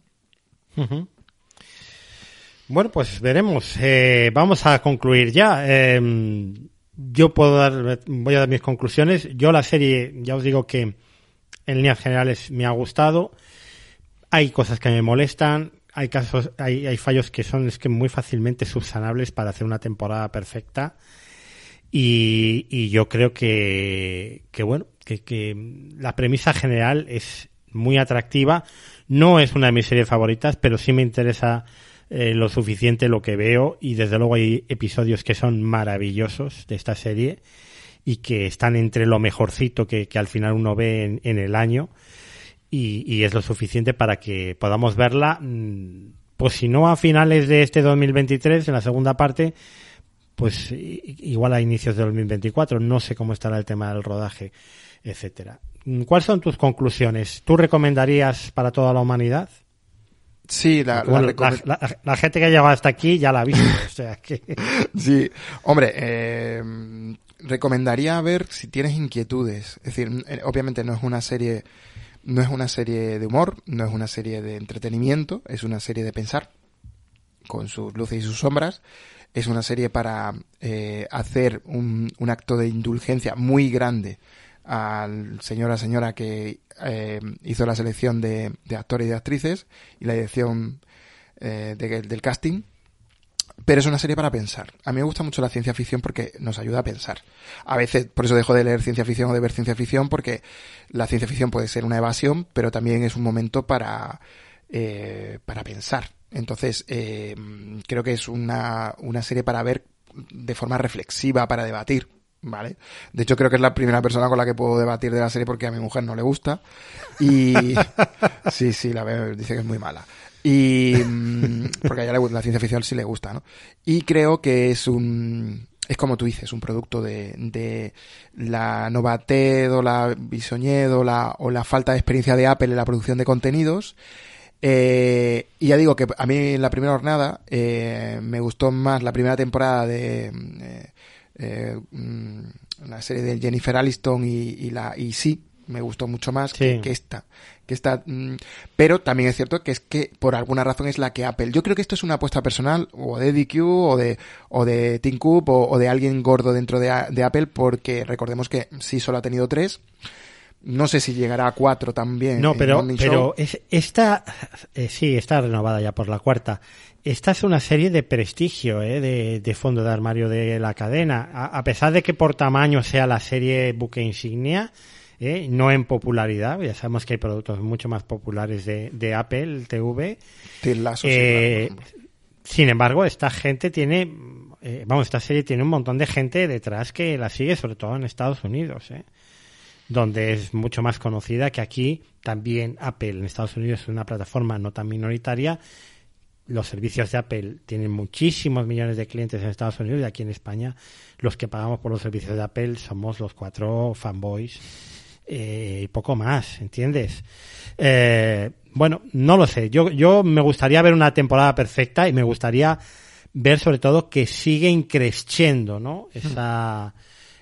Bueno, pues veremos. Eh, vamos a concluir ya. Em, yo puedo dar, voy a dar mis conclusiones. Yo la serie, ya os digo que en líneas generales me ha gustado. Hay cosas que me molestan. Hay casos, hay, hay fallos que son es que muy fácilmente subsanables para hacer una temporada perfecta. Y, y yo creo que, que bueno, que, que la premisa general es muy atractiva. No es una de mis series favoritas, pero sí me interesa eh, lo suficiente lo que veo y desde luego hay episodios que son maravillosos de esta serie y que están entre lo mejorcito que, que al final uno ve en, en el año y, y, es lo suficiente para que podamos verla, mm, pues si no a finales de este 2023, en la segunda parte, pues igual a inicios de 2024. No sé cómo estará el tema del rodaje, etcétera. ¿Cuáles son tus conclusiones? ¿Tú recomendarías para toda la humanidad? Sí, la, la, gente que ha llegado hasta aquí ya la ha visto. o sea que... Sí, hombre, eh, recomendaría ver si tienes inquietudes. Es decir, eh, obviamente no es una serie, no es una serie de humor, no es una serie de entretenimiento, es una serie de pensar con sus luces y sus sombras es una serie para eh, hacer un, un, acto de indulgencia muy grande al señor o señora que eh, hizo la selección de, actores y de actrices y la dirección eh, de, del casting. Pero es una serie para pensar. A mí me gusta mucho la ciencia ficción porque nos ayuda a pensar. A veces, por eso dejo de leer ciencia ficción o de ver ciencia ficción, porque la ciencia ficción puede ser una evasión, pero también es un momento para, eh, para pensar entonces, eh, creo que es una, una serie para ver de forma reflexiva, para debatir, ¿vale? De hecho, creo que es la primera persona con la que puedo debatir de la serie porque a mi mujer no le gusta. Y sí, sí, la veo, dice que es muy mala. Y mm, porque a ella la ciencia ficción sí le gusta, ¿no? Y creo que es un es como tú dices, un producto de, de la novatez o la bisoñedo la, o la falta de experiencia de Apple en la producción de contenidos. Eh, y ya digo que a mí en la primera jornada eh, me gustó más la primera temporada de eh, eh, mm, la serie de Jennifer Aniston y, y la y sí me gustó mucho más que, esta que esta mm, pero también es cierto que es que por alguna razón es la que Apple yo creo que esto es una apuesta personal o de DQ o de o de Tim Cook o, de alguien gordo dentro de, de, Apple porque recordemos que sí solo ha tenido tres no sé si llegará a cuatro también. No, pero, pero es, esta, eh, sí, está renovada ya por la cuarta. Esta es una serie de prestigio, eh, de, de, fondo de armario de la cadena. A, pesar de que por tamaño sea la serie buque insignia, eh, no en popularidad, ya sabemos que hay productos mucho más populares de, de Apple TV. Eh, sin embargo, esta gente tiene, eh, vamos, esta serie tiene un montón de gente detrás que la sigue, sobre todo en Estados Unidos. Eh donde es mucho más conocida que aquí. También Apple en Estados Unidos es una plataforma no tan minoritaria. Los servicios de Apple tienen muchísimos millones de clientes en Estados Unidos y aquí en España los que pagamos por los servicios de Apple somos los cuatro fanboys eh, y poco más, ¿entiendes? Eh, bueno, no lo sé. Yo, yo me gustaría ver una temporada perfecta y me gustaría ver sobre todo que sigue increciendo, ¿no? Esa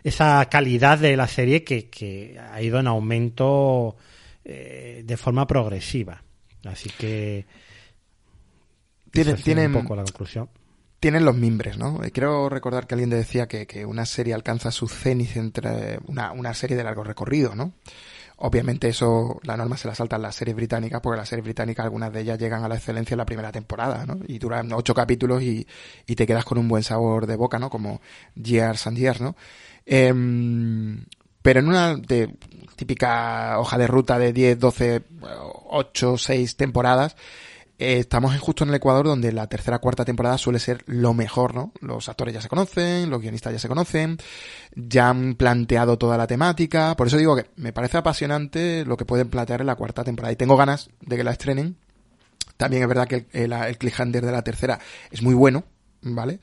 esa calidad de la serie que, que ha ido en aumento eh, de forma progresiva. Así que tienen, tienen un poco la conclusión. Tienen los mimbres, ¿no? Eh, quiero recordar que alguien decía que, que una serie alcanza su cenit entre una, una serie de largo recorrido, ¿no? Obviamente eso, la norma se la saltan las series británicas, porque las series británicas, algunas de ellas llegan a la excelencia en la primera temporada, ¿no? Y duran ocho capítulos y, y te quedas con un buen sabor de boca, ¿no? Como Years and Years, ¿no? Em, pero en una de, típica hoja de ruta de 10, 12, 8, 6 temporadas, eh, estamos justo en el Ecuador donde la tercera cuarta temporada suele ser lo mejor, ¿no? Los actores ya se conocen, los guionistas ya se conocen, ya han planteado toda la temática, por eso digo que me parece apasionante lo que pueden plantear en la cuarta temporada y tengo ganas de que la estrenen. También es verdad que el, el, el cliffhanger de la tercera es muy bueno, ¿vale?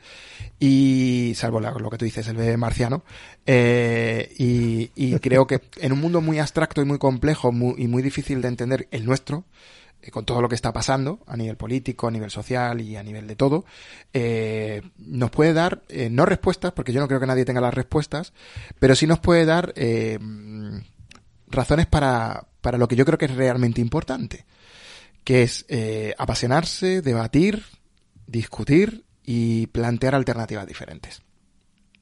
Y salvo lo que tú dices, el bebé marciano. Eh, y, y, creo que en un mundo muy abstracto y muy complejo y muy difícil de entender, el nuestro, eh, con todo lo que está pasando a nivel político, a nivel social y a nivel de todo, eh, nos puede dar, eh, no respuestas, porque yo no creo que nadie tenga las respuestas, pero sí nos puede dar eh, razones para, para lo que yo creo que es realmente importante, que es eh, apasionarse, debatir, discutir y plantear alternativas diferentes.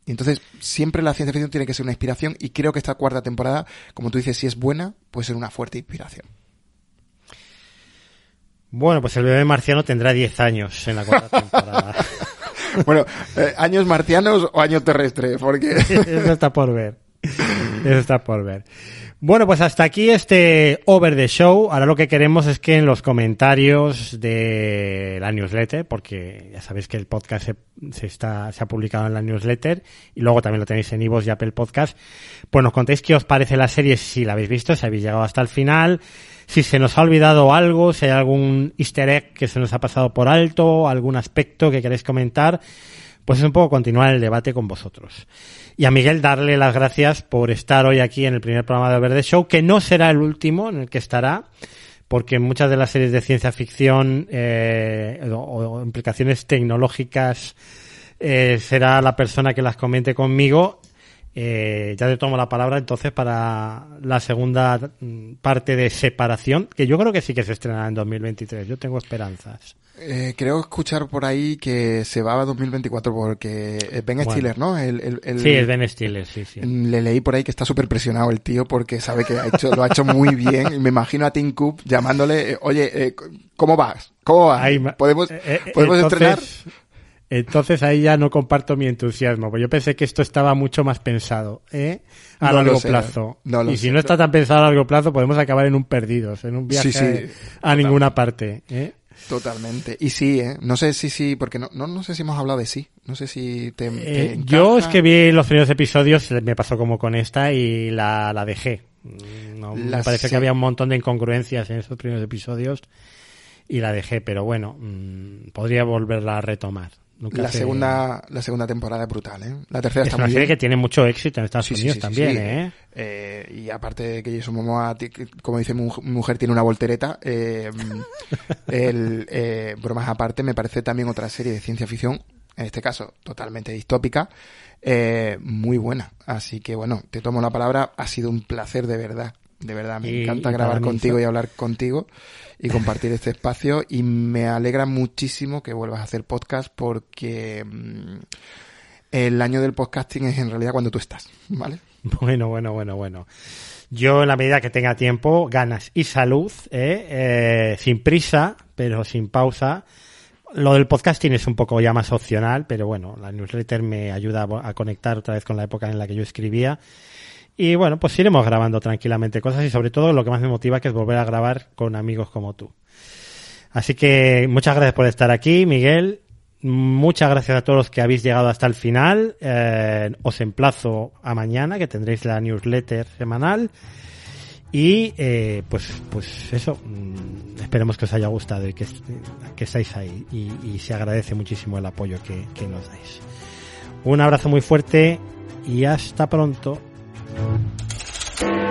Y entonces, siempre la ciencia ficción tiene que ser una inspiración y creo que esta cuarta temporada, como tú dices, si es buena, puede ser una fuerte inspiración. Bueno, pues el bebé marciano tendrá 10 años en la cuarta temporada. bueno, eh, ¿años marcianos o años terrestres? Porque... Eso está por ver. Eso está por ver. Bueno, pues hasta aquí este Over the Show. Ahora lo que queremos es que en los comentarios de la newsletter, porque ya sabéis que el podcast se, se está, se ha publicado en la newsletter y luego también lo tenéis en Ivos y Apple Podcast, pues nos contéis qué os parece la serie, si la habéis visto, si habéis llegado hasta el final, si se nos ha olvidado algo, si hay algún easter egg que se nos ha pasado por alto, algún aspecto que queréis comentar, pues es un poco continuar el debate con vosotros. Y a Miguel darle las gracias por estar hoy aquí en el primer programa de Verde Show, que no será el último en el que estará, porque muchas de las series de ciencia ficción eh, o, o, implicaciones tecnológicas eh, será la persona que las comente conmigo. Eh, ya te tomo la palabra entonces para la segunda parte de separación, que yo creo que sí que se estrenará en 2023. Yo tengo esperanzas. Eh, creo escuchar por ahí que se va a 2024 porque Ben bueno. Stiller, ¿no? El, el, el, sí, es Ben Stiller, sí, sí. Le leí por ahí que está súper presionado el tío porque sabe que ha hecho, lo ha hecho muy bien. Y me imagino a Tim Cook llamándole, eh, oye, eh, ¿cómo vas? ¿Cómo vas? ¿Podemos, eh, ¿podemos entonces, estrenar? Entonces ahí ya no comparto mi entusiasmo, porque yo pensé que esto estaba mucho más pensado, ¿eh? A No largo sé, plazo. no y si sé. no está tan pensado a largo plazo, podemos acabar en un perdidos, en un viaje Sí, sí, a ninguna parte, ¿eh? Totalmente. Y sí, ¿eh? No sé si sí, porque no, no, no sé si hemos hablado de sí. No sé si te. Eh, yo es que vi los primeros episodios, me pasó como con esta y la, la dejé. No, me parece que había un montón de incongruencias en esos primeros episodios y la dejé, pero bueno, mmm, podría volverla a retomar. Nunca la, segunda, la segunda temporada es brutal, ¿eh? La tercera es está una muy serie bien. que tiene mucho éxito en Estados Sí, Unidos sí, sí, también. ¿eh? Eh, y aparte de que Jason Momoa, como dice mi mi mujer, tiene una voltereta. Eh, el, eh, bromas aparte, me parece también otra serie de ciencia ficción, en este caso totalmente distópica, eh, muy buena. Así que bueno, te tomo la palabra. Ha sido un placer de verdad. De verdad, me Y- encanta y grabar contigo y hablar contigo y compartir este espacio. Y me alegra muchísimo que vuelvas a hacer podcast porque mm, el año del podcasting es en realidad cuando tú estás, ¿vale? Bueno, bueno, bueno, bueno. Yo, en la medida que tenga tiempo, ganas y salud, ¿eh? Eh, sin prisa, pero sin pausa. Lo del podcasting es un poco ya más opcional, pero bueno, la newsletter me ayuda a conectar otra vez con la época en la que yo escribía. Y bueno, pues iremos grabando tranquilamente cosas y sobre todo lo que más me motiva que es volver a grabar con amigos como tú. Así que muchas gracias por estar aquí, Miguel. Muchas gracias a todos los que habéis llegado hasta el final. Eh, os emplazo a mañana, que tendréis la newsletter semanal. Y eh, pues, pues eso, mm, esperemos que os haya gustado y que, que ahí. Y, y se agradece muchísimo el apoyo que, que nos dais. Un abrazo muy fuerte y hasta pronto. Thank you.